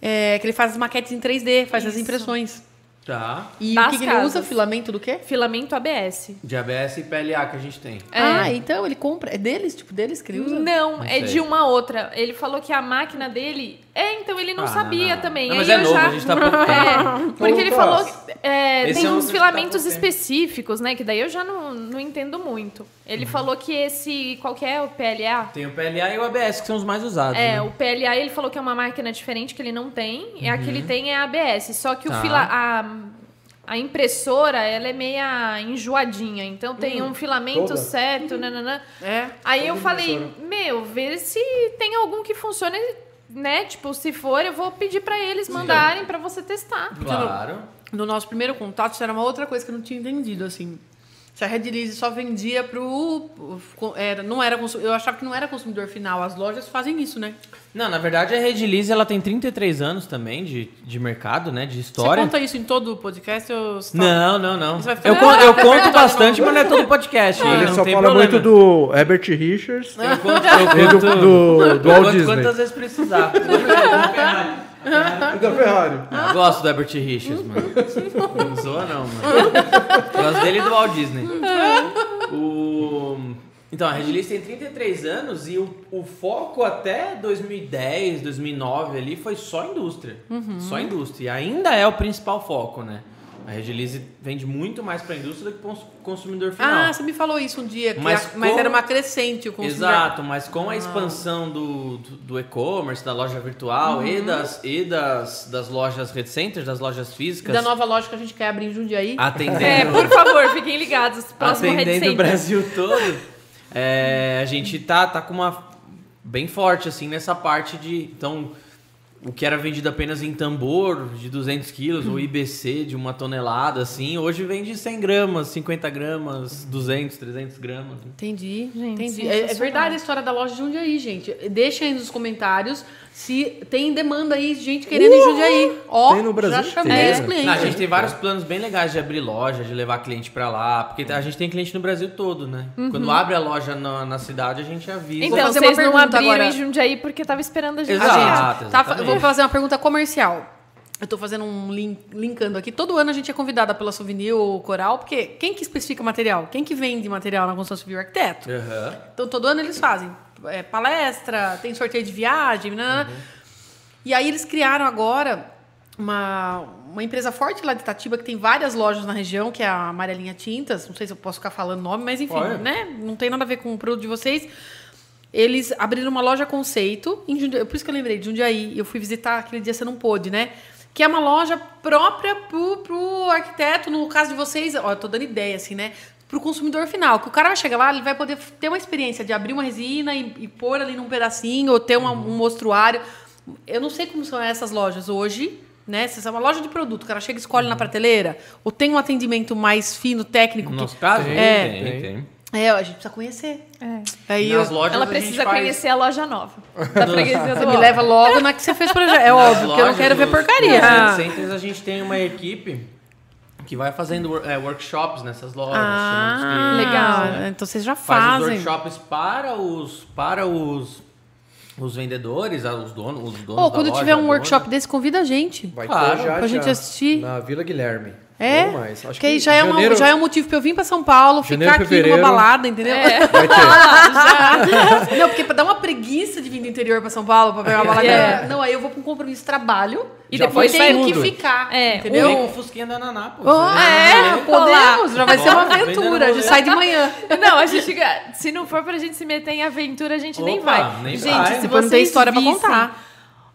é, que ele faz as maquetes em 3D, faz as Isso. impressões. Tá. E Das o que, que ele usa? Filamento do quê? Filamento ABS. De ABS e PLA que a gente tem. É. Ah, então ele compra. É deles? Tipo, deles que ele usa? Não, Não é sei. de uma outra. Ele falou que a máquina dele. É, então ele não Ah, sabia não, não. também. Não, Aí mas é eu novo, já... a gente tá pouco É, porque ele falou que é, esse tem é um uns que filamentos tá específicos, né? Que daí eu já não, não entendo muito. Ele Uhum. falou que esse. Qual que é o PLA? Tem o PLA e o ABS, que são os mais usados. É, né? o PLA ele falou que é uma máquina diferente que ele não tem. E a que ele tem é a ABS. Só que Tá. o fila, a, a impressora, ela é meia enjoadinha. Então tem um filamento toda. certo, nananã. É. Aí eu falei, impressora. meu, vê se tem algum que funcione, né? Tipo, se for, eu vou pedir pra eles mandarem pra você testar. Claro. No nosso primeiro contato, isso era uma outra coisa que eu não tinha entendido, assim. Se a Red Lease só vendia pro... Era, não era, eu achava que não era consumidor final. As lojas fazem isso, né? Não, na verdade a Redilize ela tem 33 anos também de, de mercado, né? De Você história. conta isso em todo o podcast? Ou você tá- Não, não, não. Você vai ficar- Eu, con- eu Ah, conto verdade, bastante, não. mas não é todo podcast. Ele não só tem fala problema. muito do Herbert Richards Eu conto, eu do, conto, do, do eu Walt Disney. quantas vezes precisar. E da Ferrari. Eu gosto do Herbert Richards, mano. Não zoa não, mano. Gosto dele e do Walt Disney. O... Então, a Redilize tem 33 anos e o, o foco até 2010, 2009 ali foi só indústria. Só indústria. E ainda é o principal foco, né? A Redilize vende muito mais para a indústria do que para o consumidor final. Ah, você me falou isso um dia, Mas a- mas com- era uma crescente o consumidor. Exato, mas com a expansão do, do, do e-commerce, da loja virtual e, das, e das, das lojas Red Centers, das lojas E físicas, da nova loja que a gente quer abrir em Jundiaí. atendendo, É, por favor, fiquem ligados. Próximo atendendo o. Brasil todo, é, a gente tá, tá com uma bem forte assim nessa parte de então o que era vendido apenas em tambor de 200 quilos ou IBC de uma tonelada assim hoje vende 100 gramas 50 gramas 200 300 gramas Entendi, Gente, entendi. É, é verdade a história da loja de Jundiaí, gente. Deixa aí nos comentários se tem demanda aí, gente querendo em Jundiaí. Ó, Tem no Brasil já chamei os clientes. Não, a gente tem vários planos bem legais de abrir loja, de levar cliente pra lá, porque a gente tem cliente no Brasil todo, né? Quando abre a loja na, na cidade, a gente avisa. Então, vocês não abriram agora. em Jundiaí porque tava esperando a gente. Exato. gente, tá, exatamente. eu vou fazer uma pergunta comercial. Eu tô fazendo um link, linkando aqui. Todo ano a gente é convidada pela Souvenir ou Coral, porque quem que especifica material? Quem que vende material na construção civil? Arquiteto. Aham. Então, todo ano eles fazem é, palestra, tem sorteio de viagem, né? E aí eles criaram agora uma, uma empresa forte lá de Itatiba, que tem várias lojas na região, que é a Amarelinha Tintas. Não sei se eu posso ficar falando nome, mas enfim, né? Não tem nada a ver com o produto de vocês. Eles abriram uma loja conceito em Jundiaí. Por isso que eu lembrei de Jundiaí. Eu fui visitar aquele dia, você não pôde, né? Que é uma loja própria pro, pro arquiteto. No caso de vocês, ó, eu tô dando ideia, assim, né? Pro consumidor final. Que o cara vai chegar lá, ele vai poder ter uma experiência de abrir uma resina e, e pôr ali num pedacinho, ou ter uma- um mostruário. Eu não sei como são essas lojas hoje, né? Se é uma loja de produto, o cara chega e escolhe na prateleira, ou tem um atendimento mais fino, técnico. No que- nosso caso, É. tem, tem. É, a gente precisa conhecer. É. Aí eu- lojas Ela a gente precisa faz- conhecer a loja nova. Da freguesia do Você me leva logo na que você fez projeto. É Nas óbvio, porque eu não quero ver porcaria. nos centers a gente tem uma equipe que vai fazendo é, workshops nessas lojas. os Ah, clientes, legal. né? Então vocês já Faz os fazem. workshops para os para os os vendedores, ah, os donos, os donos Ou da quando loja, tiver a um dona. workshop desse, convida a gente. Vai Claro, ter já, pra gente já, assistir. Na Vila Guilherme. É, Ou mais. Acho que aí que já, é uma- janeiro- já é um motivo pra eu vir pra São Paulo, Janeiro, ficar aqui fevereiro. numa balada, entendeu? Vai ter. Não, porque pra dar uma preguiça de vir do interior pra São Paulo pra pegar uma balada. É. Não, aí eu vou pra um compromisso de trabalho E Já depois tenho que ficar. É, entendeu? Com o Fusquinha da Naná, pô. Ah, é, podemos, já vai ser uma aventura. A gente sai de manhã. Não, a gente. Se não for pra gente se meter em aventura, a gente nem Opa, vai. nem gente, vai. se Depois não vocês tem história pra vissem contar.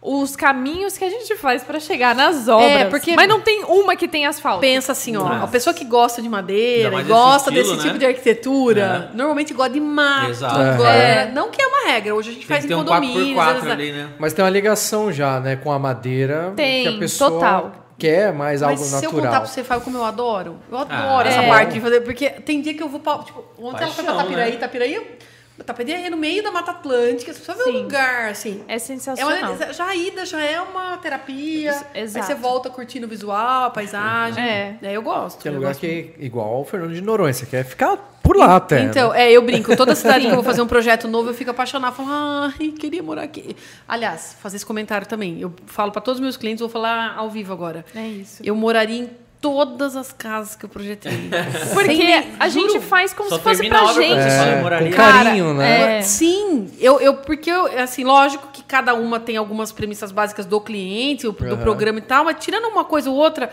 Os caminhos que a gente faz pra chegar nas obras. porque- Mas não tem uma que tem asfalto. Pensa assim, ó, Nossa. a pessoa que gosta de madeira, e desse gosta estilo, desse né? tipo de arquitetura, normalmente gosta de mato. Exato. gosta- É. Não que é uma regra, hoje a gente Tem faz em um condomínios. 4x4 às vezes- ali, né? Mas tem uma ligação já, né, com a madeira. Tem, que a pessoa total. quer mais Mas algo se eu contar natural. pra você, Fábio, como eu adoro. Eu adoro Ah, essa é. parte de fazer, porque tem dia que eu vou pra. Tipo, ontem ela foi pra Paixão, Tapiraí, né? Tapiraí. Tapiraí é no meio da Mata Atlântica, você só vê um lugar, assim. É É sensacional. uma, já a ida já é uma terapia. Exato. Aí você volta curtindo o visual, a paisagem. É. É, eu gosto. Que é eu lugar gosto que, igual ao Fernando de Noronha, você quer ficar por lá até. né? Então, é, eu brinco. Toda cidade que eu vou fazer um projeto novo, eu fico apaixonada. Falo, ai, queria morar aqui. Aliás, fazer esse comentário também. Eu falo para todos os meus clientes, vou falar ao vivo agora. É isso. Eu moraria em todas as casas que eu projetei. Porque a juro. gente faz como Só se fosse pra gente. É, com carinho, né? é. Sim, eu, eu porque eu, assim, lógico que cada uma tem algumas premissas básicas do cliente, do Aham. programa e tal, mas tirando uma coisa ou outra,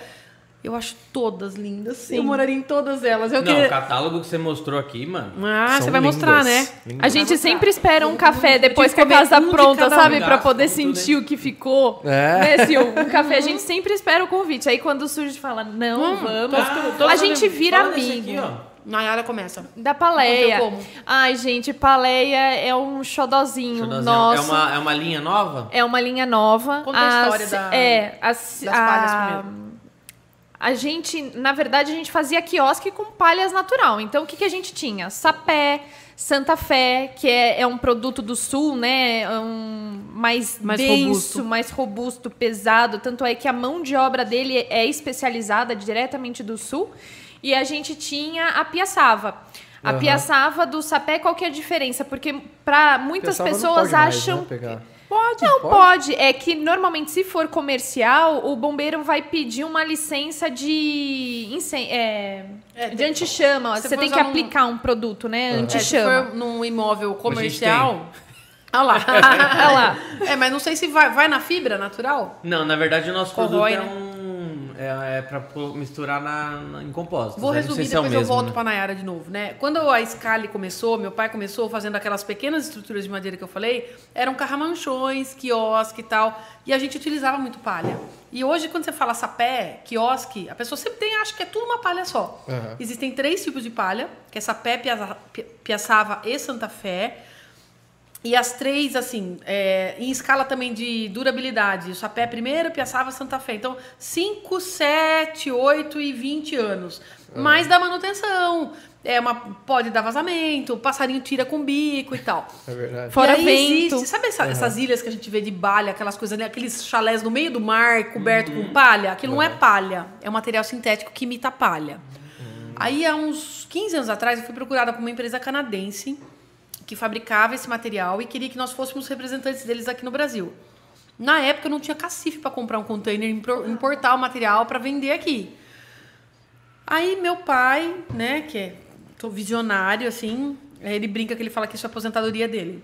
eu acho todas lindas. Eu moraria em todas elas. Eu Não, queria- o catálogo que você mostrou aqui, mano. Ah, São você vai mostrar, né? lindas, lindas. A gente sempre espera um café depois que a casa tá um pronta, sabe? um. Pra poder sentir o que ficou. É. Né, Sil? Um café, a gente sempre espera o convite. Aí quando surge, fala, não, vamos. Todos a gente vira amigo. Aqui, ó. Nayara começa. Da paleia. Ai, gente, paleia é um xodozinho. Dar Nossa. É uma, é uma linha nova? É uma linha nova. Conta a história As- da- é, as, das palhas a, primeiro. A gente, na verdade, a gente fazia quiosque com palhas natural. Então, o que, que a gente tinha? Sapé, Santa Fé, que é, é um produto do sul, né? É um mais, Mais denso, robusto. mais robusto, pesado. Tanto é que a mão de obra dele é especializada diretamente do sul. E a gente tinha a piaçava. A Aham. piaçava do sapé, qual que é a diferença? Porque para muitas não pessoas acham né, pegar. Pode, não pode. É que normalmente, se for comercial, o bombeiro vai pedir uma licença de incen- é, É, de antichama. se Você tem que aplicar um produto, né? É, se Antichama. for num imóvel comercial. Olha lá. Olha lá. É, mas não sei se vai, vai na fibra natural. Não, na verdade o nosso Corrói, produto é né? um. É, é pra misturar na, na- em compostos. Vou né? Resumir, é depois eu mesmo, volto né? pra Nayara de novo, né? Quando a Scali começou, meu pai começou fazendo aquelas pequenas estruturas de madeira que eu falei, eram carramanchões, quiosque e tal, e a gente utilizava muito palha. E hoje, quando você fala sapé, quiosque, a pessoa sempre tem, acha que é tudo uma palha só. Aham. Existem três tipos de palha, que é sapé, piaçava e Santa Fé. E as três, assim, é, em escala também de durabilidade. O sapé primeiro, Piaçava, Santa Fé. Então, 5, 7, 8 e 20 anos. Mais da manutenção. É uma, pode dar vazamento, o passarinho tira com bico e tal. É verdade. Fora e aí vento. existe, sabe essa- essas ilhas que a gente vê de balha, aquelas coisas ali, aqueles chalés no meio do mar, coberto com palha? Aquilo não é palha, é um material sintético que imita palha. Aí, há uns 15 anos atrás, eu fui procurada por uma empresa canadense que fabricava esse material e queria que nós fôssemos representantes deles aqui no Brasil. Na época, eu não tinha cacife para comprar um container e importar o material para vender aqui. Aí, meu pai, né, que é visionário, assim, ele brinca que ele fala que isso é a aposentadoria dele.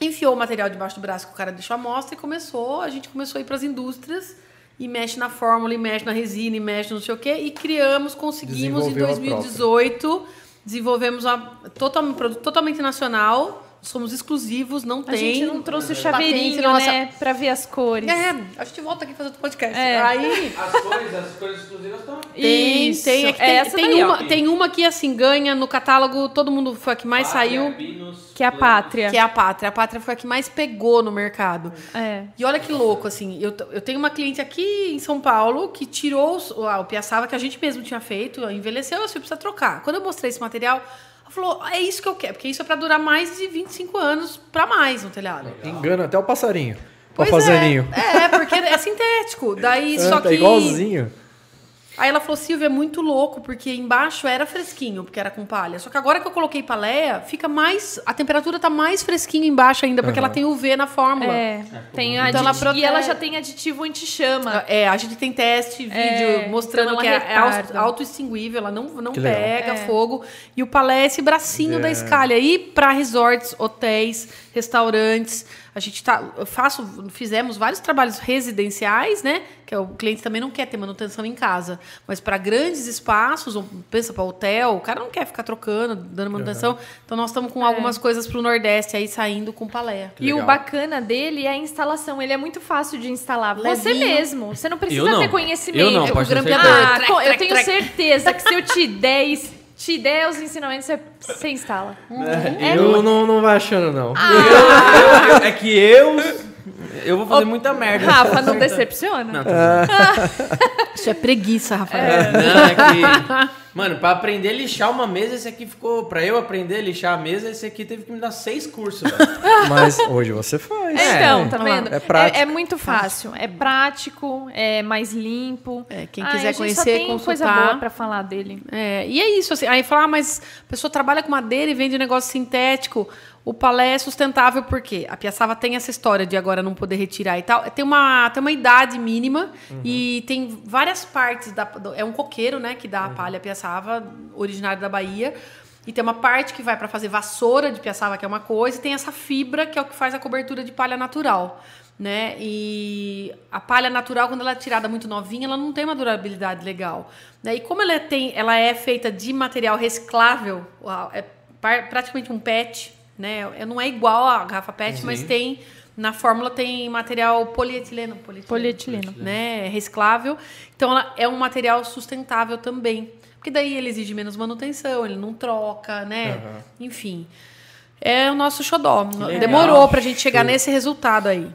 Enfiou o material debaixo do braço que o cara deixou à mostra e começou, a gente começou a ir para as indústrias e mexe na fórmula, e mexe na resina, e mexe no não sei o quê, e criamos, conseguimos em Desenvolveu a 2018, desenvolvemos um produto totalmente nacional, somos exclusivos, não A tem. gente não trouxe o patente, chaveirinho, nossa. né? Pra ver as cores. É, a gente volta aqui fazer outro podcast. É. Aí As cores, as cores exclusivas estão. tem, Isso. tem, é que tem, Essa tem daí, ó. uma, tem uma que assim ganha no catálogo, todo mundo foi a que mais saiu, Que é a pátria. que é a Pátria. A Pátria foi a que mais pegou no mercado. É. E olha que louco, assim, eu, eu tenho uma cliente aqui em São Paulo que tirou o, ah, o piaçava que a gente mesmo tinha feito, envelheceu, eu precisa trocar. Quando eu mostrei esse material, ela falou, é isso que eu quero, porque isso é para durar mais de 25 anos para mais no telhado. Engana até o passarinho. Pois fazer ninho. é, é, porque é sintético. Daí só tá que igualzinho. Aí ela falou, Silvia, é muito louco, porque embaixo era fresquinho, porque era com palha. Só que agora que eu coloquei paleia, fica mais. A temperatura tá mais fresquinha embaixo ainda, porque ela tem UV na fórmula. É, tem Então ela aditivo, e ela já tem aditivo anti-chama. É, a gente tem teste, vídeo É, mostrando então que ela é retarda. au- auto-extinguível, ela não, não Que pega É. fogo. E o palé é esse bracinho da escalha. E para resorts, hotéis, restaurantes, a gente tá, eu faço, fizemos vários trabalhos residenciais, né? Que é o cliente também não quer ter manutenção em casa, mas para grandes espaços, ou pensa para hotel, o cara não quer ficar trocando, dando manutenção. Então nós estamos com algumas coisas para o Nordeste aí saindo com palé. E o bacana dele é a instalação. Ele é muito fácil de instalar. Você Levinho. mesmo. Você não precisa Eu não. ter conhecimento. Eu não, É o pode ter. Ah, Trec, co- eu tenho trec. certeza que se eu te der, te der os ensinamentos, você, você instala. É Eu não, não vai achando, não. Eu- eu- é que eu. Eu vou fazer muita merda. Rafa, não decepciona? Não, zoando. Isso é preguiça, Rafael. Não, é que. Mano, pra aprender a lixar uma mesa, esse aqui ficou. Pra eu aprender a lixar a mesa, esse aqui teve que me dar seis cursos, velho. Mas hoje você faz. É, então, tá Olha lá. vendo? É prático. É, muito fácil. É prático, é mais limpo. É, quem Ah, quiser a gente conhecer, só tem coisa consultar. boa pra falar dele. É, e é isso, assim, aí fala, ah, mas a pessoa trabalha com madeira e vende negócio sintético. O palé é sustentável porque a piaçava tem essa história de agora não poder retirar e tal. Tem uma, tem uma idade mínima e tem várias partes. Da, é um coqueiro, né, que dá a palha piaçava, originário da Bahia. E tem uma parte que vai para fazer vassoura de piaçava, que é uma coisa, e tem essa fibra, que é o que faz a cobertura de palha natural. Né? E a palha natural, quando ela é tirada muito novinha, ela não tem uma durabilidade legal. Né? E como ela é, tem, ela é feita de material reciclável, é praticamente um PET, né? Não é igual a garrafa PET, mas tem na fórmula tem material polietileno, polietileno, Polietileno. né? Reciclável. Então ela é um material sustentável também. Porque daí ele exige menos manutenção, ele não troca, né? Enfim. É o nosso xodó. Demorou pra gente chegar nesse resultado aí.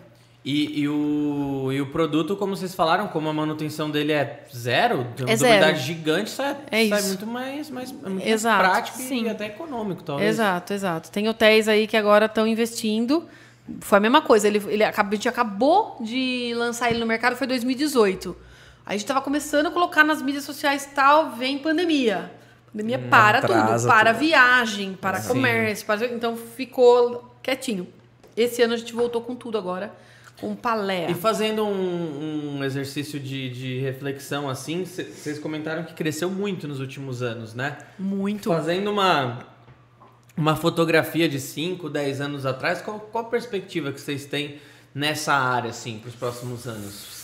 E, e o, e o produto, como vocês falaram, como a manutenção dele é zero, tem uma É durabilidade gigante, sai, É sai isso. muito mais, mais, é muito Exato. mais prático Sim. e até econômico, talvez. Exato, exato. Tem hotéis aí que agora estão investindo. Foi a mesma coisa. Ele, ele acabou, a gente acabou de lançar ele no mercado, foi 2018. Aí a gente estava começando a colocar nas mídias sociais tal, vem pandemia. Pandemia para tudo, para tudo. viagem, para Sim. comércio, para- então ficou quietinho. Esse ano a gente voltou com tudo agora, com palé. E fazendo um, um exercício de, de reflexão assim, vocês comentaram que cresceu muito nos últimos anos, né? Muito. Fazendo uma, uma fotografia de 5, 10 anos atrás, qual, qual a perspectiva que vocês têm nessa área, assim, para os próximos anos?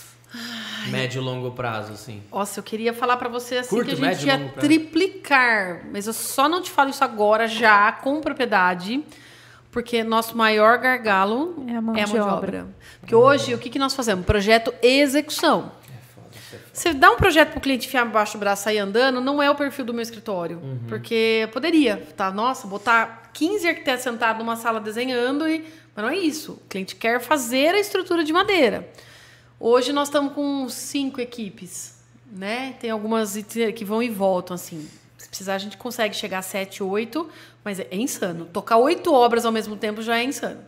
Médio e longo prazo, assim. Nossa, eu queria falar pra você assim Curto, que a gente médio, ia triplicar, mas eu só não te falo isso agora já com propriedade, porque nosso maior gargalo É a mão é a de mão de obra. obra. Porque hoje o que que nós fazemos? Projeto execução. Você dá um projeto para o cliente enfiar embaixo do braço e sair andando, não é o perfil do meu escritório. Porque eu poderia, tá? Nossa, botar 15 arquitetos sentados numa sala desenhando, e... mas não é isso. O cliente quer fazer a estrutura de madeira. Hoje nós estamos com cinco equipes, né? Tem algumas que vão e voltam, assim. Se precisar, a gente consegue chegar a sete, oito, mas é insano. Tocar oito obras ao mesmo tempo já é insano.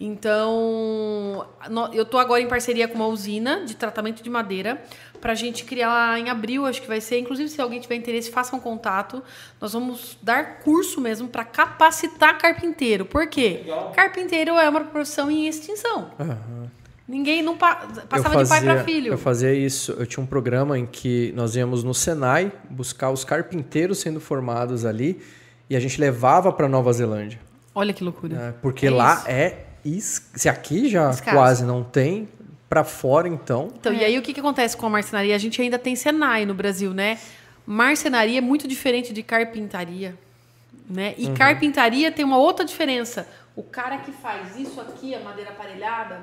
Então, no- eu estou agora em parceria com uma usina de tratamento de madeira para a gente criar em abril, acho que vai ser. Inclusive, se alguém tiver interesse, faça um contato. Nós vamos dar curso mesmo para capacitar carpinteiro. Por quê? Carpinteiro é uma profissão em extinção. Ninguém não pa- passava de pai para filho. Eu fazia isso. Eu tinha um programa em que nós íamos no Senai buscar os carpinteiros sendo formados ali e a gente levava para Nova Zelândia. Olha que loucura. né? Porque É lá isso. é. Se aqui já quase não tem, para fora então. Então, e aí o que, que acontece com a marcenaria? A gente ainda tem Senai no Brasil, né? Marcenaria é muito diferente de carpintaria. Né? E carpintaria tem uma outra diferença. O cara que faz isso aqui, a madeira aparelhada,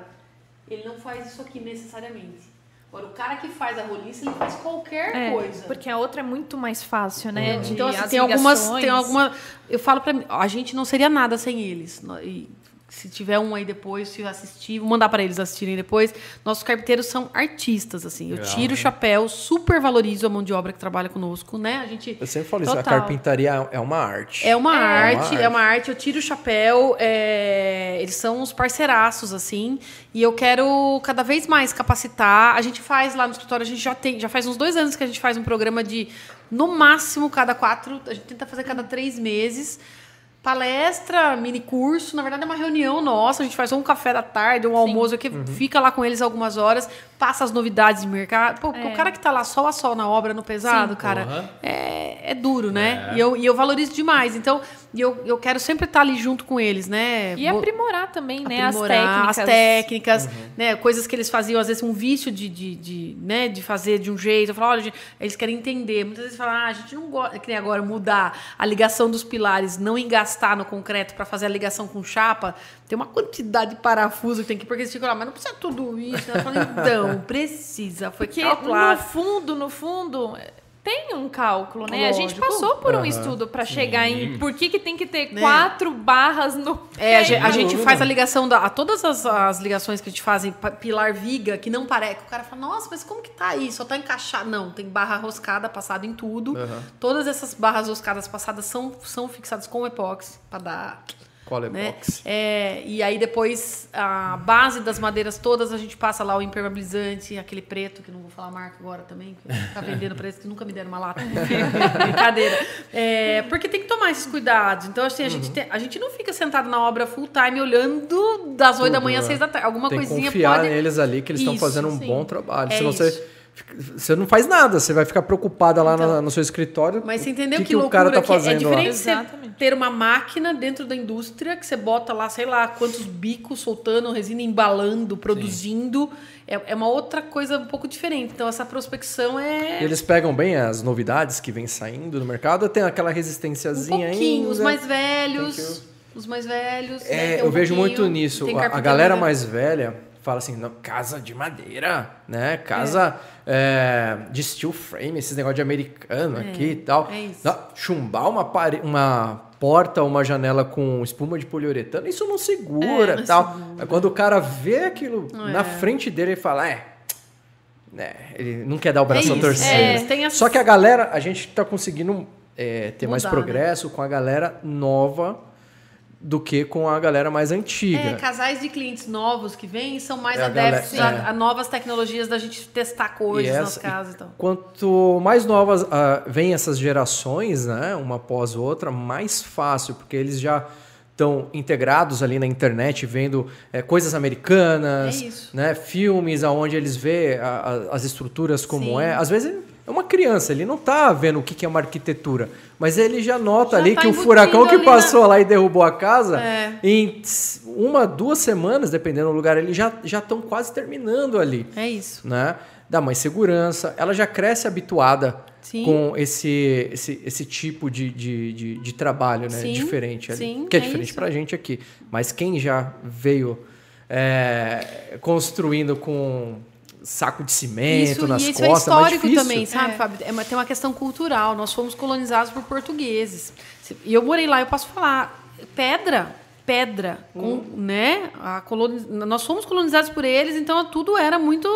ele não faz isso aqui necessariamente. Agora, o cara que faz a roliça, ele faz qualquer É, coisa. porque a outra é muito mais fácil, né? de Então, assim, as tem algumas, ligações. tem alguma. Eu falo pra mim, a gente não seria nada sem eles. E se tiver um aí depois, se assistir, vou mandar para eles assistirem depois. Nossos carpinteiros são artistas, assim. Eu tiro o chapéu, super valorizo a mão de obra que trabalha conosco, né? A gente Eu sempre falo isso, a Total. carpintaria é uma arte. é uma É. arte, Uma é uma arte. Eu tiro o chapéu. é, Eles são uns parceiraços, assim. E eu quero cada vez mais capacitar. A gente faz lá no escritório, a gente já tem, já faz uns dois anos que a gente faz um programa de, no máximo, cada quatro. A gente tenta fazer cada três meses. Palestra, mini curso, na verdade é uma reunião nossa, a gente faz um café da tarde, um almoço aqui, fica lá com eles algumas horas, passa as novidades de mercado. Pô, É. o cara que tá lá sol a sol na obra, no pesado, Sim. cara, Porra. é, é duro, né? E, eu, e eu valorizo demais. Então, e eu, eu quero sempre estar ali junto com eles, né? E aprimorar também, né? aprimorar as técnicas. as técnicas, né? Coisas que eles faziam, às vezes, um vício de, de, de, né? de fazer de um jeito. Eu falo, olha, eles querem entender. Muitas vezes falam, ah, a gente não gosta, que nem agora, mudar a ligação dos pilares, não engastar no concreto para fazer a ligação com chapa. Tem uma quantidade de parafuso que tem que, porque eles ficam lá, mas não precisa tudo isso. Eu falo, então, precisa. Foi Porque calculado. no fundo, no fundo, tem um cálculo, né? A gente Lógico. passou por um estudo para chegar em por que, que tem que ter Né? quatro barras no É, a, pé. ge- a gente faz a ligação da. A todas as, as ligações que a gente faz em pilar viga, que não parece. O cara fala, nossa, mas como que tá aí? Só tá encaixado. Não, tem barra roscada passada em tudo. Todas essas barras roscadas passadas são, são fixadas com epóxi para dar. É Né? É, e aí depois a base das madeiras todas a gente passa lá o impermeabilizante, aquele preto, que não vou falar a marca agora também, que tá vendendo preço que nunca me deram uma lata. Brincadeira. É, porque tem que tomar esses cuidados. Então, assim, a, Uhum. gente, tem- a gente não fica sentado na obra full time olhando das 8 da manhã às é. 6 da tarde. Alguma Tem que coisinha confiar pode. neles ali que eles estão fazendo um sim. bom trabalho. É isso. você, você não faz nada, você vai ficar preocupada lá Então, na- no seu escritório. Mas você entendeu o que, que, o loucura cara tá que é fazendo lá. diferente você Exatamente. ter uma máquina dentro da indústria que você bota lá, sei lá, quantos bicos soltando resina, embalando, produzindo. É, é uma outra coisa um pouco diferente. Então, essa prospecção é Eles pegam bem as novidades que vem saindo no mercado, tem aquela um resistênciazinha pouquinho. ainda. Os mais velhos. Os mais velhos. né, É, um eu vejo pouquinho. muito nisso. A, a galera mais velha fala assim, não, casa de madeira, né? Casa é, de steel frame, esses negócios de americano aqui e tal. é isso. Não, chumbar uma, pare- uma porta ou uma janela com espuma de poliuretano, isso não segura É, não tal. segura. Quando o cara vê aquilo É. na frente dele, ele fala, é... né, ele não quer dar o braço a isso, torcer. é, né? essas- Só que a galera, a gente tá conseguindo é, ter mais Mudar, né? progresso com a galera nova do que com a galera mais antiga. É, casais de clientes novos que vêm são mais É, a adeptos galera- a, é. a novas tecnologias da gente testar coisas E nas essa- casas e tal. Quanto mais novas ah, vêm essas gerações, né, uma após outra, mais fácil, porque eles já estão integrados ali na internet, vendo eh, coisas americanas, É né, filmes aonde eles vê a- a- as estruturas como Sim. é. Às vezes é uma criança, ele não tá vendo o que que é uma arquitetura, mas ele já nota Já ali tá que o furacão que ali na- passou lá e derrubou a casa, É. em uma, duas semanas, dependendo do lugar, eles já já estão quase terminando ali É isso. né? Dá mais segurança, ela já cresce habituada Sim. com esse, esse, esse tipo de, de, de, de trabalho, né? Sim, diferente ali. sim, que é, é diferente isso. pra gente aqui. Mas quem já veio é, construindo com saco de cimento Isso, nas e isso é costas, é mais histórico difícil. também, sabe, É. Fábio? É uma- tem uma questão cultural. Nós fomos colonizados por portugueses. Se- E eu morei lá, eu posso falar. Pedra, pedra, com, né? A coloni... Nós fomos colonizados por eles, então tudo era muito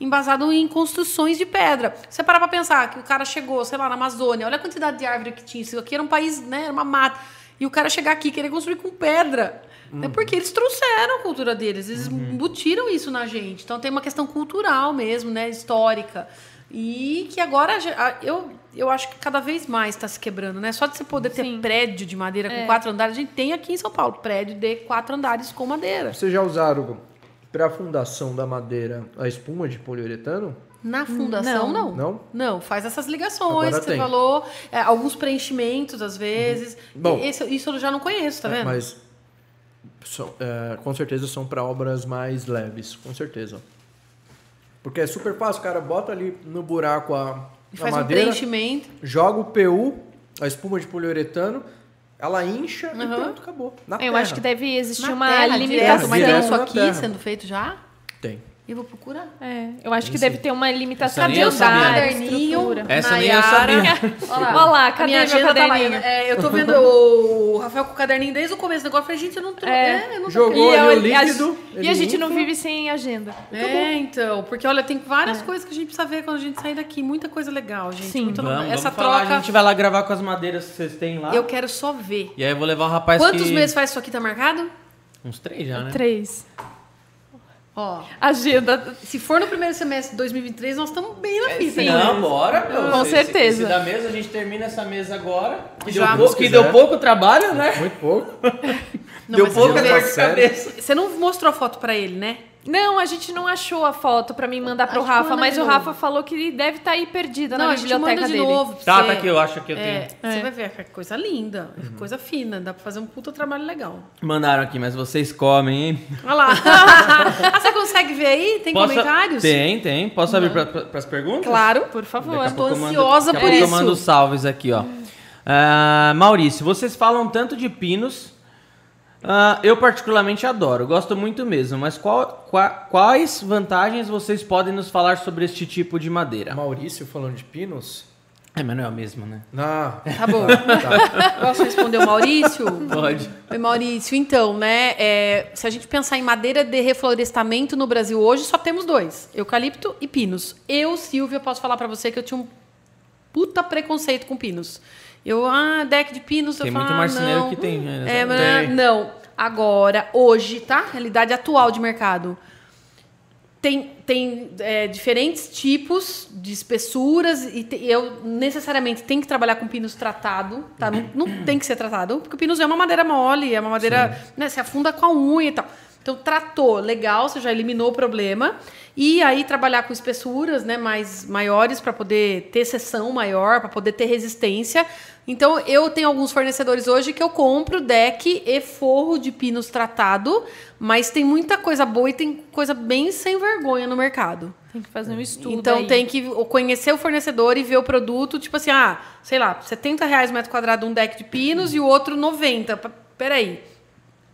embasado em construções de pedra. Você parar pra pensar que o cara chegou, sei lá, na Amazônia, olha a quantidade de árvore que tinha. Isso aqui era um país, né? Era uma mata. E o cara chegar aqui querer construir com pedra. É porque eles trouxeram a cultura deles, eles embutiram isso na gente. Então tem uma questão cultural mesmo, né? Histórica. E que agora eu, eu acho que cada vez mais está se quebrando, né? Só de você poder ter Sim. prédio de madeira com É. quatro andares, a gente tem aqui em São Paulo prédio de quatro andares com madeira. Vocês já usaram para a fundação da madeira a espuma de poliuretano? Na fundação, não. Não? Não, faz essas ligações Agora que você tem. falou, é, alguns preenchimentos às vezes. Bom. Esse- isso eu já não conheço, tá É, vendo? Mas são- é, com certeza são para obras mais leves, com certeza. Porque é super fácil, o cara bota ali no buraco a, E a faz um madeira, preenchimento. joga o PU, a espuma de poliuretano, ela incha e Uhum. pronto, acabou. Na Eu terra. acho que deve existir Na uma terra, limitação. mas tem isso aqui terra. sendo feito já? Tem. Eu vou procurar. É, eu acho que deve ter uma limitação Essa de andar, Caderninho. estrutura. Essa nem eu sabia. Olha lá, cadê minha meu tá lá caderninho? É, eu tô vendo o Rafael com o caderninho desde o começo do negócio. Eu falei, gente, eu não tô. É. É, eu não tô Jogou E, ali o e líquido. e a gente não vive sem agenda. É, então, porque olha, tem várias coisas que a gente precisa ver quando a gente sair daqui. Muita coisa legal, gente. Sim. Essa vamos falar, troca. a gente vai lá gravar com as madeiras que vocês têm lá. Eu quero só ver. E aí eu vou levar o rapaz Quantos que... meses faz isso aqui tá marcado? Uns três já, né? Três. Ó, Agenda. se for no primeiro semestre de 2023, nós estamos bem na fita. sim. né? Não, bora, meu. Com Esse- certeza. Esse da mesa, a gente termina essa mesa agora. Que, Já. deu, pouco, que deu pouco trabalho, né? Muito pouco. Não, deu pouca você- dor de sério. cabeça. Você não mostrou a foto pra ele, né? Não, a gente não achou a foto pra mim mandar pro Rafa, mas o. Rafa falou que deve estar aí perdida não, na a gente biblioteca manda de dele. novo. pra Tá, você. tá aqui, eu acho que eu É, tenho. você É. vai ver que é coisa linda, é coisa fina, dá pra fazer um puta trabalho legal. Mandaram aqui, mas vocês comem, hein? Olha lá. ah, você consegue ver aí? Tem Posso- comentários? Tem, tem. Posso abrir para as perguntas? Claro. Por favor. Mando- ansiosa daqui a por isso. Eu mando salves aqui, ó. Ah, Maurício, vocês falam tanto de pinos. Ah, eu particularmente adoro, gosto muito mesmo. Mas qual- qua- quais vantagens vocês podem nos falar sobre este tipo de madeira? Maurício falando de pinos. É, mas não é o mesmo, né? Não. Tá bom. Posso responder o Maurício? Pode. Oi, Maurício. Então, né, é, se a gente pensar em madeira de reflorestamento no Brasil hoje, só temos dois: eucalipto e pinos. Eu, Silvia, posso falar pra você que eu tinha um puta preconceito com pinos. Eu, ah, deck de pinos, Tem eu falo, muito ah, marceneiro não. que tem, né? É, Tem. não. Agora, hoje, tá? Realidade atual de mercado. Tem, tem é, diferentes tipos de espessuras e te- eu necessariamente tenho que trabalhar com pinos tratado, tá? Não, não tem que ser tratado, porque o pinus é uma madeira mole, é uma madeira, né, se afunda com a unha e tal. Então, tratou, legal, você já eliminou o problema. E aí, trabalhar com espessuras né, mais maiores para poder ter seção maior, para poder ter resistência. Então, eu tenho alguns fornecedores hoje que eu compro deck e forro de pinos tratado, mas tem muita coisa boa e tem coisa bem sem vergonha no mercado. Tem que fazer um estudo. Então aí. tem que conhecer o fornecedor e ver o produto, tipo assim, ah, sei lá, 70 reais o metro quadrado um deck de pinos e o outro 90. P- Peraí.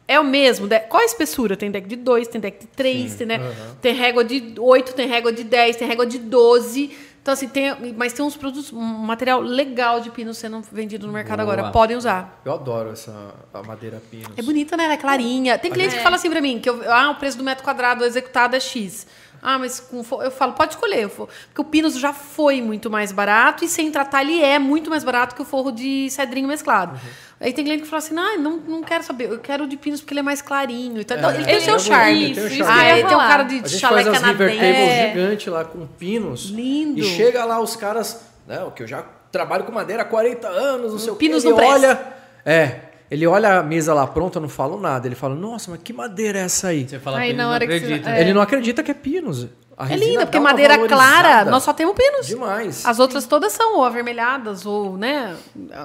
É o mesmo? De- Qual a espessura? Tem deck de 2, tem deck de 3, tem, né? tem régua de 8, tem régua de 10, tem régua de 12. Então, assim, tem, mas tem uns produtos, um material legal de pino sendo vendido no mercado Boa. agora. Podem usar. Eu adoro essa a madeira pinos. É bonita, né? Ela é clarinha. Tem cliente que fala assim pra mim, que eu, ah, o preço do metro quadrado executado é X. Ah, mas com fo- eu falo, pode escolher. Porque o Pinos já foi muito mais barato e sem tratar ele é muito mais barato que o forro de cedrinho mesclado. Aí tem cliente que fala assim, ah, não, não quero saber, eu quero o de Pinos porque ele é mais clarinho. Então, então, ele tem o seu é charme. Isso, charme. isso Ah, ele tem um cara de faz as river canadense. tables É. gigante lá com pinos. Lindo. E chega lá os caras, não, que eu já trabalho com madeira há 40 anos, não sei o Pinos que. Ele não presta. olha, é, ele olha a mesa lá pronta, eu não falo nada. Ele fala, nossa, mas que madeira é essa aí? Você fala Aí eles não hora que é. Ele não acredita que é pinos. A É linda, porque madeira clara, valorizada. nós só temos pinos. Demais. As outras todas são ou avermelhadas ou, né,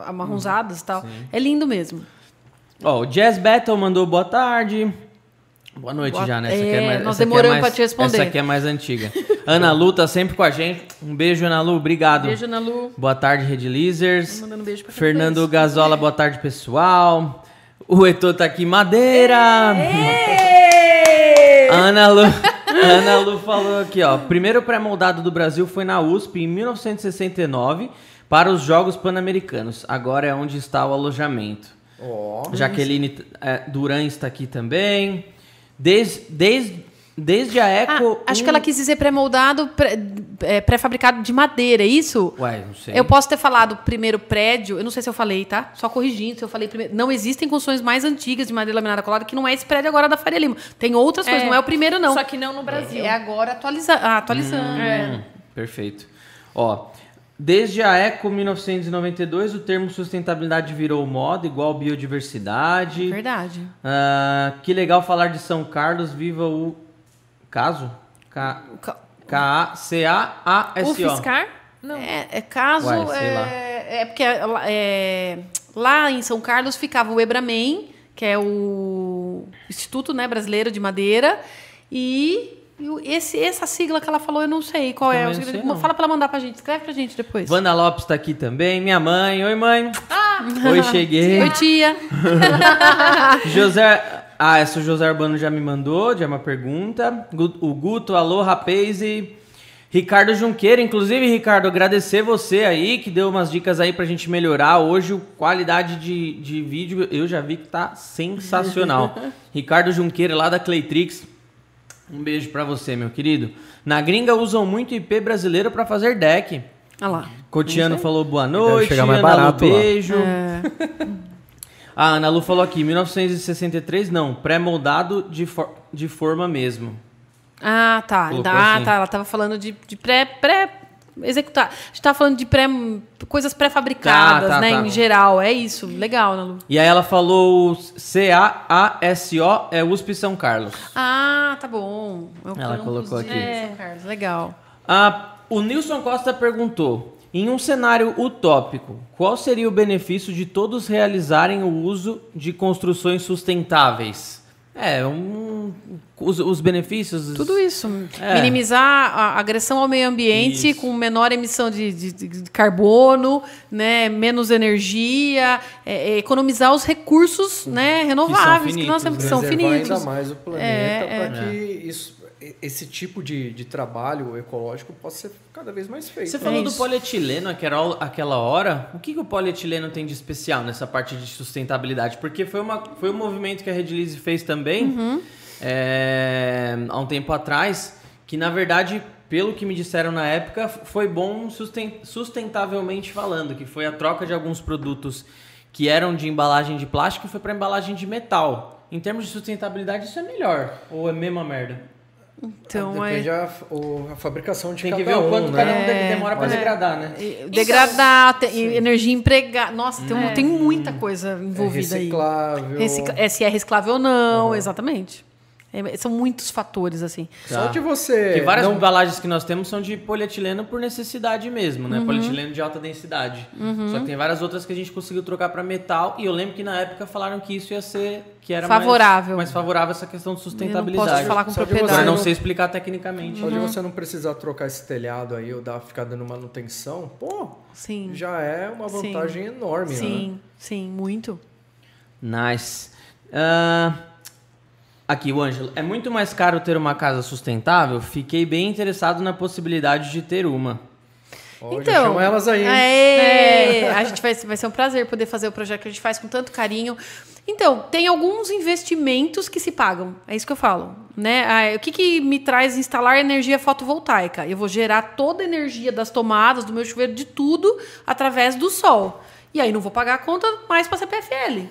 amarronzadas e tal. É lindo mesmo. Ó, o Jazz Battle mandou boa tarde. Boa noite Boa- já, né? Essa É, aqui é mais, nós é demoramos mais- pra te responder. Essa aqui é mais antiga. Ana Lu tá sempre com a gente. Um beijo, Ana Lu. Obrigado. Beijo, Ana Lu. Boa tarde, Red Lizers. Mandando um beijo pra Fernando. Gazola, boa tarde, pessoal. O Heitor tá aqui, madeira. Ana Lu, Ana Lu falou aqui, ó. Primeiro pré-moldado do Brasil foi na USP em 1969 para os Jogos Pan-Americanos. Agora é onde está o alojamento. Ó. Jaqueline é, Duran está aqui também. Desde, desde, desde a Ah, Eco. acho um- que ela quis dizer pré-moldado, pré- é, pré-fabricado de madeira, é isso? Ué, não sei. Eu posso ter falado primeiro prédio, eu não sei se eu falei, tá? Só corrigindo, se eu falei primeiro. Não existem construções mais antigas de madeira laminada colada que não é esse prédio agora da Faria Lima. Tem outras coisas, não é o primeiro, não. Só que não no Brasil. É agora atualiza ah, atualizando. Hum, Perfeito. Ó, desde a Eco 1992, o termo sustentabilidade virou moda, igual biodiversidade. Verdade. Ah, que legal falar de São Carlos, viva o caso? K- Ca- K-A-C-A-A-S-O. O Fiscar? Não. É, é caso. Uai, sei é, lá. é porque é, lá em São Carlos ficava o Ebramen, que é o Instituto né, Brasileiro de Madeira, e, esse, essa sigla que ela falou, eu não sei qual é. Também não sei. Fala pra ela mandar pra gente, escreve pra gente depois. Wanda Lopes tá aqui também, minha mãe. Oi, mãe. Oi, cheguei. Oi, tia. José Ah, essa o José Urbano já me mandou, já é uma pergunta. Gu- O Guto, alô, rapaz e Ricardo Junqueira. Inclusive, Ricardo, agradecer você aí, que deu umas dicas aí pra gente melhorar. Hoje, o qualidade de, de vídeo, eu já vi que tá sensacional. Ricardo Junqueira, lá da Claytrix. Um beijo pra você, meu querido. Na gringa usam muito IP brasileiro pra fazer deck. Olha lá. Cotiano falou boa Deve noite. chegar mais Ana Lu, barato lá. beijo. A Ana Lu falou aqui, 1963 não, pré-moldado de, for- de forma mesmo. Ah, tá. Ah, assim. tá. Ela tava falando de, de pré, pré executar. A gente tava falando de pré coisas pré-fabricadas, Tá, tá, né, tá. em geral. É isso. Legal, Nalu. E aí ela falou C-A-A-S-O é USP São Carlos. Ah, tá bom. É o Ela colocou aqui. São Carlos. Legal. Ah, o Nilson Costa perguntou, em um cenário utópico, qual seria o benefício de todos realizarem o uso de construções sustentáveis? É, um, os, os benefícios... Tudo isso. É. Minimizar a agressão ao meio ambiente Isso. com menor emissão de, de- de carbono, né, menos energia, é, é, economizar os recursos né, renováveis que, nós finitos, temos, que né? são finitos. ainda mais o planeta É, para que isso, esse tipo de, de trabalho ecológico possa ser cada vez mais feito. Você É falou do isso. polietileno aquela, aquela hora. O que, que o polietileno tem de especial nessa parte de sustentabilidade? Porque foi, uma, foi um movimento que a Redilize fez também Uhum. é, há um tempo atrás, que na verdade, pelo que me disseram na época, foi bom susten- sustentavelmente falando, que foi a troca de alguns produtos que eram de embalagem de plástico e foi para embalagem de metal. Em termos de sustentabilidade, isso é melhor? Ou é mesma merda? Então, é, Depende a, o- a fabricação de Tem cada que ver o quanto um, cada né? um de- demora para degradar, né? E Degradar, energia empregada. Nossa, tem, É. tem muita coisa É envolvida aí. reciclável. É, se é reciclável ou não, exatamente. É, são muitos fatores, assim. Só Tá. de você. Porque várias não- embalagens que nós temos são de polietileno por necessidade mesmo, né? Polietileno de alta densidade. Só que tem várias outras que a gente conseguiu trocar para metal. E eu lembro que na época falaram que isso ia ser que era mais- Favorável. mais, favorável essa questão de sustentabilidade. posso falar com Só propriedade. Por não não- sei explicar tecnicamente. Só de você não precisar trocar esse telhado aí ou dar, ficar dando manutenção, pô, Sim. já é uma Sim. vantagem enorme, né? Sim, sim, muito. Nice. Ah, aqui, o Ângelo. É muito mais caro ter uma casa sustentável? Fiquei bem interessado na possibilidade de ter uma. Então, chama elas aí, hein? É, a gente vai, vai ser um prazer poder fazer o projeto que a gente faz com tanto carinho. Então, tem alguns investimentos que se pagam. É isso que eu falo. Né? Ah, o que, que me traz instalar energia fotovoltaica? Eu vou gerar toda a energia das tomadas, do meu chuveiro, de tudo, através do sol. E aí não vou pagar a conta mais para a CPFL.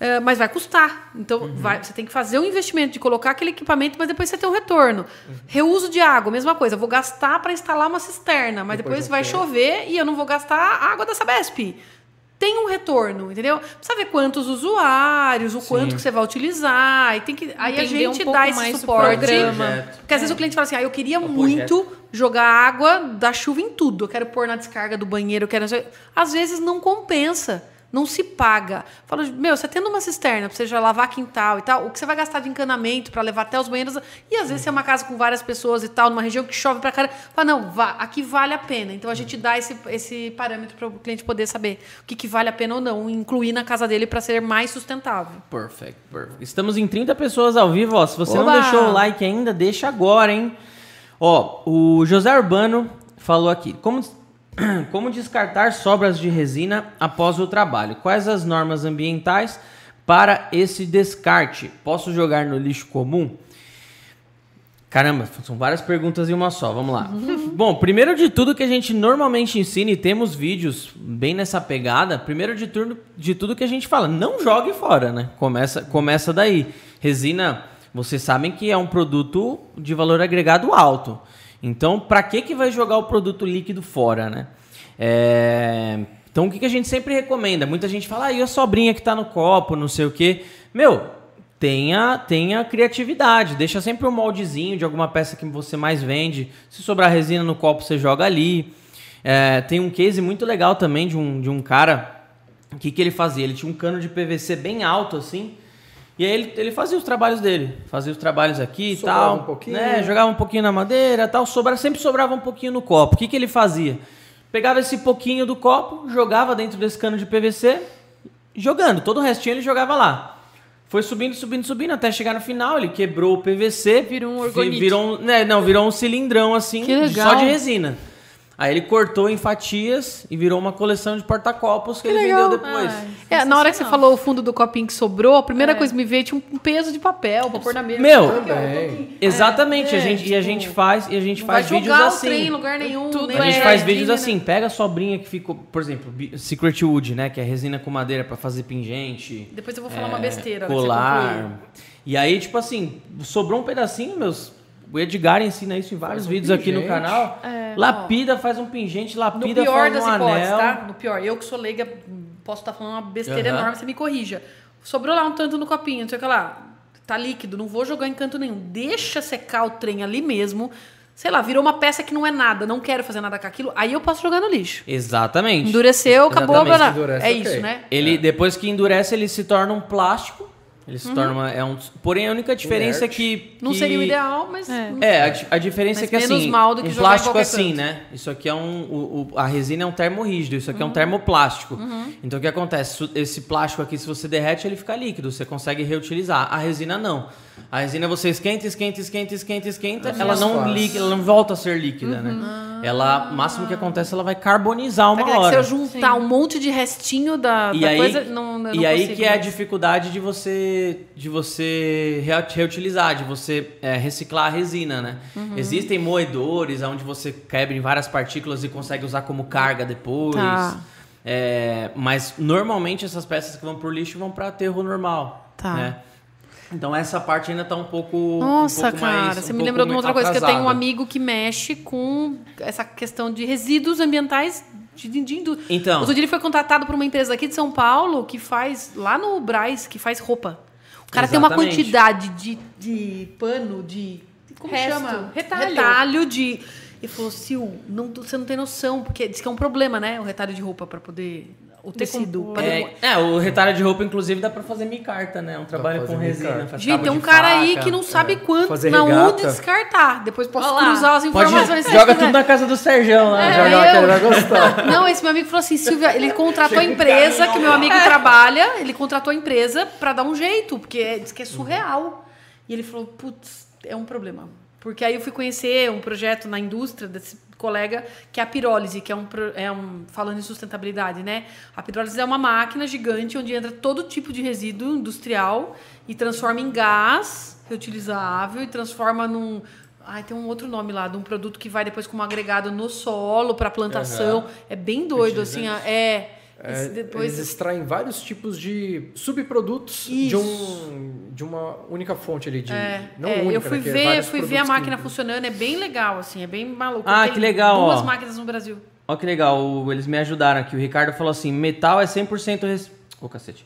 É, mas vai custar. Então, vai- você tem que fazer um investimento de colocar aquele equipamento, mas depois você tem um retorno. Reuso de água, mesma coisa. Eu vou gastar para instalar uma cisterna, mas depois, Depois vai chover e eu não vou gastar a água da Sabesp. Tem um retorno, entendeu? Precisa ver quantos usuários, o quanto que você vai utilizar. E tem que, aí a Entender um gente pouco dá esse suporte. programa. Projeto. Porque às vezes o cliente fala assim: ah, eu queria O muito jogar água da chuva em tudo. Eu quero pôr na descarga do banheiro, eu quero. Às vezes não compensa. Não se paga. Fala, meu, você tendo uma cisterna pra você já lavar quintal e tal, o que você vai gastar de encanamento pra levar até os banheiros. E às vezes você é uma casa com várias pessoas e tal, numa região que chove pra cara. Fala, não, vá, aqui vale a pena. Então a gente dá esse, esse parâmetro para o cliente poder saber o que, que vale a pena ou não, incluir na casa dele pra ser mais sustentável. Perfect, perfect. Estamos em 30 pessoas ao vivo, ó. Se você não Oba! deixou o like ainda, deixa agora, hein? Ó, o José Urbano falou aqui. Como, como descartar sobras de resina após o trabalho? Quais as normas ambientais para esse descarte? Posso jogar no lixo comum? Caramba, são várias perguntas em uma só. Vamos lá. Bom, primeiro de tudo que a gente normalmente ensina e temos vídeos bem nessa pegada, primeiro de tudo, de tudo que a gente fala, não jogue fora, né? Começa, começa daí. Resina, vocês sabem que é um produto de valor agregado alto. Então, para que que vai jogar o produto líquido fora, né? É, Então, o que, que a gente sempre recomenda? Muita gente fala, ah, e a sobrinha que tá no copo, não sei o quê. Meu, tenha, tenha criatividade. Deixa sempre um moldezinho de alguma peça que você mais vende. Se sobrar resina no copo, você joga ali. É, tem um case muito legal também de um, de um cara. O que, que ele fazia? Ele tinha um cano de PVC bem alto assim. E aí ele, ele fazia os trabalhos dele. Fazia os trabalhos aqui e tal. um pouquinho. né? Jogava um pouquinho na madeira tal. Sobra, sempre sobrava um pouquinho no copo. O que, que ele fazia? Pegava esse pouquinho do copo, jogava dentro desse cano de PVC, jogando. Todo o restinho ele jogava lá. Foi subindo, subindo, subindo, até chegar no final, ele quebrou o PVC. Virou um orgonite. Virou um, né, não, virou um cilindrão assim, Que legal. só de resina. Aí ele cortou em fatias e virou uma coleção de porta-copos que, ele legal. vendeu depois. Ai, É, na hora que você falou o fundo do copinho que sobrou, a primeira coisa que me veio tinha um peso de papel pra pôr na mesa. Meu, Também. Exatamente, É, a gente, e a tipo, gente faz, e a gente Não faz vai vídeos jogar o assim. trem em lugar nenhum. Tudo nem A gente é, faz vídeos né? assim, pega a sobrinha que ficou, por exemplo, Secret Wood, né, que é resina com madeira pra fazer pingente, Depois eu vou falar é, uma besteira. a hora que você colar. E aí, tipo assim, sobrou um pedacinho, meus. O Edgar ensina isso em vários um vídeos aqui no pingente. canal. Lapida, faz um pingente, No lapida, pior faz das um hipóteses, anel. tá? No pior. Eu que sou leiga, posso estar falando uma besteira Aham. enorme, você me corrija. Sobrou lá um tanto no copinho, não sei o que lá. Tá líquido, não vou jogar em canto nenhum. Deixa secar o trem ali mesmo. Sei lá, virou uma peça que não é nada, não quero fazer nada com aquilo. Aí eu posso jogar no lixo. Exatamente. Endureceu, acabou, Exatamente, endurece, É ok. isso, né? Ele, depois que endurece, ele se torna um plástico. Ele Uhum. se torna uma, é um, porém a única diferença é Inerte. que Não que- seria o ideal, mas. É. É, a, a diferença Mas é que menos assim, mal do que um plástico assim, canto. né? Isso aqui é um, o, o- a resina é um termorrígido, isso aqui é um termoplástico. Então o que acontece? Esse plástico aqui, se você derrete, ele fica líquido, você consegue reutilizar. A resina não. A resina você esquenta, esquenta, esquenta, esquenta, esquenta, ela não liga, ela não volta a ser líquida, né? Ela, o máximo que acontece, ela vai carbonizar uma dizer, hora. Se eu juntar um monte de restinho da, E da aí, coisa, não, eu e não aí consigo que é a dificuldade de você de você reutilizar, de você é, reciclar a resina, né? Uhum. Existem moedores onde você quebra em várias partículas e consegue usar como carga depois. Tá. É, mas normalmente essas peças que vão por lixo vão para aterro normal. Tá. né? Então essa parte ainda tá um pouco. Nossa, um pouco cara, mais- você um me lembrou de uma outra coisa, que eu tenho um atrasada. amigo que mexe com essa questão de resíduos ambientais de, de, de indú- Então. Outro dia ele foi contratado por uma empresa aqui de São Paulo que faz, lá no Braz, que faz roupa. O cara tem uma Exatamente. quantidade de, de pano, de... Como Resto, chama? retalho. Retalho de... Ele falou, Sil, não, você não tem noção, porque diz que é um problema, né? O retalho de roupa para poder... O tecido. É, é, o retalho de roupa, inclusive, dá pra fazer micarta, né? Um trabalho com resina. Gente, tem um cara aí faca. que não sabe quanto, Fazer na onde regata. descartar. Depois posso Olha lá. cruzar as Pode informações. se joga tudo na casa do Serjão lá. É, Joga lá que ele vai gostar. Não, esse meu amigo falou assim, Silvia, ele contratou a empresa, que meu amigo trabalha, ele contratou a empresa pra dar um jeito, porque é- diz que é surreal. E ele falou, putz, é um problema. Porque aí eu fui conhecer um projeto na indústria desse colega, que é a pirólise, que é um, é um falando em sustentabilidade, né? A pirólise é uma máquina gigante onde entra todo tipo de resíduo industrial e transforma em gás reutilizável e transforma num Ai, tem um outro nome lá, de um produto que vai depois como agregado no solo para plantação. É bem doido, assim. É. É, depois. Eles extraem vários tipos de subprodutos de, um, de uma única fonte ali. De, É, não é, única, eu fui né, é ver, fui ver a máquina que- funcionando, é bem legal, assim, é bem maluco. Ah, Tem que legal, Duas ó. máquinas no Brasil. Ó que legal, eles me ajudaram aqui. O Ricardo falou assim, metal é 100% rec... Ô, cacete.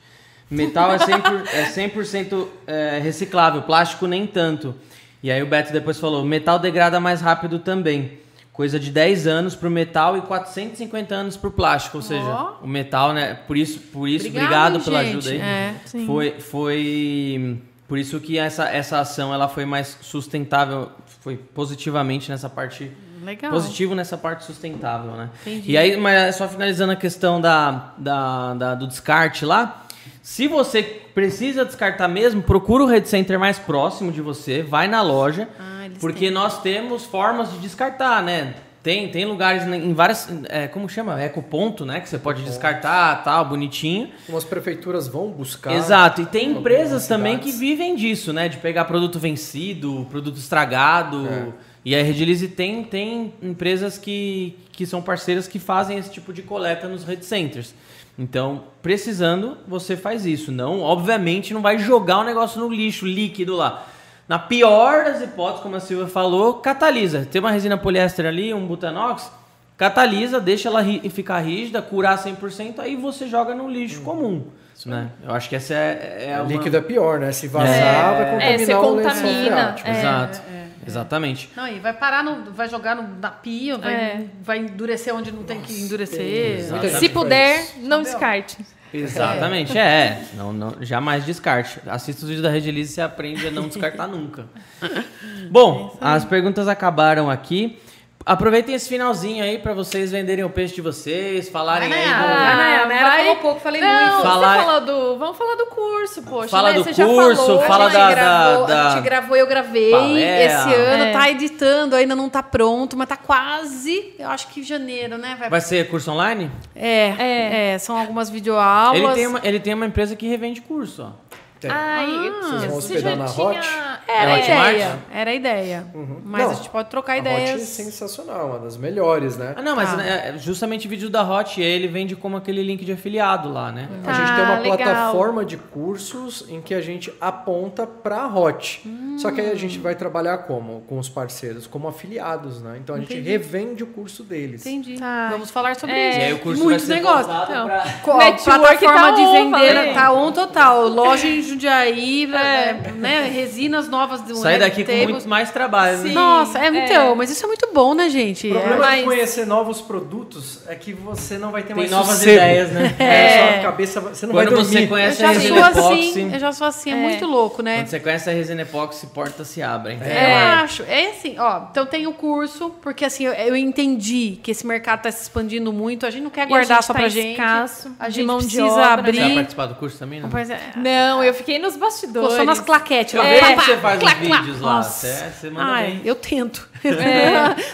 Metal é 100%, é 100% é, reciclável, plástico nem tanto. E aí o Beto depois falou, metal degrada mais rápido também. Coisa de 10 anos pro metal e 450 anos pro plástico. Ou seja, Ó. o metal, né? Por isso, por isso Obrigado, obrigado, pela gente. ajuda aí. É, sim. Foi, foi por isso que essa, essa ação ela foi mais sustentável, foi positivamente nessa parte Legal. positivo nessa parte sustentável, né? Entendi. E aí, mas só finalizando a questão da, da, da- do descarte lá, se você precisa descartar mesmo, procura o Red Center mais próximo de você, vai na loja, Ah, eles porque nós temos formas de descartar, né? Tem, tem lugares em várias, é, como chama? Ecoponto, né? Que você pode descartar, tal, bonitinho. Umas prefeituras vão buscar. Exato, e tem empresas também que vivem disso, né? De pegar produto vencido, produto estragado. É. E a Redilize tem, tem empresas que, que são parceiras que fazem esse tipo de coleta nos Red Centers. Então, precisando, você faz isso. Não, obviamente, não vai jogar o negócio no lixo líquido lá. Na pior das hipóteses, como a Silvia falou, catalisa. Tem uma resina poliéster ali, um butanox, catalisa, deixa ela ri- ficar rígida, curar 100%, aí você joga no lixo comum. Né? Eu acho que essa é, é O uma... líquido é pior, né? Se vazar, vai contaminar É, você o lençol contamina, freático. é. Exato. Exatamente. Não, e vai parar, no, vai jogar no, na pia, vai, É. vai endurecer onde não tem que endurecer. Muita gente Se puder, não descarte. Exatamente, é. Não, não, jamais descarte. Assista os vídeos da Redilize e você aprende a não descartar nunca. Bom, as perguntas acabaram aqui. Aproveitem esse finalzinho aí pra vocês venderem o peixe de vocês, falarem Vai, aí do... Vai. Nayara vai- falou pouco, falei não, muito. Falar- Você falou do. Vamos falar do curso, poxa. Fala né? do Você já curso, falou, fala a gente da- gravou, da- A gente gravou, eu gravei Palea. esse ano, É. tá editando, ainda não tá pronto, mas tá quase, eu acho que janeiro, né? Vai, Vai ser curso online? É, é, são algumas videoaulas. Ele tem, uma, ele tem uma empresa que revende curso, ó. Tem. Ai, Vocês vão você hospedar na tinha... Hot? Era É a ideia, era a ideia. Mas Não, a gente pode trocar A Hot é ideias. sensacional, uma das melhores, né? Ah, não, mas Tá. né, justamente vídeo da Hot, ele vende como aquele link de afiliado lá, né? A gente tem uma Ah, legal. plataforma de cursos em que a gente aponta para a Hot. Só que aí a gente vai trabalhar como? Com os parceiros, como afiliados, né? Então a gente Entendi. revende o curso deles. Entendi. Tá. Vamos falar sobre É. isso. E aí o curso Muitos vai ser negócios. Então. pra... Network plataforma tá de vender falei. tá on total. Loja em Jundiaí, é, né? Resinas novas do Sair Red daqui com muito mais trabalho, né? Sim. Nossa, é, é. então, mas isso é muito bom, né, gente? O problema É, mas- de conhecer novos produtos é que você não vai ter Tem mais novas sossego. ideias, né? É, É. sua cabeça, você não Quando vai você dormir. eu conhece já a sou resina epóxi, assim, eu já sou assim, é, É. muito louco, né? quando você conhece a resina epóxi, portas se abrem. Eu É. acho. É assim, ó. Então tem o curso, porque assim, eu, eu entendi que esse mercado tá se expandindo muito. A gente não quer guardar gente só tá pra gente. escasso A de gente mão de precisa obra, né? Você vai abrir. participar do curso também, não? Mas é- Não, eu fiquei nos Ficou bastidores. só nas claquetes. Eu lá. que você faz os clac, clac. vídeos lá. Nossa. Você, você manda Ai, bem. eu tento.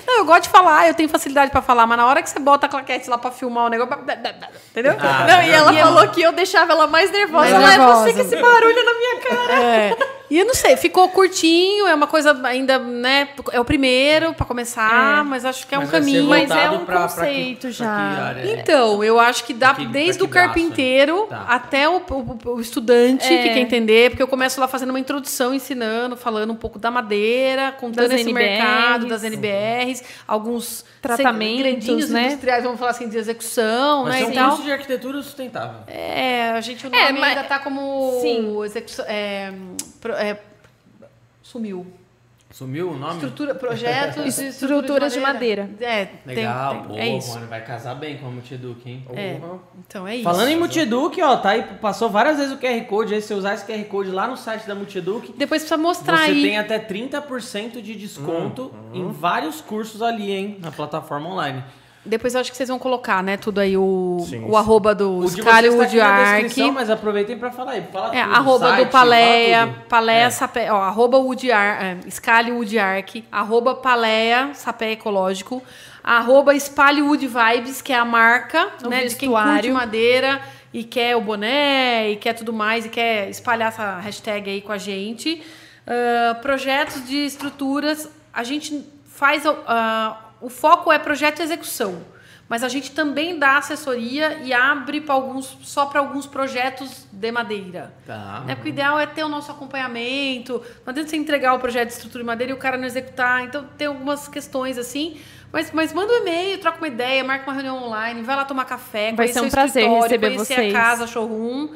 Não, eu gosto de falar, eu tenho facilidade pra falar, mas na hora que você bota a claquete lá pra filmar o negócio. Entendeu? Ah, Não, e ela E é- falou que eu deixava ela mais nervosa. Mais ela é nervosa. você com esse barulho na minha cara. É. E eu não sei, ficou curtinho, é uma coisa ainda, né? É o primeiro pra começar, É. mas acho que é um Mas ser caminho. Mas é um pra- conceito pra que já. é? Então, eu acho que dá que- desde o braço, carpinteiro né? Tá. até o, o- o estudante É. que quer entender, porque eu começo lá fazendo uma introdução, ensinando, falando um pouco da madeira, contando Das esse NBRs. mercado, das NBRs, alguns Tratamentos, segredinhos né? industriais, vamos falar assim, de execução, Vai né? ser um Então, curso de arquitetura sustentável. é, a gente o É, nome mas- ainda tá como Sim. execução, é, pro- é, sumiu. Sumiu o nome? Estrutura, projetos de Estruturas de madeira. É, tem- Legal, tem- boa, é isso. mano. Vai casar bem com a Multiduk, hein? É. Uhum. Então é isso. Falando em Multiduk, ó, tá aí, passou várias vezes o QR Code aí, se você usar esse QR Code lá no site da Multiduk, Depois precisa mostrar você aí. tem até 30% de desconto em vários cursos ali, hein, na plataforma online. Depois eu acho que vocês vão colocar, né? Tudo aí, o, Sim, o sim. arroba do Scalio descrição, Woodark. mas aproveitem pra falar aí. Fala É, tudo, arroba site, do Paleia. Paleia É. Sapé, ó, arroba Woodar, é, Scalio Woodark, arroba Paleia Sapé Ecológico, arroba Espalhe Wood Vibes, que é a marca, O né, de quem curte vestuário. madeira e quer o boné e quer tudo mais e quer espalhar essa hashtag aí com a gente. Ah, projetos de estruturas, a gente faz, ah, o foco é projeto e execução. Mas a gente também dá assessoria e abre para alguns, só para alguns projetos de madeira. Tá. Né? Porque o ideal é ter o nosso acompanhamento. Não adianta você entregar o projeto de estrutura de madeira e o cara não executar. Então, tem algumas questões assim. Mas, mas manda um e-mail, troca uma ideia, marca uma reunião online, vai lá tomar café, Vai conhecer ser um o prazer escritório, receber conhecer vocês. a casa, showroom.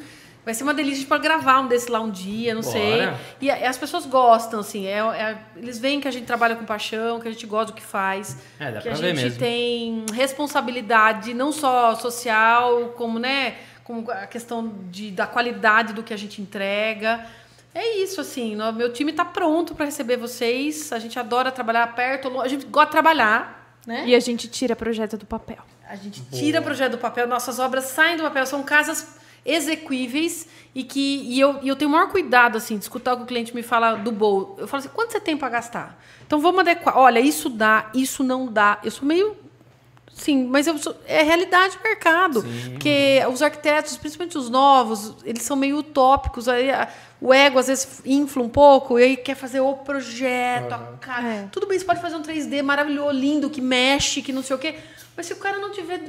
Vai ser uma delícia a gente pode gravar um desse lá um dia, não Bora. sei. E, as pessoas gostam, assim. É, é- eles veem que a gente trabalha com paixão, que a gente gosta do que faz. É, dá que pra a ver gente mesmo. tem responsabilidade não só social, como, né, como a questão de, da qualidade do que a gente entrega. É isso, assim. no- meu time está pronto para receber vocês. A gente adora trabalhar perto, a gente gosta de trabalhar, né? E a gente tira projeto do papel. A gente tira o projeto do papel, nossas obras saem do papel, são casas exequíveis e que e eu, e eu tenho o maior cuidado assim de escutar o que o cliente me fala do bol. Eu falo assim, quanto você tem para gastar? Então vamos adequar. Olha, isso dá, isso não dá. Eu sou meio Sim, mas eu sou- é realidade do mercado. Porque os arquitetos, principalmente os novos, eles são meio utópicos. Aí a- o ego às vezes infla um pouco e aí quer fazer o projeto, a cara. É. Tudo bem, você pode fazer um 3D maravilhoso, lindo, que mexe, que não sei o quê. Mas se o cara não tiver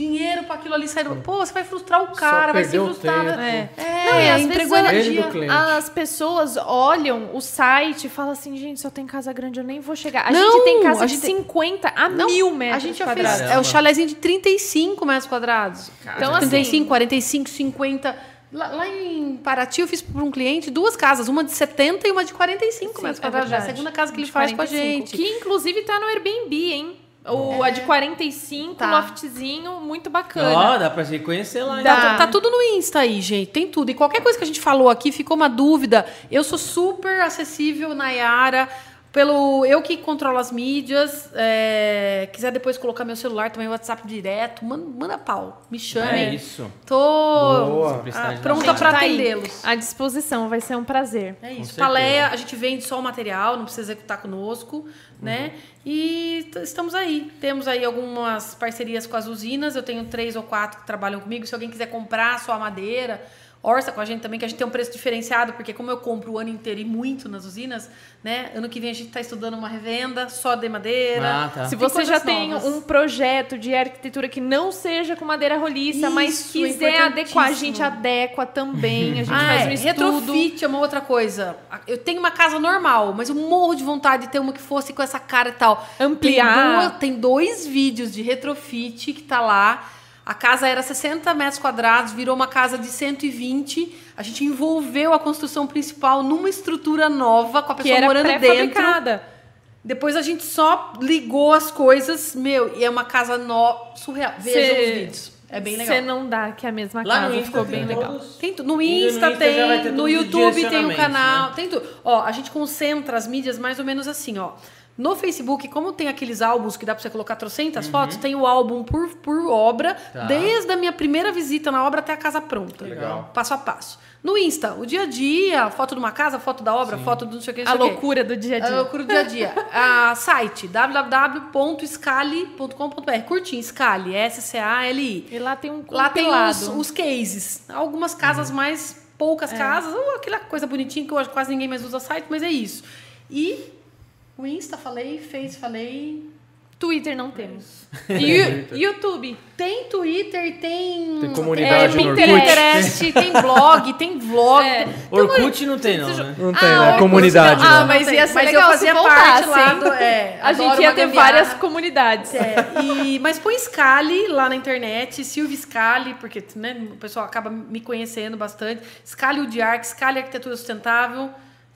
dinheiro para aquilo ali sair, do- pô, você vai frustrar o cara, vai se frustrar. tempo. É, Não, e é, às entregou vezes energia. as pessoas olham o site e falam assim, gente, se eu tenho casa grande, eu nem vou chegar. A Não, gente tem casa de tem- 50 a Não, mil metros A gente já fez. quadrados. É o chalezinho de 35 metros quadrados. Então, assim, 35, 45, 50. Lá, lá em Paraty, eu fiz para um cliente duas casas, uma de 70 e uma de 45 Sim, metros é quadrados. É a segunda casa que ele faz com a 45, gente. Que inclusive tá no Airbnb, hein? O, A de 45, Tá. loftzinho, muito Ó, bacana. dá pra se conhecer lá. Dá. então. Tá, tá tudo no Insta aí, gente. Tem tudo. E qualquer coisa que a gente falou aqui, ficou uma dúvida. Eu sou super acessível, Nayara. Pelo eu que controlo as mídias, é, quiser depois colocar meu celular também, WhatsApp direto, manda, manda pau, me chame. É isso. Tô Boa. Ah, da pronta para tá atendê-los. À disposição, vai ser um prazer. É isso. Paleia, a gente vende só o material, não precisa executar conosco, né? Uhum. E t- estamos aí. Temos aí algumas parcerias com as usinas. Eu tenho três ou quatro que trabalham comigo. Se alguém quiser comprar só a madeira, orça com a gente também, que a gente tem um preço diferenciado, porque como eu compro o ano inteiro e muito nas usinas, né? Ano que vem a gente está estudando uma revenda só de madeira. Ah, tá. Se você já tem novas. um projeto de arquitetura que não seja com madeira roliça, mas Isso, é quiser adequar, a gente adequa também. A gente Ah, faz um é, estudo. retrofit é uma outra coisa. Eu tenho uma casa normal, mas eu morro de vontade de ter uma que fosse com essa cara e tal. Ampliar. Tem, duas- tem dois vídeos de retrofit que tá lá. A casa era 60 metros quadrados, virou uma casa de 120. A gente envolveu a construção principal numa estrutura nova, com a que pessoa era morando dentro. pré-fabricada. Depois a gente só ligou as coisas, meu, e é uma casa no... surreal. Vejam Cê- os vídeos. É bem legal. Você não dá que é a mesma Lá casa, Insta ficou tem bem legal. todos. Tem tu- no Indo no Insta, Insta tem, no YouTube tem o direcionamentos, canal, né? tem tudo. Ó, a gente concentra as mídias mais ou menos assim, ó. No Facebook, como tem aqueles álbuns que dá pra você colocar trocentas fotos, tem o álbum por, por obra, Uhum. Tá. desde a minha primeira visita na obra até a casa pronta. Legal. Passo a passo. No Insta, o dia a dia, foto de uma casa, foto da obra, foto do não sei o que, não A loucura do dia a A dia. loucura do dia a dia. A site www.scali.com.br. Curtinho, Scali, S-C-A-L-I. E lá tem um Lá tem os, os cases. Algumas casas mais, É. poucas casas, ou aquela coisa bonitinha que hoje quase ninguém mais usa site, mas é isso. E o Insta, falei, Face, falei. Twitter não temos. E o- YouTube. Tem Twitter, tem. Tem comunidade É, no Pinterest. Tem blog, tem vlog. É. tem- Orkut não tem, não, né? Não tem, Ah, né? Comunidade não. Ah, mas ia ser Mas legal eu fazia parte lá do. É, A gente ia ter gambiarra. várias comunidades. É, e, mas põe Scali lá na internet, Silvia Scali, porque né, o pessoal acaba me conhecendo bastante. Scali Udiarc, Scali Arquitetura Sustentável.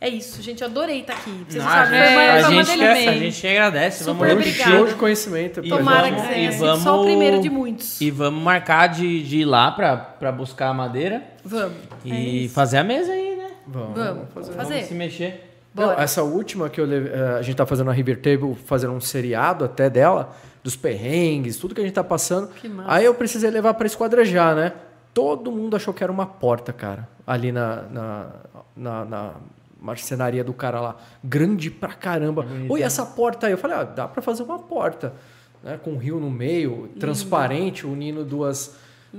É isso, gente. Eu adorei estar aqui. Vocês não sabem, a, foi uma gente que, a gente agradece. Super vamos, obrigada. Show de conhecimento. E Tomara vamos- que seja só o primeiro de muitos. E vamos marcar de, de ir lá pra, pra buscar a madeira Vamos. e fazer a mesa aí, né? Vamos, Vamos fazer. fazer. Vamos se mexer. Não, essa última que eu leve- eh, a gente tá fazendo na River Table, fazendo um seriado até dela, dos perrengues, tudo que a gente tá passando. Que massa. Aí eu precisei levar pra esquadrejar, né? Todo mundo achou que era uma porta, cara. Ali na, na, na, na marcenaria do cara lá. Grande pra caramba. Oi, essa porta aí. Eu falei, ah, dá pra fazer uma porta. Né? Com um rio no meio, transparente, unindo duas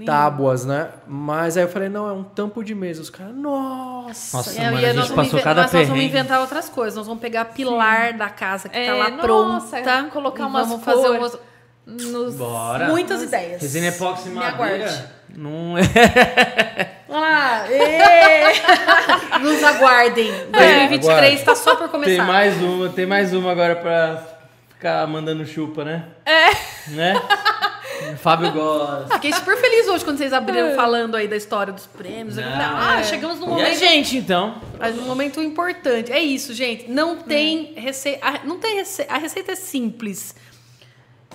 tábuas, né? Mas aí eu falei, não, é um tampo de mesa. Os caras, nossa. Nossa, É, mano, a nós gente vamos passou cada nós, nós vamos perrengue. inventar outras coisas. Nós vamos pegar pilar da casa que É, tá lá nossa, pronta. colocar e umas vamos fazer umas- Nos... Bora. muitas ideias. Resina epóxi Me madeira. aguarde. Não é. Ah, ê! Nos aguardem. 2023 aguarde. está só por começar. Tem mais uma, tem mais uma agora pra ficar mandando chupa, né? É. Né? O Fábio gosta. Fiquei super feliz hoje quando vocês abriram falando aí da história dos prêmios. Não, ah, é. chegamos num E a momento, gente, então? num momento importante. É isso, gente. Não tem receita. Não tem rece... A receita é simples.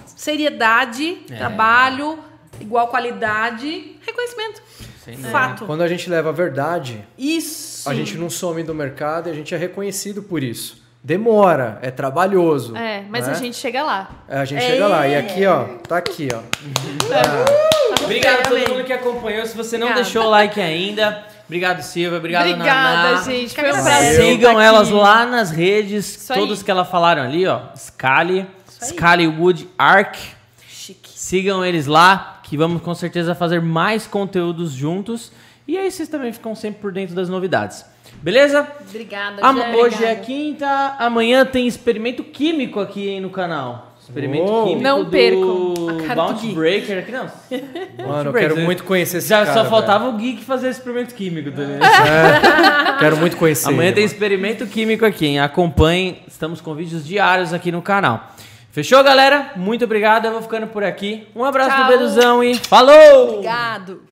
Seriedade, É. trabalho, igual qualidade, reconhecimento. Sem dúvida. Fato. Quando a gente leva a verdade, Isso. a gente não some do mercado e a gente é reconhecido por isso. Demora, é trabalhoso. É, mas né? a gente chega lá. É, a gente chega lá. E aqui, ó, tá aqui, ó. Obrigado a todo mundo que acompanhou. Se você não Obrigada. deixou o like ainda, obrigado, Silvia. Obrigado, Obrigada, Naná. gente. Que Foi um prazer. Sigam elas aqui. lá nas redes, Isso aí. todas que elas falaram ali, ó. Scali, aí. Scalywood Arc. Chique. Sigam eles lá, que vamos com certeza fazer mais conteúdos juntos. E aí vocês também ficam sempre por dentro das novidades. Beleza? Obrigada, gente. hoje é quinta, amanhã tem experimento químico aqui hein, no canal. Experimento Uou. químico Não do percam. A cara do Bounty Gui. Breaker aqui, não. Mano, eu quero muito conhecer esse Já cara. só velho. faltava o Geek fazer experimento químico também. Quero muito conhecer. Amanhã ele, tem mano. experimento químico aqui, hein? Acompanhem, estamos com vídeos diários aqui no canal. Fechou, galera? Muito obrigado, eu vou ficando por aqui. Um abraço Tchau. do Beduzão e falou! Obrigado.